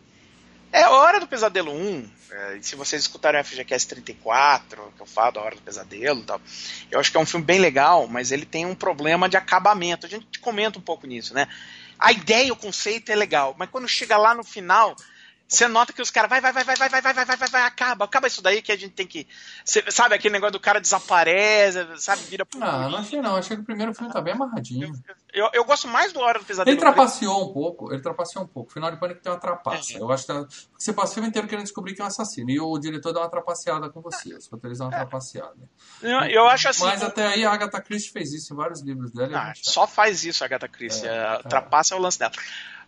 Speaker 2: É, A Hora do Pesadelo 1, é, se vocês escutarem o FGCast 34, que eu falo da Hora do Pesadelo e tal, eu acho que é um filme bem legal, mas ele tem um problema de acabamento. A gente comenta um pouco nisso, né? A ideia, o conceito é legal, mas quando chega lá no final, você nota que os caras vai, vai, vai, vai, vai, vai, vai, vai, vai, vai, vai, acaba, acaba isso daí que a gente tem que. Cê, sabe aquele negócio do cara desaparece, sabe, vira
Speaker 1: pro. Ah, não achei não, achei que o primeiro filme tá bem amarradinho.
Speaker 2: Eu, eu, eu gosto mais do Hora do Pesadelo.
Speaker 1: Ele trapaceou um pouco, ele trapaceou um pouco. O final de pânico tem uma trapaça. É. Eu acho que você passa o filme inteiro querendo descobrir que é um assassino. E o diretor dá uma trapaceada com você. Os roteiristas dão uma é. trapaceada.
Speaker 2: Eu, eu, acho assim.
Speaker 1: Mas até aí a Agatha Christie fez isso em vários livros dela.
Speaker 2: Ah, só faz isso a Agatha Christie. É, a trapaça é o lance dela.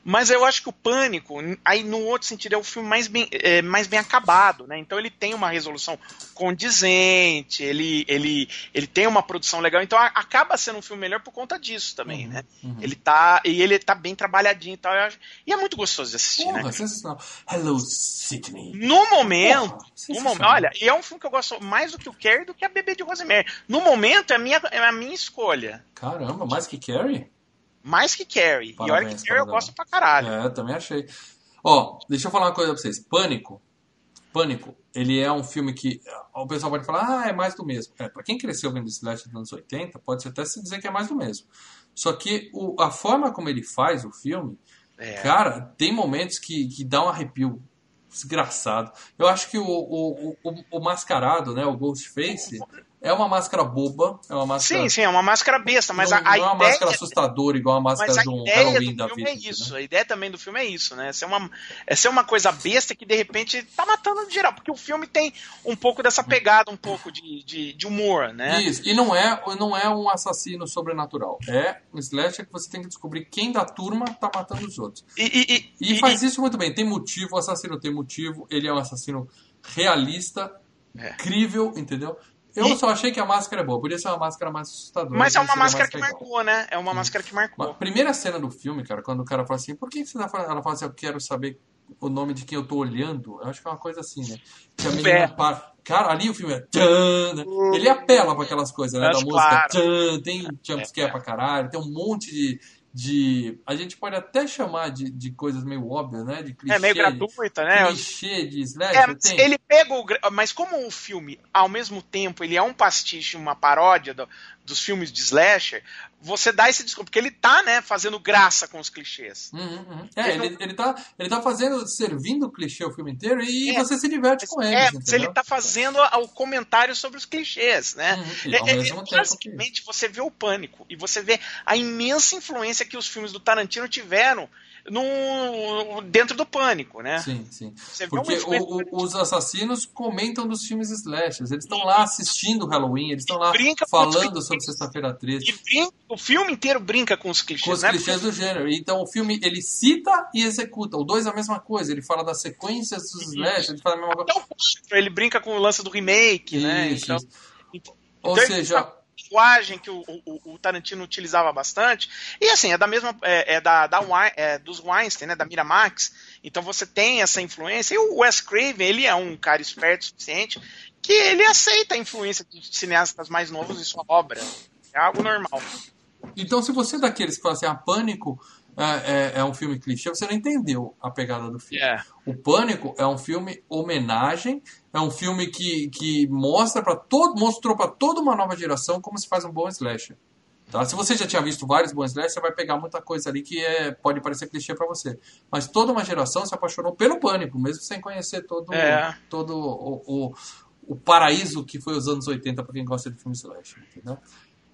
Speaker 2: Mas eu acho que o Pânico, aí no outro sentido, é o filme mais bem, é, mais bem acabado, né? Então ele tem uma resolução condizente, ele, ele, ele tem uma produção legal, então a, acaba sendo um filme melhor por conta disso também, uhum, né? Uhum. Ele tá. E ele tá bem trabalhadinho e tal. Acho, e é muito gostoso de assistir,
Speaker 1: Porra,
Speaker 2: né?
Speaker 1: Sensacional. Hello, Sydney.
Speaker 2: No momento. Porra, no momento olha, e é um filme que eu gosto mais do que o Carrie do que a Bebê de Rosemary. No momento é a minha, é a minha escolha.
Speaker 1: Caramba, mais que Carrie?
Speaker 2: Mais que Carrie. Parabéns, e olha que Carrie eu gosto pra caralho.
Speaker 1: É, eu também achei. Ó, deixa eu falar uma coisa pra vocês. Pânico. Pânico, ele é um filme que o pessoal pode falar, ah, é mais do mesmo. É, pra quem cresceu vendo Slash nos anos 80, pode até se dizer que é mais do mesmo. Só que o, a forma como ele faz o filme, é. cara, tem momentos que, que dá um arrepio desgraçado. Eu acho que o, o, o, o mascarado, né, o Ghostface, É uma máscara boba, é uma máscara.
Speaker 2: Sim, sim, é uma máscara besta, mas
Speaker 1: não,
Speaker 2: a, a
Speaker 1: não é
Speaker 2: ideia.
Speaker 1: uma máscara assustadora, igual a máscara
Speaker 2: Mas
Speaker 1: de um
Speaker 2: ideia
Speaker 1: Halloween
Speaker 2: do
Speaker 1: da vida.
Speaker 2: é isso.
Speaker 1: né?
Speaker 2: A ideia também do filme é isso, né? É ser uma, é ser uma coisa besta que de repente tá matando de geral. Porque o filme tem um pouco dessa pegada, um pouco de, de, de humor, né?
Speaker 1: Isso, e não é, não é um assassino sobrenatural. É um slasher que você tem que descobrir quem da turma tá matando os outros.
Speaker 2: E, e,
Speaker 1: E faz isso muito bem. Tem motivo, o assassino tem motivo, ele é um assassino realista,
Speaker 2: É.
Speaker 1: crível, entendeu? Eu
Speaker 2: E-
Speaker 1: só achei que a máscara é boa, podia ser uma máscara mais assustadora.
Speaker 2: Mas é uma
Speaker 1: ser
Speaker 2: máscara que
Speaker 1: igual.
Speaker 2: marcou, né? É uma máscara que marcou.
Speaker 1: A primeira cena do filme, cara, quando o cara fala assim, por que você tá falando? Ela fala assim, eu quero saber o nome de quem eu tô olhando. Eu acho que é uma coisa assim, né? Que a menina
Speaker 2: É.
Speaker 1: para. Cara, ali o filme é. Tchan, né? Ele apela pra aquelas coisas, né? Da música.
Speaker 2: claro.
Speaker 1: Tchan, tem jumpscare
Speaker 2: É.
Speaker 1: pra caralho, tem um monte de. De a gente pode até chamar de, de coisas meio óbvias, né? De clichê.
Speaker 2: É meio gratuita, né?
Speaker 1: Clichê de slasher.
Speaker 2: É, ele pega o. Mas como o filme, ao mesmo tempo, ele é um pastiche, uma paródia do- dos filmes de slasher, você dá esse desconto. Porque ele tá, né, fazendo graça com os clichês.
Speaker 1: Uhum, uhum. É,
Speaker 2: Ele
Speaker 1: ele, ele, tá, ele tá fazendo, servindo o clichê o filme inteiro e
Speaker 2: É,
Speaker 1: você se diverte com ele.
Speaker 2: É, ele tá fazendo o comentário sobre os clichês, né?
Speaker 1: Uhum,
Speaker 2: É, é, é,
Speaker 1: que-
Speaker 2: basicamente, você vê o pânico e você vê a imensa influência que os filmes do Tarantino tiveram no, dentro do pânico, né?
Speaker 1: Sim, sim.
Speaker 2: Você
Speaker 1: Porque o- o- os assassinos comentam dos filmes slashers. Eles estão lá assistindo o Halloween, eles estão lá falando sobre Sexta-feira 13,
Speaker 2: E brinca- o filme inteiro brinca com os clichês,
Speaker 1: com os
Speaker 2: né?
Speaker 1: clichês do gênero. Então o filme ele cita e executa. O dois é a mesma coisa. Ele fala das sequências dos slashers, ele fala a mesma coisa.
Speaker 2: Até o quatro, ele brinca com o lance do remake, né?
Speaker 1: Isso,
Speaker 2: Então,
Speaker 1: isso.
Speaker 2: então
Speaker 1: Ou
Speaker 2: ele
Speaker 1: seja,
Speaker 2: linguagem que o, o- o Tarantino utilizava bastante. E assim, é da mesma. É, é da, da é dos Weinstein, né? Da Miramax. Então você tem essa influência. E o Wes Craven, ele é um cara esperto o suficiente que ele aceita a influência de cineastas mais novos em sua obra. É algo normal.
Speaker 1: Então, se você é daqueles que fala assim, ah, Pânico é, é- é um filme clichê, você não entendeu a pegada do filme.
Speaker 2: É.
Speaker 1: O Pânico é um filme homenagem, é um filme que, que mostra para todo, mostrou para toda uma nova geração como se faz um bom slasher. Tá? Se você já tinha visto vários bons slashers, você vai pegar muita coisa ali que é, pode parecer clichê para você. Mas toda uma geração se apaixonou pelo Pânico, mesmo sem conhecer todo,
Speaker 2: É.
Speaker 1: todo o, o, o paraíso que foi os anos 80 para quem gosta de filme slasher. Entendeu?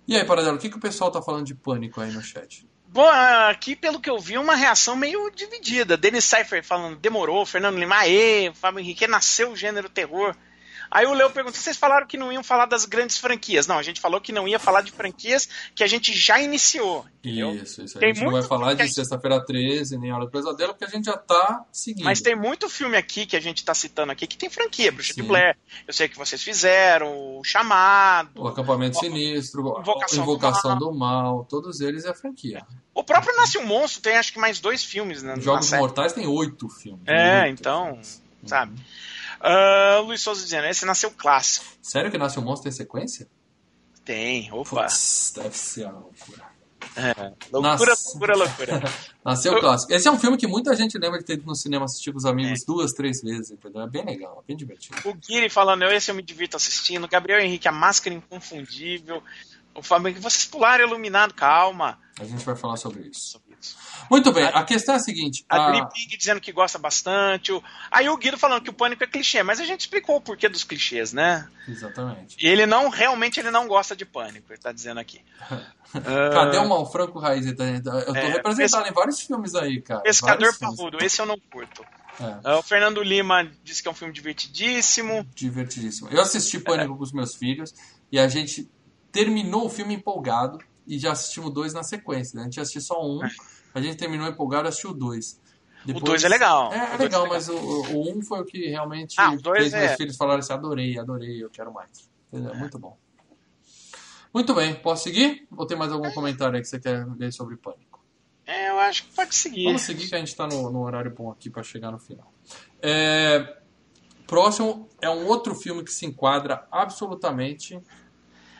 Speaker 1: E aí, Paradelo, o que, que o pessoal tá falando de Pânico aí no chat?
Speaker 2: Bom, aqui, pelo que eu vi, uma reação meio dividida. Denis Cypher falando, demorou, Fernando Lima, aê, Fábio Henrique, nasceu o gênero terror. Aí o Leo perguntou, vocês falaram que não iam falar das grandes franquias. Não, a gente falou que não ia falar de franquias que a gente já iniciou, entendeu?
Speaker 1: Isso, isso. A
Speaker 2: Tem
Speaker 1: gente não vai falar
Speaker 2: a
Speaker 1: de
Speaker 2: gente-
Speaker 1: Sexta-feira 13, nem Hora do Pesadelo, porque a gente já tá seguindo.
Speaker 2: Mas tem muito filme aqui que a gente tá citando aqui que tem franquia, Bruxa de
Speaker 1: Sim.
Speaker 2: Blair. Eu sei que vocês fizeram, o Chamado.
Speaker 1: O Acampamento Sinistro,
Speaker 2: Invocação
Speaker 1: a
Speaker 2: do
Speaker 1: Invocação do Mal, todos eles é a franquia.
Speaker 2: O próprio Nasce um Monstro tem acho que mais dois filmes, né?
Speaker 1: Jogos. Mortais tem oito filmes.
Speaker 2: É,
Speaker 1: Oito
Speaker 2: então,
Speaker 1: filmes.
Speaker 2: sabe? Ah, Luiz Souza dizendo, esse nasceu clássico.
Speaker 1: Sério que Nasce um Monstro tem sequência?
Speaker 2: Tem, opa.
Speaker 1: Putz, deve ser uma loucura.
Speaker 2: Loucura,
Speaker 1: Nossa.
Speaker 2: loucura, loucura.
Speaker 1: Nasceu
Speaker 2: Eu-
Speaker 1: clássico. Esse é um filme que muita gente lembra de ter ido no cinema assistir com os amigos
Speaker 2: É.
Speaker 1: duas, três vezes, entendeu? É bem legal, é bem divertido.
Speaker 2: O Guiri falando, eu esse eu me divirto assistindo. Gabriel Henrique, a máscara inconfundível. O Fábio vocês pularam iluminado, calma.
Speaker 1: A gente vai falar sobre isso.
Speaker 2: Isso.
Speaker 1: Muito bem, a questão é a seguinte.
Speaker 2: A
Speaker 1: a-
Speaker 2: dizendo que gosta bastante. O- Aí o Guido falando que o pânico é clichê, mas a gente explicou o porquê dos clichês, né?
Speaker 1: Exatamente.
Speaker 2: E ele não, realmente, ele não gosta de pânico, ele tá dizendo aqui.
Speaker 1: Cadê o Malfranco Raiz? Eu tô
Speaker 2: É,
Speaker 1: representado em vários filmes aí, cara.
Speaker 2: Pescador. Parrudo, esse eu não curto.
Speaker 1: É,
Speaker 2: Ah, o Fernando Lima disse que é um filme divertidíssimo.
Speaker 1: divertidíssimo. Eu assisti Pânico com os meus filhos e a gente terminou o filme empolgado e já assistimos dois na sequência. Né? A gente assistiu só um, a gente terminou empolgado e assistiu dois.
Speaker 2: O dois é legal.
Speaker 1: É, é
Speaker 2: dois
Speaker 1: legal,
Speaker 2: é
Speaker 1: mas o, o um foi o que realmente
Speaker 2: Ah,
Speaker 1: fez
Speaker 2: é-
Speaker 1: meus filhos falarem assim: adorei, adorei, eu quero mais. Entendeu? Muito bom. Muito bem, posso seguir? Ou tem mais algum comentário aí que você quer ler sobre Pânico?
Speaker 2: É, eu acho que pode seguir.
Speaker 1: Vamos seguir que a gente está no, no horário bom aqui para chegar no final. É, próximo é um outro filme que se enquadra absolutamente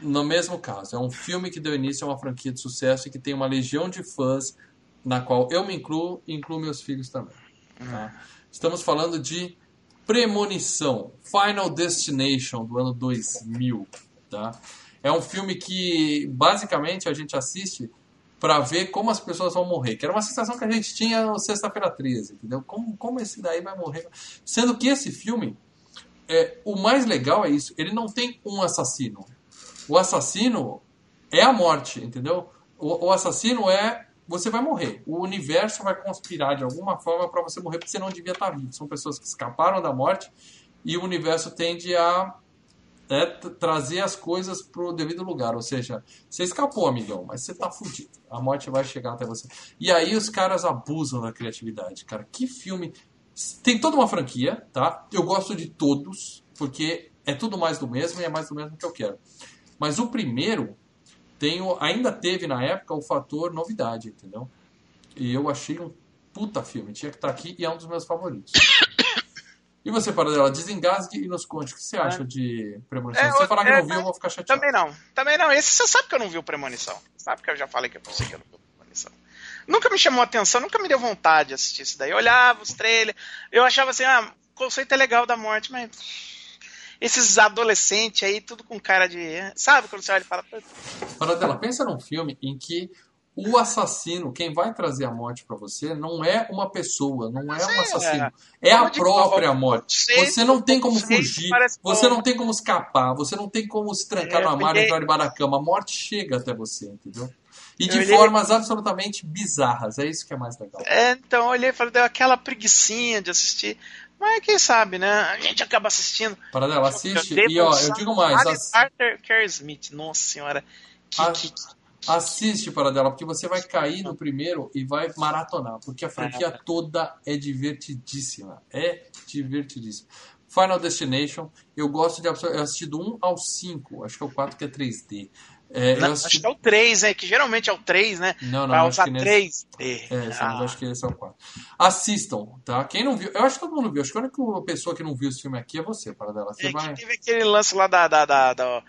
Speaker 1: no mesmo caso. É um filme que deu início a uma franquia de sucesso e que tem uma legião de fãs, na qual eu me incluo e incluo meus filhos também. tá? Estamos falando de Premonição, Final Destination, do ano 2000. Tá? É um filme que, basicamente, a gente assiste para ver como as pessoas vão morrer. Que era uma sensação que a gente tinha no Sexta-feira 13, entendeu? Como, como esse daí vai morrer. Sendo que esse filme, é, o mais legal é isso, ele não tem um assassino. O assassino é a morte, entendeu? O, o assassino é você vai morrer. O universo vai conspirar de alguma forma para você morrer porque você não devia estar vivo. São pessoas que escaparam da morte e o universo tende a é, trazer as coisas pro devido lugar. Ou seja, você escapou, amigão, mas você tá fudido. A morte vai chegar até você. E aí os caras abusam da criatividade, cara. Que filme. Tem toda uma franquia, tá? Eu gosto de todos, porque é tudo mais do mesmo e é mais do mesmo que eu quero. Mas o primeiro tem, ainda teve na época o fator novidade, entendeu? E eu achei um puta filme. Tinha que estar tá aqui e é um dos meus favoritos. E você, Paradela, desengasgue e nos conte o que você é. acha de Premonição. É, Se você falar que é, não viu, eu vou ficar chateado.
Speaker 2: Também não. Também não. Esse você sabe que eu não vi o Premonição. Sabe que eu já falei que é você que eu não vi o Premonição. Nunca me chamou a atenção, nunca me deu vontade de assistir isso daí. Eu olhava os trailers, eu achava assim, ah, o conceito é legal da morte, mas esses adolescentes aí, tudo com cara de. Sabe quando você olha e fala.
Speaker 1: Paradela, pensa num filme em que o assassino, quem vai trazer a morte para você, não é uma pessoa, não é um assassino. É, é a própria morte. Você não tem como fugir, você não tem como escapar, você não tem como se trancar é, no armário e entrar debaixo da cama. A morte chega até você, entendeu? E de formas absolutamente bizarras. É isso que é mais legal.
Speaker 2: É, então eu olhei e falei, deu aquela preguiçinha de assistir. Mas quem sabe, né? A gente acaba assistindo.
Speaker 1: Para dela, assiste. E ó, eu digo mais.
Speaker 2: Arthur Kerr Smith, nossa senhora. Que, a... que,
Speaker 1: Assiste para dela, porque você vai cair no primeiro e vai maratonar, porque a franquia toda é divertidíssima. É divertidíssima. Final Destination, eu gosto de eu assisti do 1 ao 5, acho que é o 4 que é 3D.
Speaker 2: É, não, assisti... Acho que é o 3, né? Que geralmente é o 3, né?
Speaker 1: Não, não, pra usar que nesse... 3. É, é ah. acho que esse é o 4. Assistam, tá? Quem não viu, eu acho que todo mundo viu. Acho que a única pessoa que não viu esse filme aqui é você, para dela. Você
Speaker 2: é,
Speaker 1: vai...
Speaker 2: teve aquele lance lá da, da, da, da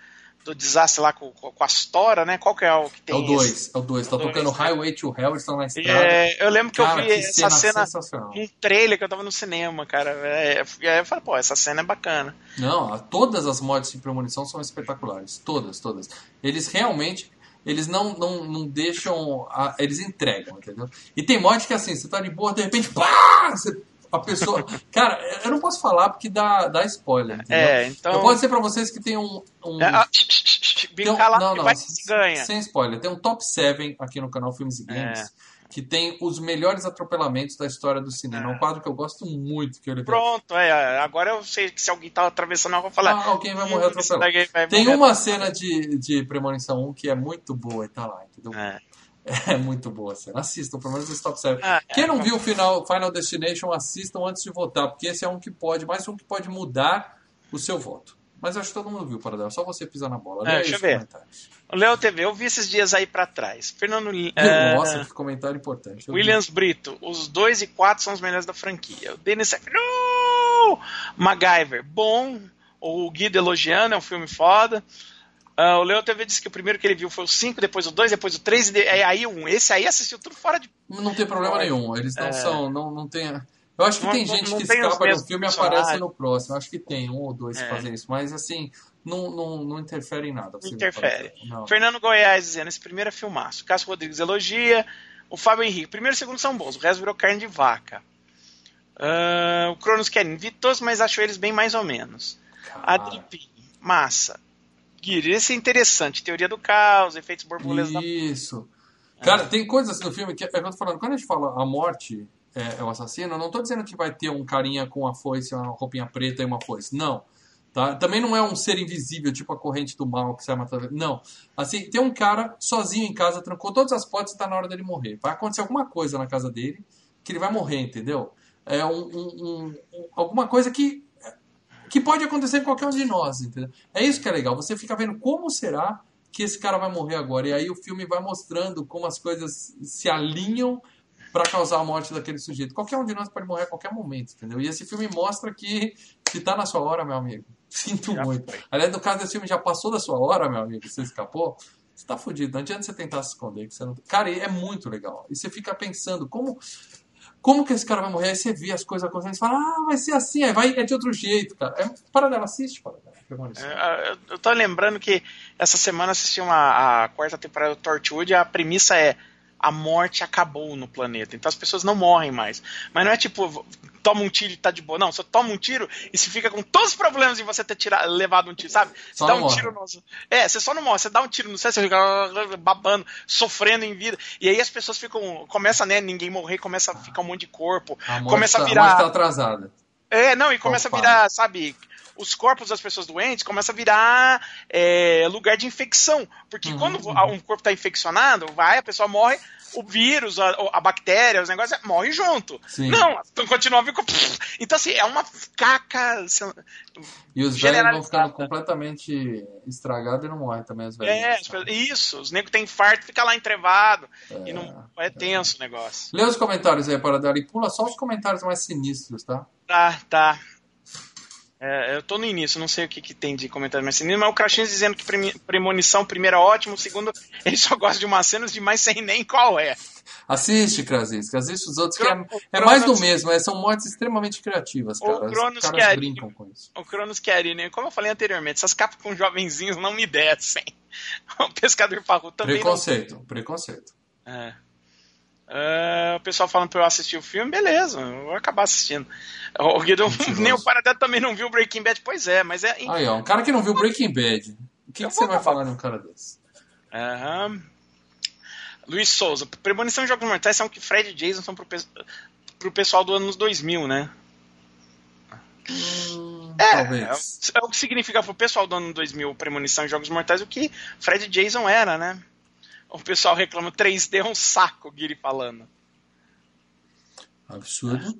Speaker 2: do desastre lá com, com a Astora, né? Qual que é o que tem?
Speaker 1: É o 2, é o 2. Tá dois, tocando né? Highway to Hell, eles estão na estrada. É,
Speaker 2: eu lembro que cara, eu vi que essa cena, cena um trailer que eu tava no cinema, cara. É, aí eu falei, pô, essa cena é bacana.
Speaker 1: Não, todas as mortes de premonição são espetaculares. Todas, todas. Eles realmente eles não, não, não deixam. A, eles entregam, entendeu? E tem morte que assim, você tá de boa, de repente, pá! Você a pessoa. Cara, eu não posso falar porque dá, dá spoiler. Entendeu? É, então. Eu posso dizer pra vocês que tem um. um... É, ah,
Speaker 2: tem um não, não, ganha.
Speaker 1: Sem spoiler. Tem um top 7 aqui no canal Filmes e Games. É. Que tem os melhores atropelamentos da história do cinema. É, um quadro que eu gosto muito. Que ele
Speaker 2: Pronto, é. Agora eu sei que se alguém tá atravessando, eu vou falar.
Speaker 1: Ah, alguém vai morrer atropelado. Vai tem morrer uma cena de, de Premonição 1 que é muito boa e tá lá, entendeu? É. É muito boa a cena. Assistam, pelo menos esse top 7. Ah, Quem não é, viu o final, Final Destination, assistam antes de votar, porque esse é um que pode, mais um que pode mudar o seu voto. Mas eu acho que todo mundo viu, Paradela. Só você pisar na bola.
Speaker 2: É, deixa eu ver. O Léo TV, eu vi esses dias aí para trás. Fernando.
Speaker 1: Nossa, é... que comentário importante.
Speaker 2: Williams vi. Brito, os 2 e 4 são os melhores da franquia. O Dennis no! MacGyver, bom. O Guido elogiando, é um filme foda. Uh, o Leão TV disse que o primeiro que ele viu foi o 5, depois o 2, depois o 3 e aí o 1. Esse aí assistiu tudo fora de.
Speaker 1: Não tem problema nenhum. Eles não é... são. Não, não tem. Eu acho que não, tem gente que escapa do filme e aparece no próximo. Eu acho que tem um ou dois é. que fazem isso. Mas assim, não, não, não interfere em nada.
Speaker 2: Não interfere. Fernando Goiás dizendo: esse primeiro é filmaço. Cássio Rodrigues elogia. O Fábio Henrique. Primeiro e segundo são bons. O resto virou carne de vaca. Uh, o Cronos Kevin. Vi todos, mas acho eles bem mais ou menos. Adri Massa. Guiri, esse é interessante. Teoria do caos, efeitos borboletas
Speaker 1: Isso. Cara, é. tem coisas assim no filme que eu tô falando. Quando a gente fala a morte é, é, o assassino, eu não tô dizendo que vai ter um carinha com uma foice, uma roupinha preta e uma foice. Não. Tá? Também não é um ser invisível, tipo a corrente do mal que vai matar. Não. Assim, tem um cara sozinho em casa, trancou todas as portas e tá na hora dele morrer. Vai acontecer alguma coisa na casa dele que ele vai morrer, entendeu? É um, um, um alguma coisa que que pode acontecer com qualquer um de nós, entendeu? É isso que é legal. Você fica vendo como será que esse cara vai morrer agora. E aí o filme vai mostrando como as coisas se alinham para causar a morte daquele sujeito. Qualquer um de nós pode morrer a qualquer momento, entendeu? E esse filme mostra que se tá na sua hora, meu amigo, sinto já muito. Foi. Aliás, no caso desse filme já passou da sua hora, meu amigo, você escapou, você tá fudido. Não adianta você tentar se esconder. Que você não... Cara, é muito legal. E você fica pensando como como que esse cara vai morrer? Aí você vê as coisas acontecendo e fala, ah, vai ser assim, aí vai, é de outro jeito, cara. É, para dela, assiste, para dela.
Speaker 2: É, eu tô lembrando que essa semana assisti uma, a quarta temporada do Torchwood a premissa é a morte acabou no planeta. Então as pessoas não morrem mais. Mas não é tipo, toma um tiro e tá de boa. Não, você toma um tiro e se fica com todos os problemas de você ter tirado, levado um tiro, sabe? Você dá um
Speaker 1: morre.
Speaker 2: tiro no. É, você só não morre, você dá um tiro no céu, você fica babando, sofrendo em vida. E aí as pessoas ficam. Começa, né? Ninguém morrer, começa a ficar um monte de corpo.
Speaker 1: A
Speaker 2: começa
Speaker 1: tá,
Speaker 2: a virar.
Speaker 1: morte tá atrasada.
Speaker 2: É, não, e começa
Speaker 1: Opa.
Speaker 2: a virar, sabe, os corpos das pessoas doentes começa a virar é, lugar de infecção. Porque
Speaker 1: Uhum,
Speaker 2: quando
Speaker 1: uhum.
Speaker 2: um corpo está infeccionado, vai, a pessoa morre, o vírus, a, a bactéria, os negócios, morre junto.
Speaker 1: Sim.
Speaker 2: Não, então continua vivo. Então, assim, é uma caca. assim,
Speaker 1: E os velhos vão ficando completamente estragados e não morrem também, os velhos.
Speaker 2: É, as isso, os negros têm infarto, fica lá entrevado. e não, é tenso o negócio.
Speaker 1: Lê os comentários aí, para dar e pula só os comentários mais sinistros, tá?
Speaker 2: Tá, tá. É, eu tô no início, não sei o que, que tem de comentário mais sinistro, mas o Crachinhos dizendo que premonição, primeiro é ótimo, segundo, ele só gosta de umas cenas demais sem nem qual é.
Speaker 1: Assiste, Krasinski, assiste os outros, que é,
Speaker 2: o
Speaker 1: é mais do mesmo, é, são mortes extremamente criativas,
Speaker 2: O
Speaker 1: cara. Os
Speaker 2: Cronos
Speaker 1: caras
Speaker 2: quer-
Speaker 1: brincam com isso.
Speaker 2: O Cronos Querine, né? como eu falei anteriormente, essas capas com jovenzinhos não me descem. O Pescador Parru também não
Speaker 1: Preconceito, preconceito.
Speaker 2: É. É, o pessoal falando pra eu assistir o filme, beleza, eu vou acabar assistindo. O Guido, nem o Paradelo também não viu o Breaking Bad, pois é, mas é.
Speaker 1: Aí, ó, um cara que não viu Breaking Bad. O que, que você vai falar de um cara desse?
Speaker 2: Aham. Luiz Souza, Premonição e Jogos Mortais são que Fred e Jason são pro, pe- pro pessoal do anos 2000, né?
Speaker 1: Hum,
Speaker 2: É,
Speaker 1: talvez.
Speaker 2: é o que significa pro pessoal do ano 2000 Premonição e Jogos Mortais o que Fred e Jason era, né? O pessoal reclama 3D é um saco, Guiri falando.
Speaker 1: Absurdo.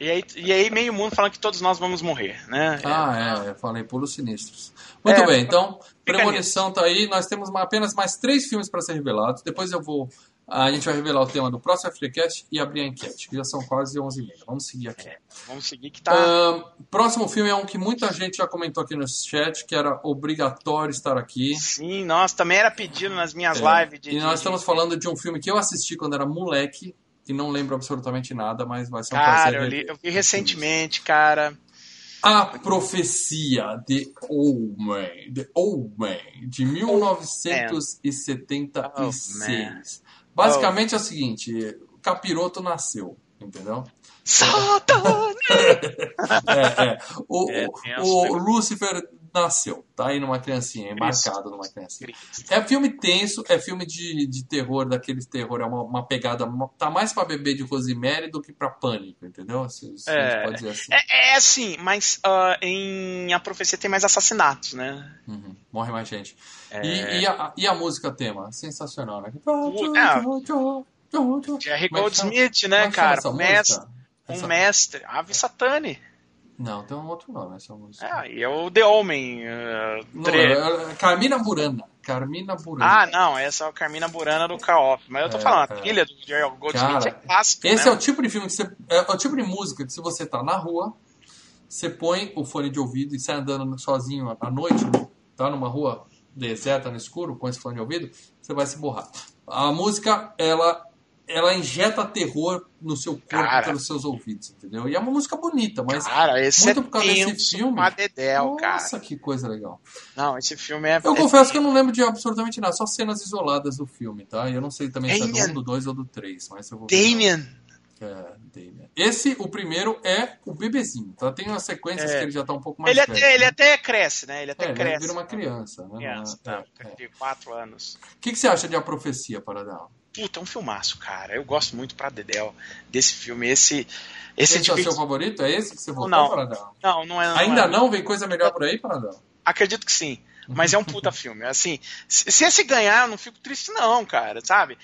Speaker 2: E aí, e aí meio mundo falando que todos nós vamos morrer, né?
Speaker 1: Ah, é, eu falei pulos sinistros. Muito
Speaker 2: É,
Speaker 1: bem, então, Premonição tá aí. Nós temos apenas mais três filmes para ser revelados. Depois eu vou. A gente vai revelar o tema do próximo FGCast e abrir a enquete, que já são quase 11h30. Vamos seguir aqui.
Speaker 2: Vamos seguir que tá.
Speaker 1: Ahn, próximo filme é um que muita gente já comentou aqui no chat, que era obrigatório estar aqui.
Speaker 2: Sim, nossa, também era pedido nas minhas
Speaker 1: É,
Speaker 2: lives de.
Speaker 1: e nós
Speaker 2: de-
Speaker 1: estamos falando de um filme que eu assisti quando era moleque e não lembro absolutamente nada, mas vai ser um
Speaker 2: Cara,
Speaker 1: prazer
Speaker 2: eu, li- eu vi recentemente, cara.
Speaker 1: A Profecia de Omen, The Omen, de 1976. Basicamente é o seguinte, o capiroto nasceu, entendeu?
Speaker 2: Satã!
Speaker 1: É, é. O,
Speaker 2: É,
Speaker 1: o- o. Lúcifer nasceu, tá aí numa criancinha, embarcado numa criancinha. É filme tenso, é filme de, de terror, daqueles terror, é uma, uma pegada, uma- tá mais pra bebê de Rosemary do que pra pânico, entendeu? Se, se
Speaker 2: É.
Speaker 1: assim.
Speaker 2: É, é assim, mas ah, em A Profecia tem mais assassinatos, né?
Speaker 1: Uhum, morre mais gente.
Speaker 2: É.
Speaker 1: E, e a, e a música tema? Sensacional, né?
Speaker 2: Jerry
Speaker 1: é que chama?
Speaker 2: Goldsmith, né,
Speaker 1: é
Speaker 2: cara? Um mestre, um mestre. Ave Satani.
Speaker 1: Não, tem um outro nome essa música.
Speaker 2: É, e é o The Omen. ah,
Speaker 1: Não,
Speaker 2: tre-
Speaker 1: é- é Carmina Burana. Carmina Burana.
Speaker 2: Ah, não, essa é a Carmina Burana do K-Off. Mas eu tô
Speaker 1: É,
Speaker 2: falando,
Speaker 1: é.
Speaker 2: a trilha do Jerry Goldsmith
Speaker 1: Cara,
Speaker 2: é clássico,
Speaker 1: Esse
Speaker 2: né?
Speaker 1: é o tipo de filme que você. É o tipo de música que se você tá na rua, você põe o fone de ouvido e sai andando sozinho à noite, tá numa rua deserta, no escuro, com esse fone de ouvido, você vai se borrar. A música, ela, ela injeta terror no seu corpo
Speaker 2: Cara.
Speaker 1: pelos seus ouvidos, entendeu? E é uma música bonita, mas
Speaker 2: Cara, esse
Speaker 1: muito
Speaker 2: é
Speaker 1: por causa desse filme.
Speaker 2: dedéu,
Speaker 1: nossa,
Speaker 2: cara.
Speaker 1: que coisa legal.
Speaker 2: Não, esse filme é...
Speaker 1: Eu
Speaker 2: é
Speaker 1: confesso que eu não lembro de absolutamente nada, só cenas isoladas do filme, tá? E eu não sei também se é do
Speaker 2: Damien.
Speaker 1: 1, do 2 ou do 3, mas eu vou.
Speaker 2: Damien.
Speaker 1: É, Damien. Esse, o primeiro, é o bebezinho, tá? Tem umas sequências
Speaker 2: É.
Speaker 1: que ele já tá um pouco mais
Speaker 2: Ele
Speaker 1: velho.
Speaker 2: até, ele até cresce, né? Ele até
Speaker 1: É, ele
Speaker 2: cresce.
Speaker 1: vira uma criança, né?
Speaker 2: Criança, tá, de 4 anos.
Speaker 1: O que, que você acha de A Profecia, Paradão?
Speaker 2: Puta, é um filmaço, cara. Eu gosto muito pra Dedéu desse filme. Esse. Esse
Speaker 1: Esse é o
Speaker 2: tipo.
Speaker 1: seu favorito? É esse que você votou,
Speaker 2: Não.
Speaker 1: Paradão?
Speaker 2: Não, não é. não
Speaker 1: Ainda
Speaker 2: é.
Speaker 1: não? Vem coisa melhor por aí, Paradão?
Speaker 2: Acredito que sim. Mas é um puta filme. Assim, se se esse ganhar, eu não fico triste, não, cara, sabe?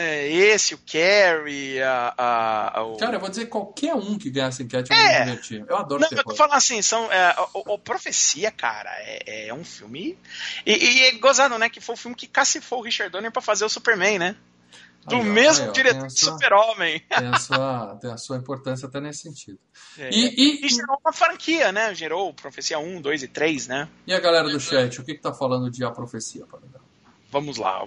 Speaker 2: É, esse, o Carrie, a. a, a- o...
Speaker 1: Cara, eu vou dizer qualquer um que ganhar essa enquete eu
Speaker 2: É.
Speaker 1: me divertir. Eu adoro
Speaker 2: Não, eu tô falando assim, são. É, o, o Profecia, cara, é, é um filme. E, e é gozado, né? Que foi o filme que cacifou o Richard Donner pra fazer o Superman, né? Do
Speaker 1: Aí,
Speaker 2: mesmo
Speaker 1: aí, ó,
Speaker 2: diretor de Super-Homem.
Speaker 1: Tem a, sua, tem a sua importância até nesse sentido.
Speaker 2: É.
Speaker 1: E,
Speaker 2: E
Speaker 1: e,
Speaker 2: gerou uma franquia, né? Gerou Profecia 1, 2 e 3, né?
Speaker 1: e a galera do chat, o que, que tá falando de A Profecia, Paradão?
Speaker 2: Vamos lá.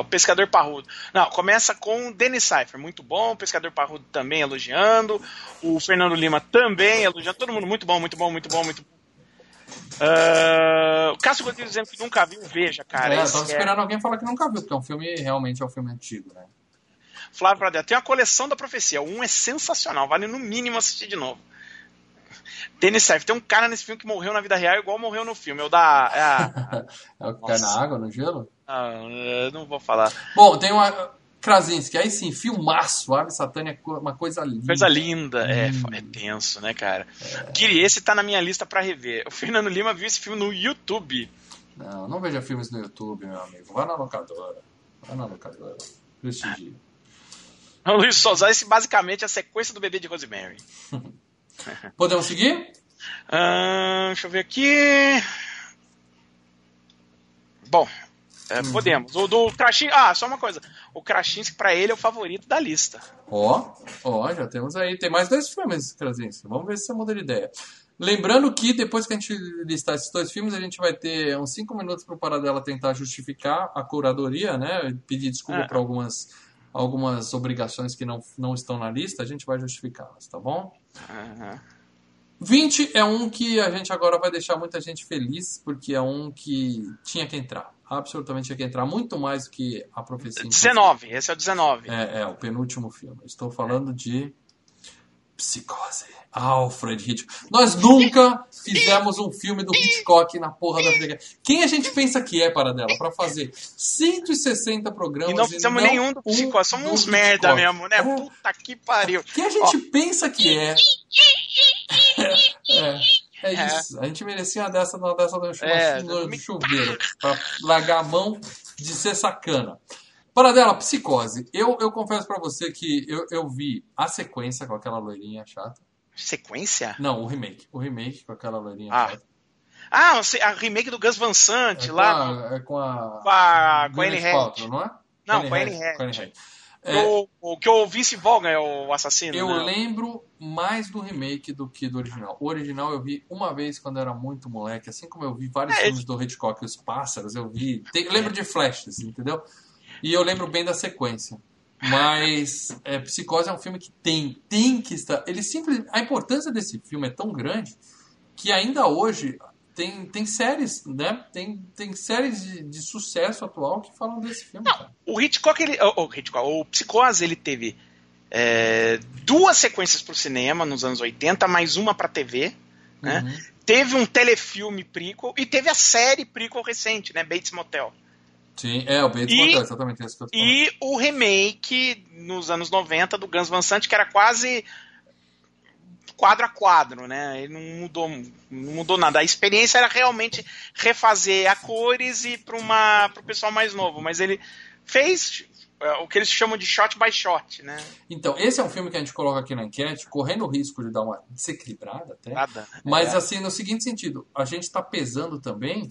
Speaker 2: O, Pescador Parrudo. Não, começa com o Dennis Cypher, muito bom. O Pescador Parrudo também elogiando. O Fernando Lima também elogiando. Todo mundo muito bom, muito bom, muito bom, muito bom. Uh, o Cássio Rodrigues dizendo que nunca viu, veja, cara.
Speaker 1: É, eu tava
Speaker 2: é-
Speaker 1: esperando alguém falar que nunca viu, porque é um filme, realmente é um filme antigo, né?
Speaker 2: Flávio Pradella, tem uma coleção da profecia. Um é sensacional, vale no mínimo assistir de novo. Denis Serf, tem um cara nesse filme que morreu na vida real igual morreu no filme. É o da. É a,
Speaker 1: É o que cai na água, no gelo?
Speaker 2: Eu não vou falar.
Speaker 1: Bom, tem uma. Krasinski, aí sim, filmaço. Ave Satânia é uma coisa linda.
Speaker 2: Coisa linda. É,
Speaker 1: Hum.
Speaker 2: é tenso, né, cara? Kiri, esse tá na minha lista pra rever. O Fernando Lima viu esse filme no YouTube.
Speaker 1: Não, não veja filmes no YouTube, meu amigo. Vá na locadora. Vá na locadora. Prestigie.
Speaker 2: O Luiz Souza, esse basicamente é a sequência do bebê de Rosemary.
Speaker 1: Podemos seguir?
Speaker 2: Ahn, deixa eu ver aqui. Bom, é,
Speaker 1: Uhum.
Speaker 2: podemos. O do Krasinski. Ah, só uma coisa. O Krasinski, pra ele, é o favorito da lista.
Speaker 1: Ó, ó, já temos aí. Tem mais dois filmes, Krasinski. Vamos ver se você muda de ideia. Lembrando que depois que a gente listar esses dois filmes, a gente vai ter uns cinco minutos para o Paradela tentar justificar a curadoria, né? Pedir desculpa
Speaker 2: É.
Speaker 1: por algumas, algumas obrigações que não, não estão na lista, a gente vai justificá-las, tá bom?
Speaker 2: Aham.
Speaker 1: 20 é um que a gente agora vai deixar muita gente feliz, porque é um que tinha que entrar. Absolutamente tinha que entrar, muito mais do que a profecia.
Speaker 2: 19, esse é o 19.
Speaker 1: É, é, o penúltimo filme. Estou falando de Psicose. Alfred Hitchcock. Nós nunca fizemos um filme do Hitchcock na porra da vida. Quem a gente pensa que é, para dela, para fazer 160 programas
Speaker 2: E não fizemos nenhum do Psicose. Somos uns merda
Speaker 1: Hitchcock?
Speaker 2: mesmo, né?
Speaker 1: É.
Speaker 2: Puta que pariu.
Speaker 1: Quem a gente pensa que é? É, é
Speaker 2: É.
Speaker 1: isso. A gente merecia uma dessa, uma dessa no, chu-
Speaker 2: É, me-
Speaker 1: chuveiro. Pra largar a mão de ser sacana. Para dela, psicose. Eu, eu confesso pra você que eu, eu vi a sequência com aquela loirinha chata.
Speaker 2: Sequência?
Speaker 1: Não, o remake. O remake com aquela loirinha
Speaker 2: Ah,
Speaker 1: chata.
Speaker 2: Ah, a remake do Gus Van Sant
Speaker 1: É
Speaker 2: lá.
Speaker 1: a, é com a.
Speaker 2: Com a- com a Anne Hathaway.
Speaker 1: não é?
Speaker 2: Não, com a Anne.
Speaker 1: É,
Speaker 2: O, o que o Vince Vaughn é o assassino.
Speaker 1: Eu
Speaker 2: né?
Speaker 1: lembro mais do remake do que do original. O original eu vi uma vez quando eu era muito moleque, assim como eu vi vários
Speaker 2: É,
Speaker 1: filmes do Hitchcock, Os Pássaros, eu vi. Tem- lembro de flashes, entendeu? E eu lembro bem da sequência. Mas é, Psicose é um filme que tem, tem que estar. Ele simplesmente. A importância desse filme é tão grande que ainda hoje tem, tem séries, né? Tem, tem séries de, de sucesso atual que falam desse filme. cara.
Speaker 2: O Hitchcock, ele, o, o Hitchcock, o Psicose, ele teve é, duas sequências pro cinema nos anos 80, mais uma pra TV. Né?
Speaker 1: Uhum.
Speaker 2: Teve um telefilme prequel e teve a série prequel recente, né? Bates Motel.
Speaker 1: Sim, é, o Bates
Speaker 2: E-
Speaker 1: Motel, exatamente isso que eu tô falando.
Speaker 2: E o remake nos anos 90 do Guns Van Sant, que era quase quadro a quadro, né? Ele não mudou, não mudou nada. A experiência era realmente refazer a cores e para uma para o pessoal mais novo, mas ele fez é, o que eles chamam de shot by shot, né?
Speaker 1: Então, esse é um filme que a gente coloca aqui na enquete, correndo o risco de dar uma desequilibrada até.
Speaker 2: Nada.
Speaker 1: Mas
Speaker 2: É.
Speaker 1: assim, no seguinte sentido, a gente está pesando também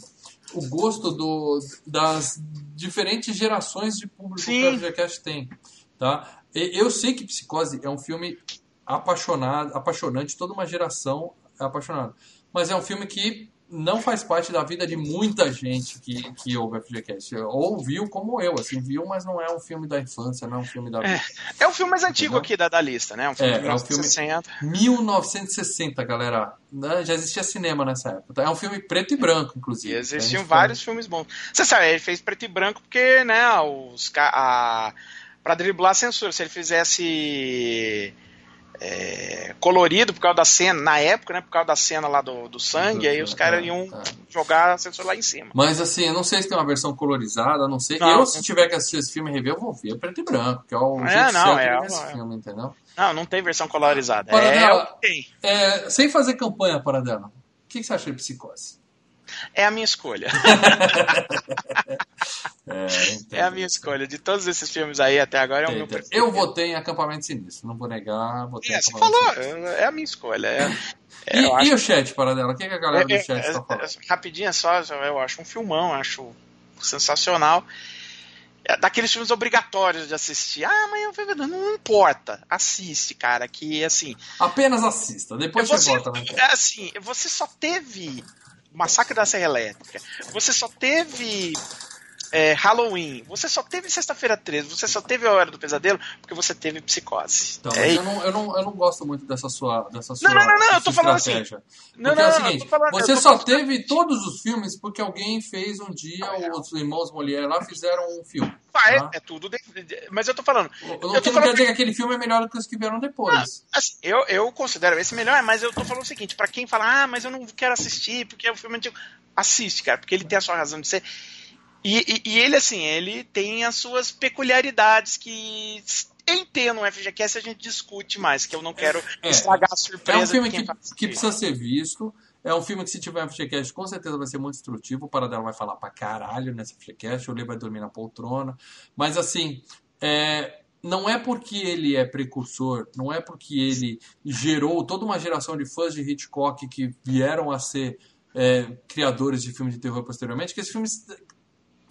Speaker 1: o gosto do, das diferentes gerações de público
Speaker 2: Sim.
Speaker 1: que o FGCast tem. Tá? E- Eu sei que Psicose é um filme apaixonado, apaixonante, toda uma geração é apaixonada. Mas é um filme que não faz parte da vida de muita gente que, que ouve o FGCast. Ou viu como eu, assim, viu, mas não é um filme da infância, não é um filme da vida.
Speaker 2: É o filme mais antigo
Speaker 1: Entendeu?
Speaker 2: aqui da, da lista, né? Um filme
Speaker 1: É,
Speaker 2: de
Speaker 1: é um filme-
Speaker 2: 1960.
Speaker 1: 1960, galera. Né? Já existia cinema nessa época. É um filme preto e branco,
Speaker 2: E
Speaker 1: inclusive.
Speaker 2: existiam
Speaker 1: A gente
Speaker 2: vários filmes bons. Você sabe, ele fez preto e branco porque, né, os a para driblar a censura, se ele fizesse é, colorido por causa da cena, na época, né, por causa da cena lá do, do sangue,
Speaker 1: Do-
Speaker 2: aí os caras
Speaker 1: é,
Speaker 2: iam
Speaker 1: é.
Speaker 2: jogar a censura lá em cima.
Speaker 1: Mas assim, eu não sei se tem uma versão colorizada, não sei.
Speaker 2: Não.
Speaker 1: eu, se tiver que assistir esse filme e rever, eu vou ver preto e branco, que é o
Speaker 2: É,
Speaker 1: jeito
Speaker 2: não, é
Speaker 1: de ver
Speaker 2: uma-
Speaker 1: esse filme, entendeu?
Speaker 2: Não, não tem versão colorizada. É.
Speaker 1: É, sem fazer campanha para dela, o que, que você acha de Psicose?
Speaker 2: É a minha escolha.
Speaker 1: É,
Speaker 2: É a minha escolha. De todos esses filmes aí até agora é o meu preferido.
Speaker 1: Eu votei em Acampamento Sinistro, não vou negar, votei
Speaker 2: É, você falou,
Speaker 1: Sinistro.
Speaker 2: é a minha escolha. É, é,
Speaker 1: E,
Speaker 2: acho
Speaker 1: e o chat, para dela? O que, que a galera do
Speaker 2: É,
Speaker 1: chat
Speaker 2: é,
Speaker 1: está
Speaker 2: é,
Speaker 1: falando?
Speaker 2: rapidinho só, eu acho um filmão, acho sensacional. Daqueles filmes obrigatórios de assistir. Ah, mas eu- não importa. Assiste, cara, que assim.
Speaker 1: Apenas assista, depois
Speaker 2: você,
Speaker 1: você vota na enquete.
Speaker 2: é assim, você só teve Massacre da Serra Elétrica. Você só teve é, Halloween. Você só teve Sexta-feira 13, você só teve a Hora do Pesadelo porque você teve Psicose.
Speaker 1: Então,
Speaker 2: é,
Speaker 1: eu, não, eu, não, eu não gosto muito dessa sua, dessa sua
Speaker 2: não, não, não, não, eu tô falando assim. Não,
Speaker 1: porque
Speaker 2: não,
Speaker 1: é o seguinte,
Speaker 2: falando-
Speaker 1: você só
Speaker 2: falando-
Speaker 1: teve todos os filmes porque alguém fez um dia, os irmãos Molière lá fizeram um filme.
Speaker 2: Ah, é,
Speaker 1: tá?
Speaker 2: é tudo. de- mas eu tô falando.
Speaker 1: Eu não,
Speaker 2: eu tô falando
Speaker 1: quer dizer que aquele filme é melhor do que os que vieram depois.
Speaker 2: Assim, eu, eu considero esse melhor, mas eu tô falando o seguinte, pra quem fala, ah, mas eu não quero assistir, porque é um filme antigo. Assiste, cara, porque ele tem a sua razão de ser. E, e- e ele, assim, ele tem as suas peculiaridades que em ter no FGCast a gente discute mais, que eu não quero
Speaker 1: É.
Speaker 2: estragar a
Speaker 1: É
Speaker 2: surpresa
Speaker 1: um filme que, que precisa ser visto. É um filme que, se tiver FGCast, com certeza vai ser muito instrutivo. O Paradelo vai falar pra caralho nessa FGCast. O Lê vai dormir na poltrona. Mas, assim, é, não é porque ele é precursor, não é porque ele gerou toda uma geração de fãs de Hitchcock que vieram a ser é, criadores de filmes de terror posteriormente, que esse filme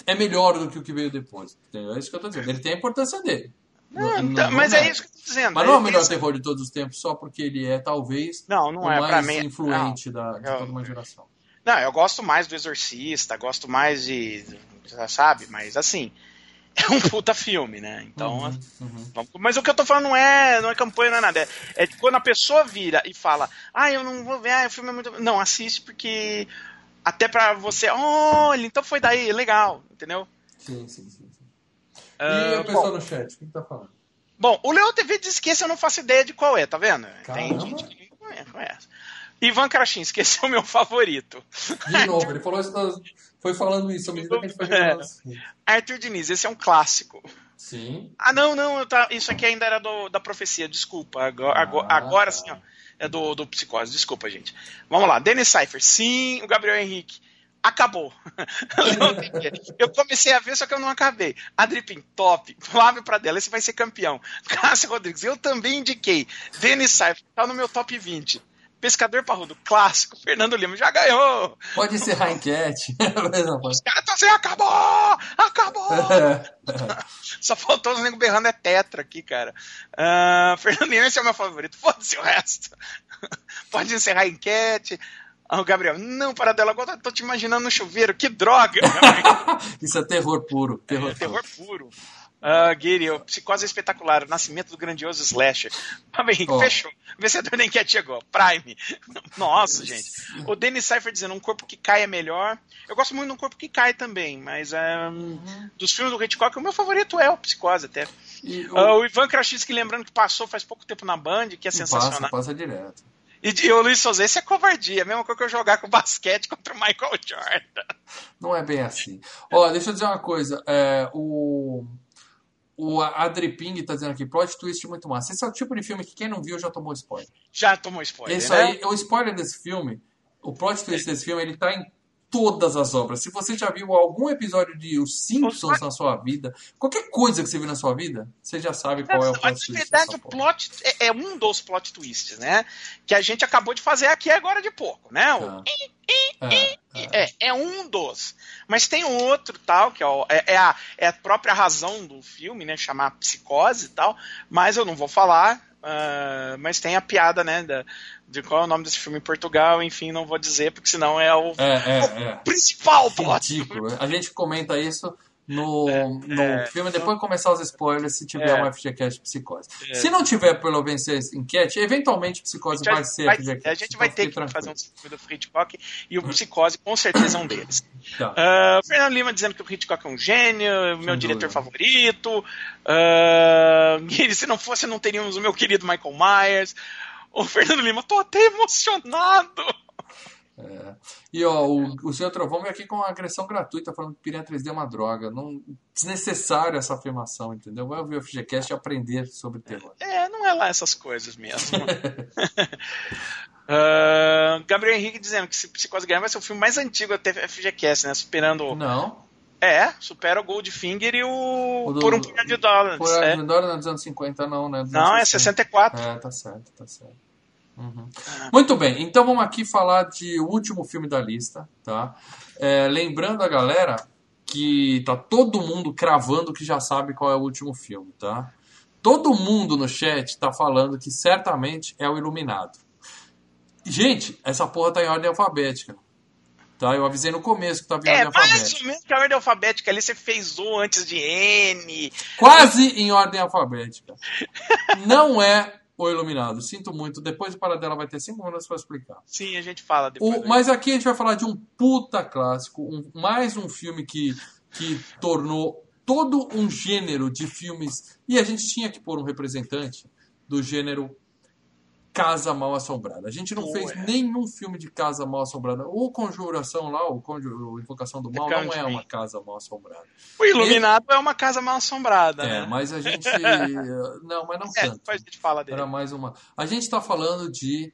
Speaker 1: é melhor do que o que veio depois. Entendeu? É isso que eu tô dizendo. Ele tem a importância dele.
Speaker 2: Não,
Speaker 1: Não-
Speaker 2: tá,
Speaker 1: não
Speaker 2: mas
Speaker 1: é.
Speaker 2: é isso que eu tô dizendo.
Speaker 1: Mas não é o melhor terror de todos os tempos só porque ele é, talvez,
Speaker 2: Não, não
Speaker 1: o
Speaker 2: é.
Speaker 1: mais
Speaker 2: mim.
Speaker 1: influente da, de
Speaker 2: eu-
Speaker 1: toda uma geração.
Speaker 2: Não, eu gosto mais do Exorcista, gosto mais de. Sabe? Mas assim. É um puta filme, né? Então.
Speaker 1: Uhum, uhum.
Speaker 2: Vamos- Mas o que eu tô falando não é, não é campanha, não é nada. É, é quando a pessoa vira e fala, ah, eu não vou ver, ah, o filme é muito. Não, assiste porque. Até pra você. Olha, então foi daí, legal, entendeu?
Speaker 1: Sim, sim, sim. sim.
Speaker 2: Ah,
Speaker 1: e a pessoa
Speaker 2: bom,
Speaker 1: no chat, o que tá falando?
Speaker 2: bom, o Leão TV disse que esse eu não faço ideia de qual é, tá vendo? Tem
Speaker 1: Caramba.
Speaker 2: gente que não conhece. Ivan Krashinsky, esse é o meu favorito.
Speaker 1: De novo, ele falou isso, das- foi falando isso à medida que a gente foi
Speaker 2: É. Arthur Diniz, esse é um clássico.
Speaker 1: Sim.
Speaker 2: Ah, não, não, tá- isso aqui ainda era do- da profecia, desculpa. Agora, agora,
Speaker 1: Ah,
Speaker 2: agora
Speaker 1: tá.
Speaker 2: sim, ó. É do, do Psicose, desculpa, gente. Vamos lá, Denis Cypher, sim, o Gabriel Henrique. Acabou. Eu comecei a ver, só que eu não acabei. Adripin, top. Flávio Pradella, esse vai ser campeão. Cássio Rodrigues, eu também indiquei. Denis Cypher, tá no meu top 20. Pescador Parrudo, clássico. Fernando Lima, já ganhou.
Speaker 1: Pode encerrar a enquete.
Speaker 2: Os caras estão assim, acabou! Acabou! Só faltou os nego berrando é tetra aqui, cara. Ah, Fernando Lima, esse é o meu favorito. Foda-se o resto. Pode encerrar a enquete. Ah, o Gabriel, não, Paradela, agora tô te imaginando no chuveiro. Que droga!
Speaker 1: Isso é terror puro. Terror,
Speaker 2: É terror puro. Uh, Guiri, o Psicose é espetacular, o nascimento do grandioso slasher. Ah, bem,
Speaker 1: Ó.
Speaker 2: fechou. Vencedor da enquete chegou. Prime. Nossa, gente. O Dennis Cypher dizendo, um corpo que cai é melhor. Eu gosto muito de um corpo que cai também, mas um, dos filmes do Hitchcock, o meu favorito é o Psicose até.
Speaker 1: E o,
Speaker 2: Ah, o Ivan Krashinsky lembrando que passou faz pouco tempo na Band, que é
Speaker 1: passa,
Speaker 2: sensacional.
Speaker 1: passa direto.
Speaker 2: E, e o Luiz Souza, esse é covardia, a mesma coisa que eu jogar com basquete contra o Michael Jordan.
Speaker 1: Não é bem assim. Ó, deixa eu dizer uma coisa. É, o, o Adri Ping tá dizendo aqui, plot twist muito massa. Esse é o tipo de filme que quem não viu já tomou spoiler.
Speaker 2: Já tomou spoiler,
Speaker 1: Esse
Speaker 2: né?
Speaker 1: aí, o spoiler desse filme, o plot twist desse filme, ele tá em todas as obras. Se você já viu algum episódio de Os Simpsons na sua vida, qualquer coisa que você viu na sua vida, você já sabe qual é o plot
Speaker 2: na
Speaker 1: twist.
Speaker 2: verdade,
Speaker 1: dessa
Speaker 2: o plot é, é um dos plot twists, né? Que a gente acabou de fazer aqui agora de pouco, né? O-
Speaker 1: Tá. É, é.
Speaker 2: É, é um dos. Mas tem outro tal, que é, o- é- é a, é a própria razão do filme, né? Chamar psicose e tal. Mas eu não vou falar. Ah, mas tem a piada, né? Da, de qual é o nome desse filme em Portugal, enfim, não vou dizer, porque senão é o
Speaker 1: É, é, é.
Speaker 2: principal plot.
Speaker 1: Ridículo. A gente comenta isso no, no
Speaker 2: é.
Speaker 1: filme, depois de começar os spoilers, se tiver
Speaker 2: É.
Speaker 1: um FGCast Psicose.
Speaker 2: É.
Speaker 1: Se não tiver pelo vencer essa enquete, eventualmente Psicose vai ser
Speaker 2: vai-
Speaker 1: FGCast.
Speaker 2: a gente vai
Speaker 1: então
Speaker 2: ter
Speaker 1: fique
Speaker 2: que fazer um
Speaker 1: tranquilo.
Speaker 2: filme do Hitchcock e o Psicose com certeza é um deles.
Speaker 1: Tá.
Speaker 2: Ah, Fernando Lima dizendo que o Hitchcock é um gênio, meu
Speaker 1: Sem
Speaker 2: diretor
Speaker 1: dúvida.
Speaker 2: favorito. E se não fosse, não teríamos o meu querido Michael Myers. O Fernando Lima, tô até emocionado.
Speaker 1: É. E ó, o, o senhor Trovão veio aqui com uma agressão gratuita, falando que Piranha 3D é uma droga. Não, desnecessário essa afirmação, entendeu? Vai ouvir o FGCast e aprender sobre terror.
Speaker 2: É, não é lá essas coisas mesmo. Ah, Gabriel Henrique dizendo que se Psicose ganhar vai ser o filme mais antigo até FGCast, né? Superando.
Speaker 1: Não.
Speaker 2: É, supera o Goldfinger e o.
Speaker 1: O do-
Speaker 2: Por um punhado de dólares.
Speaker 1: Por
Speaker 2: é.
Speaker 1: é. não é dos anos 50, não, né? Dos
Speaker 2: Não, é 64.
Speaker 1: É, tá certo, tá certo. Uhum. Muito bem, então vamos aqui falar de o último filme da lista, tá? É, lembrando a galera que tá todo mundo cravando que já sabe qual é o último filme, tá? Todo mundo no chat tá falando que certamente é o Iluminado. Gente, essa porra tá em ordem alfabética. Tá? Eu avisei no começo que estava em
Speaker 2: É,
Speaker 1: ordem
Speaker 2: mais
Speaker 1: alfabética.
Speaker 2: ou menos que a ordem alfabética ali você fez O antes de N.
Speaker 1: Quase em ordem alfabética. Não é Iluminado. Sinto muito. Depois o Paradela vai ter cinco minutos para explicar.
Speaker 2: Sim, a gente fala depois.
Speaker 1: O- mas aqui a gente vai falar de um puta clássico, um- mais um filme que, que tornou todo um gênero de filmes. E a gente tinha que pôr um representante do gênero Casa Mal Assombrada. A gente não fez
Speaker 2: é.
Speaker 1: nenhum filme de Casa Mal Assombrada. O Conjuração lá, o, Invocação do Mal, não é uma Casa Mal Assombrada.
Speaker 2: O Iluminado é uma casa mal assombrada,
Speaker 1: É,
Speaker 2: né?
Speaker 1: mas a gente. Não, mas não
Speaker 2: É,
Speaker 1: tanto.
Speaker 2: depois a gente fala dele.
Speaker 1: Era mais uma. A gente está falando de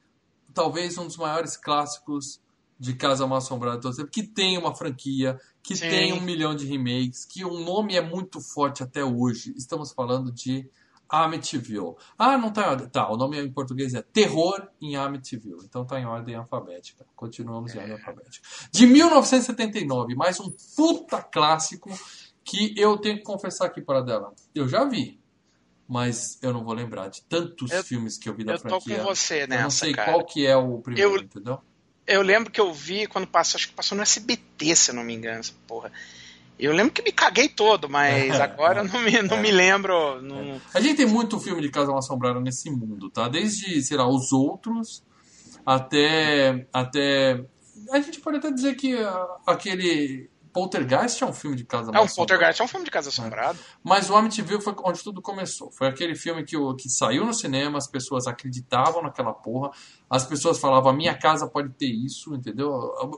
Speaker 1: talvez um dos maiores clássicos de Casa Mal Assombrada os tempos, que tem uma franquia, que
Speaker 2: Sim.
Speaker 1: tem um milhão de remakes, que o nome é muito forte até hoje. Estamos falando de Amityville. Ah, não tá em ordem. Tá, o nome em português é Terror em Amityville. Então tá em ordem alfabética. Continuamos em ordem alfabética. De 1979, mais um puta clássico que eu tenho que confessar aqui para dela. Eu já vi, mas eu não vou lembrar de tantos
Speaker 2: Eu-
Speaker 1: filmes que eu vi da
Speaker 2: Eu tô
Speaker 1: franquia.
Speaker 2: com você
Speaker 1: eu não
Speaker 2: nessa,
Speaker 1: sei
Speaker 2: cara.
Speaker 1: qual que é o primeiro,
Speaker 2: Eu-
Speaker 1: entendeu?
Speaker 2: Eu lembro que eu vi quando passou, acho que passou no SBT, se eu não me engano, essa porra. Eu lembro que me caguei todo, mas
Speaker 1: É,
Speaker 2: agora eu não me, não
Speaker 1: é.
Speaker 2: me lembro. Não...
Speaker 1: A gente tem muito filme de Casa Assombrada nesse mundo, tá? Desde, sei lá, Os Outros até. até a gente pode até dizer que aquele Poltergeist é um filme de Casa
Speaker 2: É
Speaker 1: Mal
Speaker 2: um
Speaker 1: Assombrada.
Speaker 2: Poltergeist, é um filme de casa assombrada.
Speaker 1: Mas o Amityville foi onde tudo começou. Foi aquele filme que, o- que saiu no cinema, as pessoas acreditavam naquela porra, as pessoas falavam, a minha casa pode ter isso, entendeu?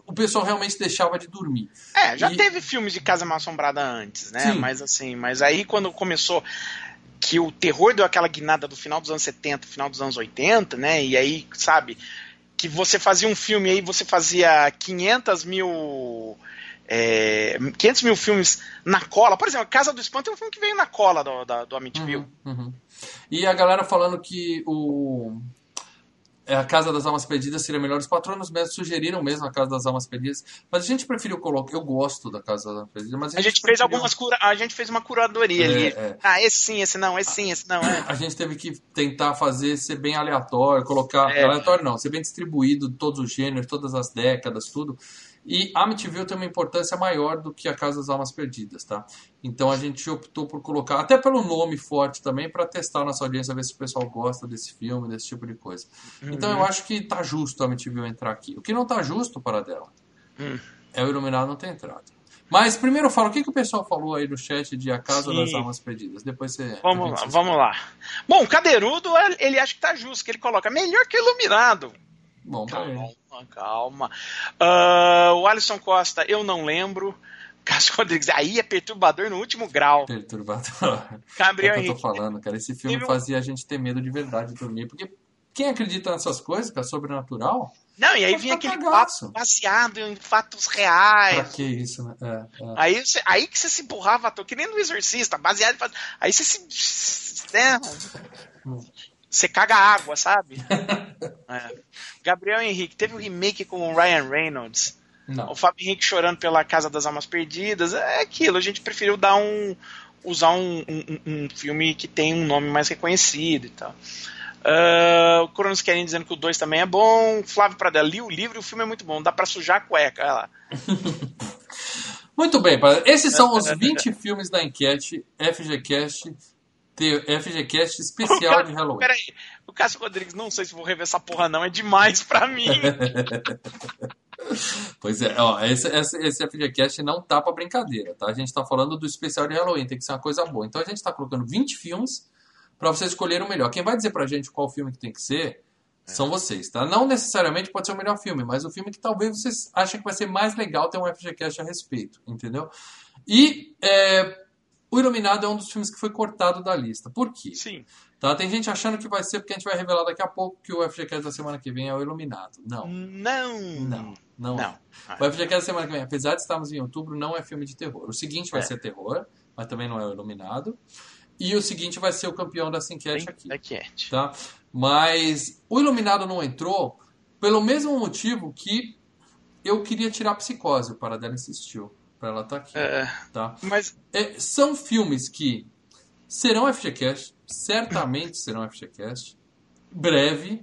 Speaker 1: O pessoal realmente deixava de dormir.
Speaker 2: É, já
Speaker 1: E-
Speaker 2: teve filmes de casa mal assombrada antes, né?
Speaker 1: Sim.
Speaker 2: Mas assim, mas aí quando começou que o terror deu aquela guinada do final dos anos 70, final dos anos 80, né? E aí, sabe, que você fazia um filme aí, você fazia 500 mil. É, 500 mil filmes na cola. Por exemplo, Casa do Espanto é um filme que veio na cola do, da- do Amityville.
Speaker 1: Uhum, uhum. E a galera falando que o é, a Casa das Almas Perdidas seria melhor. Os patronos mesmo sugeriram mesmo a Casa das Almas Perdidas, mas a gente preferiu colocar. Eu gosto da Casa das Almas Perdidas, mas a,
Speaker 2: A gente fez
Speaker 1: preferiu-
Speaker 2: algumas cura... a gente fez uma curadoria
Speaker 1: É,
Speaker 2: ali.
Speaker 1: é.
Speaker 2: Ah, esse sim, esse não, esse sim, esse não. É.
Speaker 1: A gente teve que tentar fazer ser bem aleatório, colocar.
Speaker 2: É.
Speaker 1: Aleatório não, ser bem distribuído, todos os gêneros, todas as décadas, tudo. E Amityville tem uma importância maior do que a Casa das Almas Perdidas, tá? Então a gente optou por colocar, até pelo nome forte também, para testar a nossa audiência, ver se o pessoal gosta desse filme, desse tipo de coisa. Então eu acho que tá justo a Amityville entrar aqui. O que não tá justo para dela
Speaker 2: Hum.
Speaker 1: é o Iluminado não ter entrado. Mas primeiro fala, o que, que o pessoal falou aí no chat de A Casa
Speaker 2: Sim.
Speaker 1: das Almas Perdidas? Depois você.
Speaker 2: Vamos lá, vamos lá. Bom, o Cadeirudo, ele acha que tá justo, que ele coloca melhor que Iluminado.
Speaker 1: Bom, pra.
Speaker 2: Calma, calma. Ah, o Alisson Costa, eu não lembro. Cássio Rodrigues, aí é perturbador no último grau.
Speaker 1: Perturbador.
Speaker 2: Gabriel
Speaker 1: é que eu tô falando, cara. Esse filme fazia a gente ter medo de verdade de dormir. Porque quem acredita nessas coisas, que é sobrenatural,
Speaker 2: Não, e aí vinha aquele
Speaker 1: cagaço.
Speaker 2: papo baseado em fatos
Speaker 1: pra
Speaker 2: reais.
Speaker 1: que isso, né? É, é.
Speaker 2: Aí, você- aí que você se empurrava à toa, que nem no Exorcista, baseado em fatos. Aí você se. Né? Você caga água, sabe? É. Gabriel Henrique, teve um remake com o Ryan Reynolds.
Speaker 1: Não.
Speaker 2: O Fábio Henrique chorando pela Casa das Almas Perdidas. É aquilo, a gente preferiu dar um. usar um, um- um filme que tem um nome mais reconhecido e tal. Ah, o Cronos Querem dizendo que o 2 também é bom. Flávio Pradella, li o livro e o filme é muito bom. Dá pra sujar a cueca. Olha lá.
Speaker 1: Muito bem, para- esses são os 20 filmes da enquete FGCast, te- FGCast especial de Halloween.
Speaker 2: Peraí, o Cássio Rodrigues, não sei se vou rever essa porra, não. É demais pra mim.
Speaker 1: Pois é, ó, esse, esse, esse FGCast não tá pra brincadeira, tá? A gente tá falando do especial de Halloween, tem que ser uma coisa boa. Então a gente tá colocando 20 filmes pra vocês escolherem o melhor. Quem vai dizer pra gente qual filme que tem que ser são vocês, tá? Não necessariamente pode ser o melhor filme, mas o filme que talvez vocês achem que vai ser mais legal ter um FGCast a respeito, entendeu? E é, O Iluminado é um dos filmes que foi cortado da lista. Por quê?
Speaker 2: Sim.
Speaker 1: Tá? Tem gente achando que vai ser porque a gente vai revelar daqui a pouco que o FGCast da semana que vem é o Iluminado. Não.
Speaker 2: Não.
Speaker 1: Não, não, é.
Speaker 2: Não.
Speaker 1: O FGCast da semana que vem, apesar de estarmos em outubro, não é filme de terror. O seguinte vai
Speaker 2: É.
Speaker 1: ser terror, mas também não é o Iluminado. E o seguinte vai ser o campeão dessa enquete aqui.
Speaker 2: É quente.
Speaker 1: Tá? Mas o Iluminado não entrou pelo mesmo motivo que eu queria tirar a psicose. O Paradela insistiu para ela estar aqui.
Speaker 2: É,
Speaker 1: Tá?
Speaker 2: mas
Speaker 1: É, são filmes que serão FGCast, certamente serão FGCast, breve,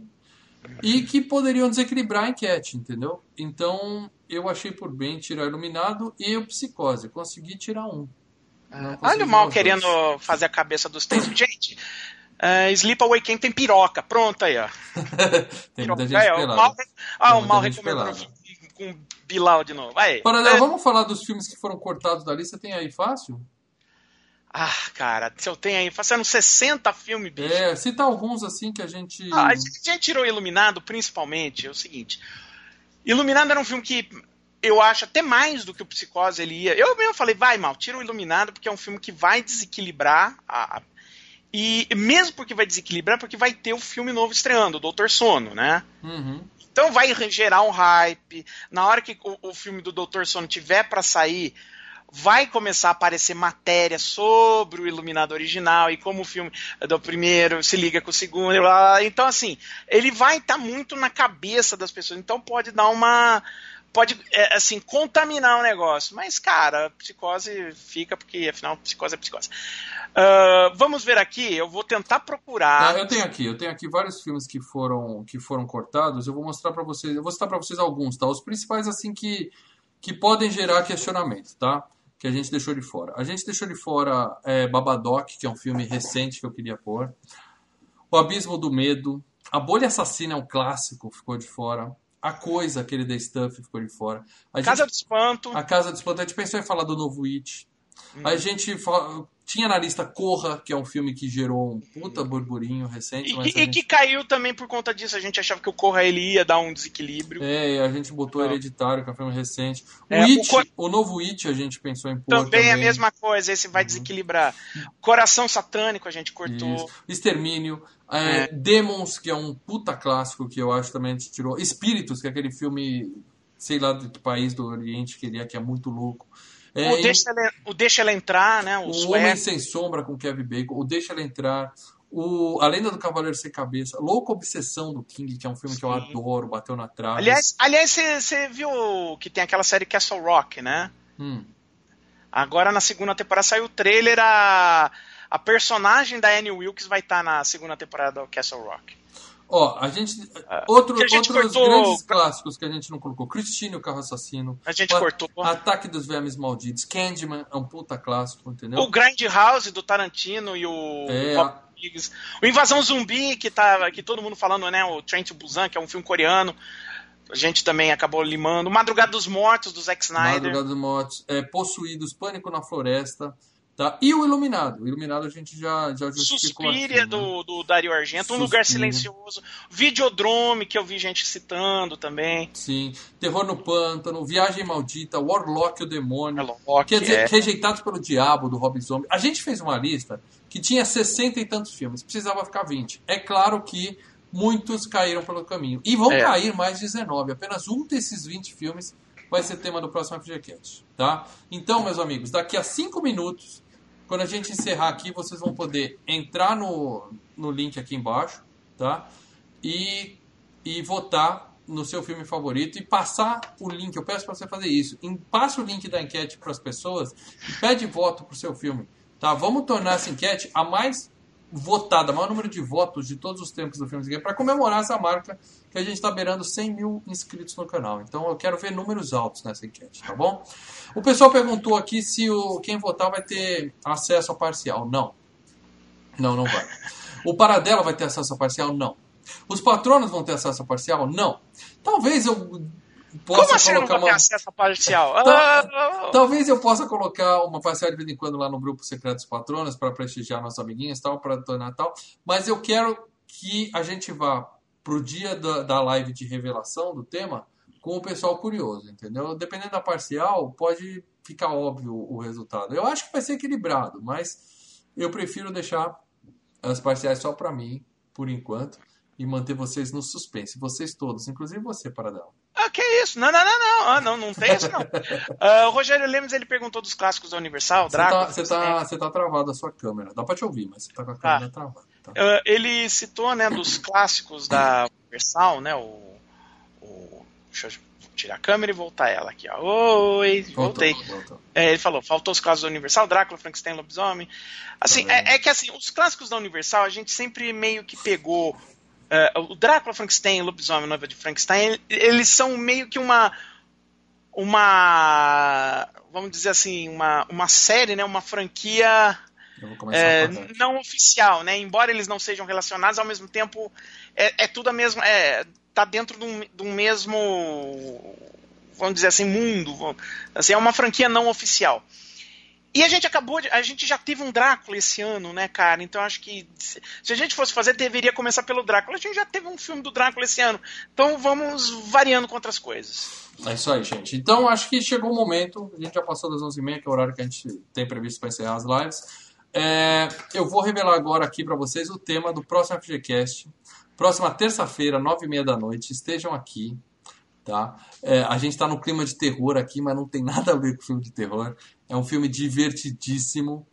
Speaker 1: e que poderiam desequilibrar a enquete, entendeu? Então eu achei por bem tirar Iluminado e o Psicose. Consegui tirar um.
Speaker 2: Olha o mal querendo dois. fazer a cabeça dos três. Gente, uh, Sleepaway Camp tem piroca. Pronto aí, ó.
Speaker 1: tem piroca. muita gente é,
Speaker 2: pelada. O mal, ah, o mal recomendou com Bilal de novo. Vai.
Speaker 1: Paradela, é. vamos falar dos filmes que foram cortados da lista? Tem aí fácil?
Speaker 2: Ah, cara, se eu tenho aí, fazendo 60 filmes, bicho.
Speaker 1: É, cita alguns assim que a gente.
Speaker 2: Ah, a gente tirou Iluminado, principalmente. É o seguinte: Iluminado era um filme que eu acho até mais do que o Psicose ele ia. Eu mesmo falei, vai mal, tira o Iluminado, porque é um filme que vai desequilibrar a. E mesmo porque vai desequilibrar, porque vai ter o filme novo estreando, o Doutor Sono, né?
Speaker 1: Uhum.
Speaker 2: Então vai gerar um hype. Na hora que o, o filme do Doutor Sono tiver para sair, vai começar a aparecer matéria sobre o Iluminado original e como o filme do primeiro se liga com o segundo. Então, assim, ele vai estar tá muito na cabeça das pessoas. Então pode dar uma pode, é, assim, contaminar o negócio. Mas, cara, psicose fica, porque afinal, psicose é psicose. Uh, vamos ver aqui, eu vou tentar procurar.
Speaker 1: Eu tenho aqui, eu tenho aqui vários filmes que foram, que foram cortados. Eu vou mostrar para vocês, eu vou citar para vocês alguns, tá? Os principais, assim, que, que podem gerar questionamento, tá? Que a gente deixou de fora. A gente deixou de fora é, Babadoc, que é um filme recente que eu queria pôr. O Abismo do Medo. A Bolha Assassina é um clássico, ficou de fora. A Coisa, aquele da Stuff, ficou de fora. A
Speaker 2: Casa gente, do Espanto.
Speaker 1: A Casa do Espanto. A gente pensou em falar do novo It. Hum. A gente tinha na lista Corra, que é um filme que gerou um puta burburinho recente.
Speaker 2: E, e
Speaker 1: gente...
Speaker 2: que caiu também por conta disso. A gente achava que o Corra ele ia dar um desequilíbrio.
Speaker 1: É, a gente botou Não. Hereditário, que é um filme recente. O, é, It, o, Cor... o, novo It a gente pensou em pôr
Speaker 2: também. Também é a mesma coisa, esse vai uhum. desequilibrar. Coração Satânico a gente cortou. Isso.
Speaker 1: Extermínio. É, é. Demons, que é um puta clássico que eu acho também a gente tirou. Espíritos, que é aquele filme, sei lá de que país do Oriente que ele é, que é muito louco.
Speaker 2: É, o, deixa ela, o Deixa Ela Entrar, né?
Speaker 1: O, o Homem Sem Sombra com Kevin Bacon, o Deixa Ela Entrar, o A Lenda do Cavaleiro Sem Cabeça, Louca Obsessão do King, que é um filme Sim. que eu adoro, bateu na trave.
Speaker 2: Aliás, aliás você viu que tem aquela série Castle Rock, né?
Speaker 1: Hum.
Speaker 2: Agora na segunda temporada saiu o trailer, a, a personagem da Annie Wilkes vai estar tá na segunda temporada do Castle Rock.
Speaker 1: Ó, a gente. Uh, outro, a gente outros cortou... grandes clássicos que a gente não colocou. Christine, o carro assassino.
Speaker 2: A gente cortou.
Speaker 1: Ataque dos Vermes Malditos. Candyman é um puta clássico, entendeu?
Speaker 2: O Grind House do Tarantino e o.
Speaker 1: É, a...
Speaker 2: O Invasão Zumbi, que tá. que todo mundo falando, né? O Trent Busan, que é um filme coreano. A gente também acabou limando. Madrugada dos Mortos, do Zack Snyder.
Speaker 1: Madrugada dos Mortos. É, Possuídos, Pânico na Floresta. Tá? E o Iluminado. O Iluminado a gente já, já justificou.
Speaker 2: Suspiria aqui, né? do, do Dario Argento, Suspiria. Um Lugar Silencioso. Videodrome, que eu vi gente citando também.
Speaker 1: Sim. Terror no Pântano, Viagem Maldita, Warlock o Demônio.
Speaker 2: Warlock,
Speaker 1: quer dizer, é. Rejeitados pelo Diabo, do Rob Zombie. A gente fez uma lista que tinha 60 e tantos filmes, precisava ficar 20. É claro que muitos caíram pelo caminho. E vão é. cair mais 19. Apenas um desses 20 filmes vai ser tema do próximo FGCast, tá? Então, meus amigos, daqui a 5 minutos quando a gente encerrar aqui, vocês vão poder entrar no, no link aqui embaixo, tá? E, e votar no seu filme favorito e passar o link. Eu peço para você fazer isso. Passa o link da enquete para as pessoas e pede voto para o seu filme. Tá? Vamos tornar essa enquete a mais votada, maior número de votos de todos os tempos do Filmes Game, para comemorar essa marca que a gente está beirando 100 mil inscritos no canal. Então eu quero ver números altos nessa enquete, tá bom? O pessoal perguntou aqui se o, quem votar vai ter acesso a parcial. Não. Não, não vai. O Paradela vai ter acesso a parcial? Não. Os patronos vão ter acesso a parcial? Não. Talvez eu
Speaker 2: possa Como assim colocar não uma... acesso parcial?
Speaker 1: Ah, talvez eu possa colocar uma parcial de vez em quando lá no grupo secreto dos patronos para prestigiar nossos amiguinhos tal, para Natal. Mas eu quero que a gente vá pro dia da, da live de revelação do tema com o pessoal curioso, entendeu? Dependendo da parcial, pode ficar óbvio o resultado. Eu acho que vai ser equilibrado, mas eu prefiro deixar as parciais só para mim, por enquanto, e manter vocês no suspense. Vocês todos, inclusive você, Paradão.
Speaker 2: Ah, que isso? Não, não, não, não. Ah, não, não tem isso, não. uh, o Rogério Lemos, ele perguntou dos clássicos da Universal, Drácula...
Speaker 1: Você tá, tá, você tá travado a sua câmera. Dá pra te ouvir, mas você tá com a câmera ah. travada. Tá?
Speaker 2: Uh, ele citou, né, dos clássicos da Universal, né, o... o deixa eu tirar a câmera e voltar ela aqui, ó. Oi, voltei. Voltou, voltou. É, ele falou, faltou os clássicos da Universal, Drácula, Frankenstein, Lobisomem. Assim, tá é, é, que assim, os clássicos da Universal, a gente sempre meio que pegou Uh, o Drácula Frankenstein o Lobisomem Noiva de Frankenstein, eles são meio que uma uma vamos dizer assim, uma, uma série, né, uma franquia é, não oficial, né? Embora eles não sejam relacionados, ao mesmo tempo é, é tudo a mesma, é, tá dentro de um, de um mesmo, vamos dizer assim, mundo. Assim, é uma franquia não oficial. E a gente acabou de, A gente já teve um Drácula esse ano, né, cara? Então acho que se a gente fosse fazer, deveria começar pelo Drácula. A gente já teve um filme do Drácula esse ano. Então vamos variando com outras coisas.
Speaker 1: É isso aí, gente. Então acho que chegou o momento. A gente já passou das 11h30, que é o horário que a gente tem previsto para encerrar as lives. É, eu vou revelar agora aqui para vocês o tema do próximo FGCast. Próxima terça-feira, 9h30 da noite. Estejam aqui. Tá? É, a gente está no clima de terror aqui, mas não tem nada a ver com filme de terror. É um filme divertidíssimo.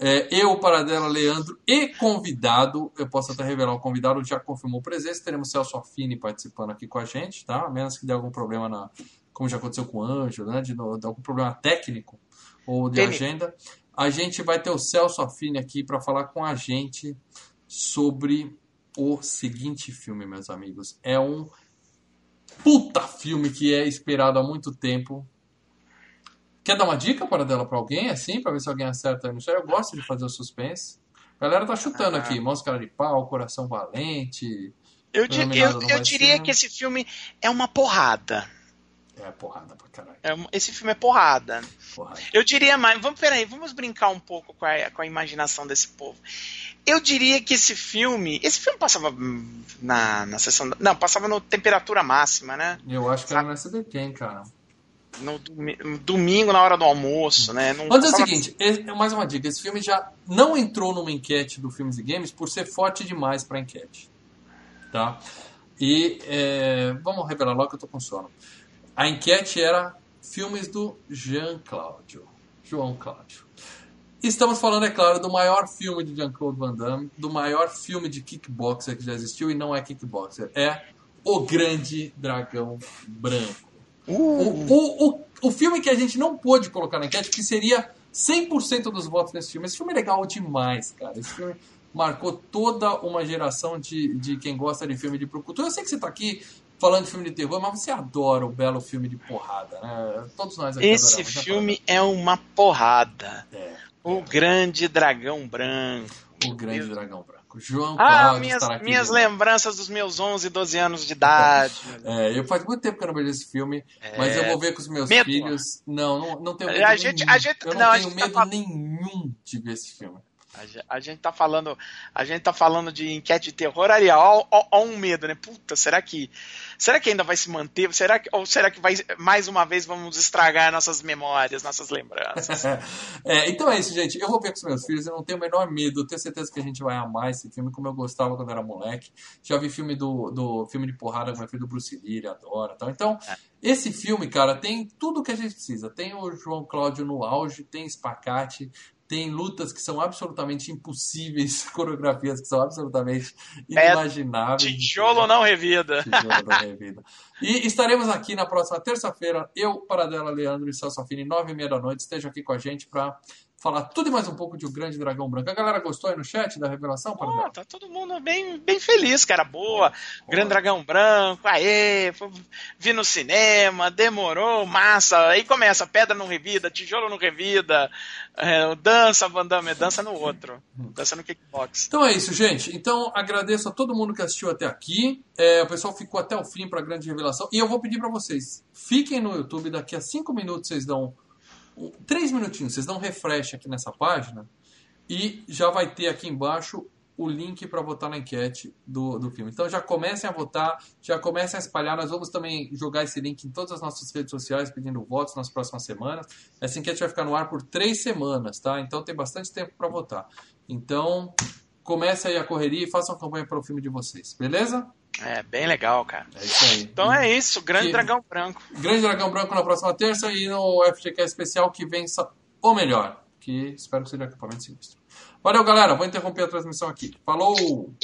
Speaker 1: É, eu, Paradela, Leandro e convidado, eu posso até revelar o convidado, já confirmou presença. Teremos Celso Affini participando aqui com a gente, tá? A menos que dê algum problema, na, como já aconteceu com o Anjo, né? De, de algum problema técnico ou de Tem. agenda. A gente vai ter o Celso Affini aqui para falar com a gente sobre o seguinte filme, meus amigos. É um puta filme que é esperado há muito tempo. Quer dar uma dica para dela para alguém, assim, para ver se alguém acerta aí no chat? Eu gosto de fazer o suspense. A galera tá chutando ah. aqui, Máscara de Pau, Coração Valente.
Speaker 2: Eu, di eu, eu diria que esse filme é uma porrada.
Speaker 1: É porrada pra caralho.
Speaker 2: É, esse filme é porrada. porrada. Eu diria mais. Vamos, peraí, vamos brincar um pouco com a, com a imaginação desse povo. Eu diria que esse filme. Esse filme passava na, na sessão. Não, passava no temperatura máxima, né?
Speaker 1: Eu acho que era no SBT, hein, cara.
Speaker 2: No domingo, na hora do almoço, né?
Speaker 1: Não Mas é o seguinte, é, mais uma dica: esse filme já não entrou numa enquete do Filmes e Games por ser forte demais pra enquete. Tá? E é, vamos revelar logo que eu tô com sono. A enquete era filmes do Jean Cláudio. João Cláudio. Estamos falando, é claro, do maior filme de Jean-Claude Van Damme, do maior filme de kickboxer que já existiu, e não é kickboxer, é O Grande Dragão Branco. Uh. O, o, o, o filme que a gente não pôde colocar na enquete, que seria 100% dos votos nesse filme. Esse filme é legal demais, cara. Esse filme marcou toda uma geração de, de quem gosta de filme de procura. Eu sei que você está aqui falando de filme de terror, mas você adora o belo filme de porrada, né? Todos nós aqui
Speaker 2: Esse adoramos, né, filme é uma porrada. É, o. Grande Dragão Branco.
Speaker 1: O Grande Meu... Dragão Branco. João
Speaker 2: ah, minhas, minhas lembranças dos meus 11, 12 anos de idade.
Speaker 1: é, eu faz muito tempo que eu não vejo esse filme, é... mas eu vou ver com os meus medo. filhos. Não, não, não tenho medo.
Speaker 2: A gente, nenhum. a gente,
Speaker 1: eu não, não tenho tá medo tá... nenhum de ver esse filme.
Speaker 2: A gente tá falando, a gente tá falando de enquete de terror, ali, ó, ó, ó, um medo, né? Puta, será que, será que ainda vai se manter? Será que, ou será que vai, mais uma vez vamos estragar nossas memórias, nossas lembranças?
Speaker 1: é, então é isso, gente. Eu vou ver com os meus filhos, eu não tenho o menor medo, eu tenho certeza que a gente vai amar esse filme como eu gostava quando era moleque. Já vi filme do, do filme de porrada com o filho do Bruce Lee, ele adora, tal. Então, é. esse filme, cara, tem tudo que a gente precisa. Tem o João Cláudio no auge, tem espacate, tem lutas que são absolutamente impossíveis, coreografias que são absolutamente inimagináveis.
Speaker 2: Tijolo não revida.
Speaker 1: Tijolo não revida. E estaremos aqui na próxima terça-feira, eu, Paradela, Leandro e Celso Affini, nove e meia da noite. Estejam aqui com a gente para falar tudo e mais um pouco de O Grande Dragão Branco. A galera gostou aí no chat da revelação?
Speaker 2: Oh, tá todo mundo bem, bem feliz, cara. Boa. Oh, Grande Dragão Branco, aê, vi no cinema, demorou, massa. Aí começa, pedra não revida, tijolo não revida, é, dança, Van Damme, dança no outro. Dança no kickbox.
Speaker 1: Então é isso, gente. Então agradeço a todo mundo que assistiu até aqui. É, o pessoal ficou até o fim para a grande revelação. E eu vou pedir para vocês, fiquem no YouTube, daqui a cinco minutos vocês dão três minutinhos, vocês dão um refresh aqui nessa página e já vai ter aqui embaixo o link para votar na enquete do, do filme. Então já comecem a votar, já comecem a espalhar. Nós vamos também jogar esse link em todas as nossas redes sociais pedindo votos nas próximas semanas. Essa enquete vai ficar no ar por três semanas, tá? Então tem bastante tempo para votar. Então comece aí a correria e façam campanha para o filme de vocês, beleza?
Speaker 2: É, bem legal, cara.
Speaker 1: É isso aí.
Speaker 2: Então é isso, Grande Dragão Branco.
Speaker 1: Grande Dragão Branco na próxima terça e no FGQ especial que vença o melhor. Que espero que seja equipamento sinistro. Valeu, galera. Vou interromper a transmissão aqui. Falou!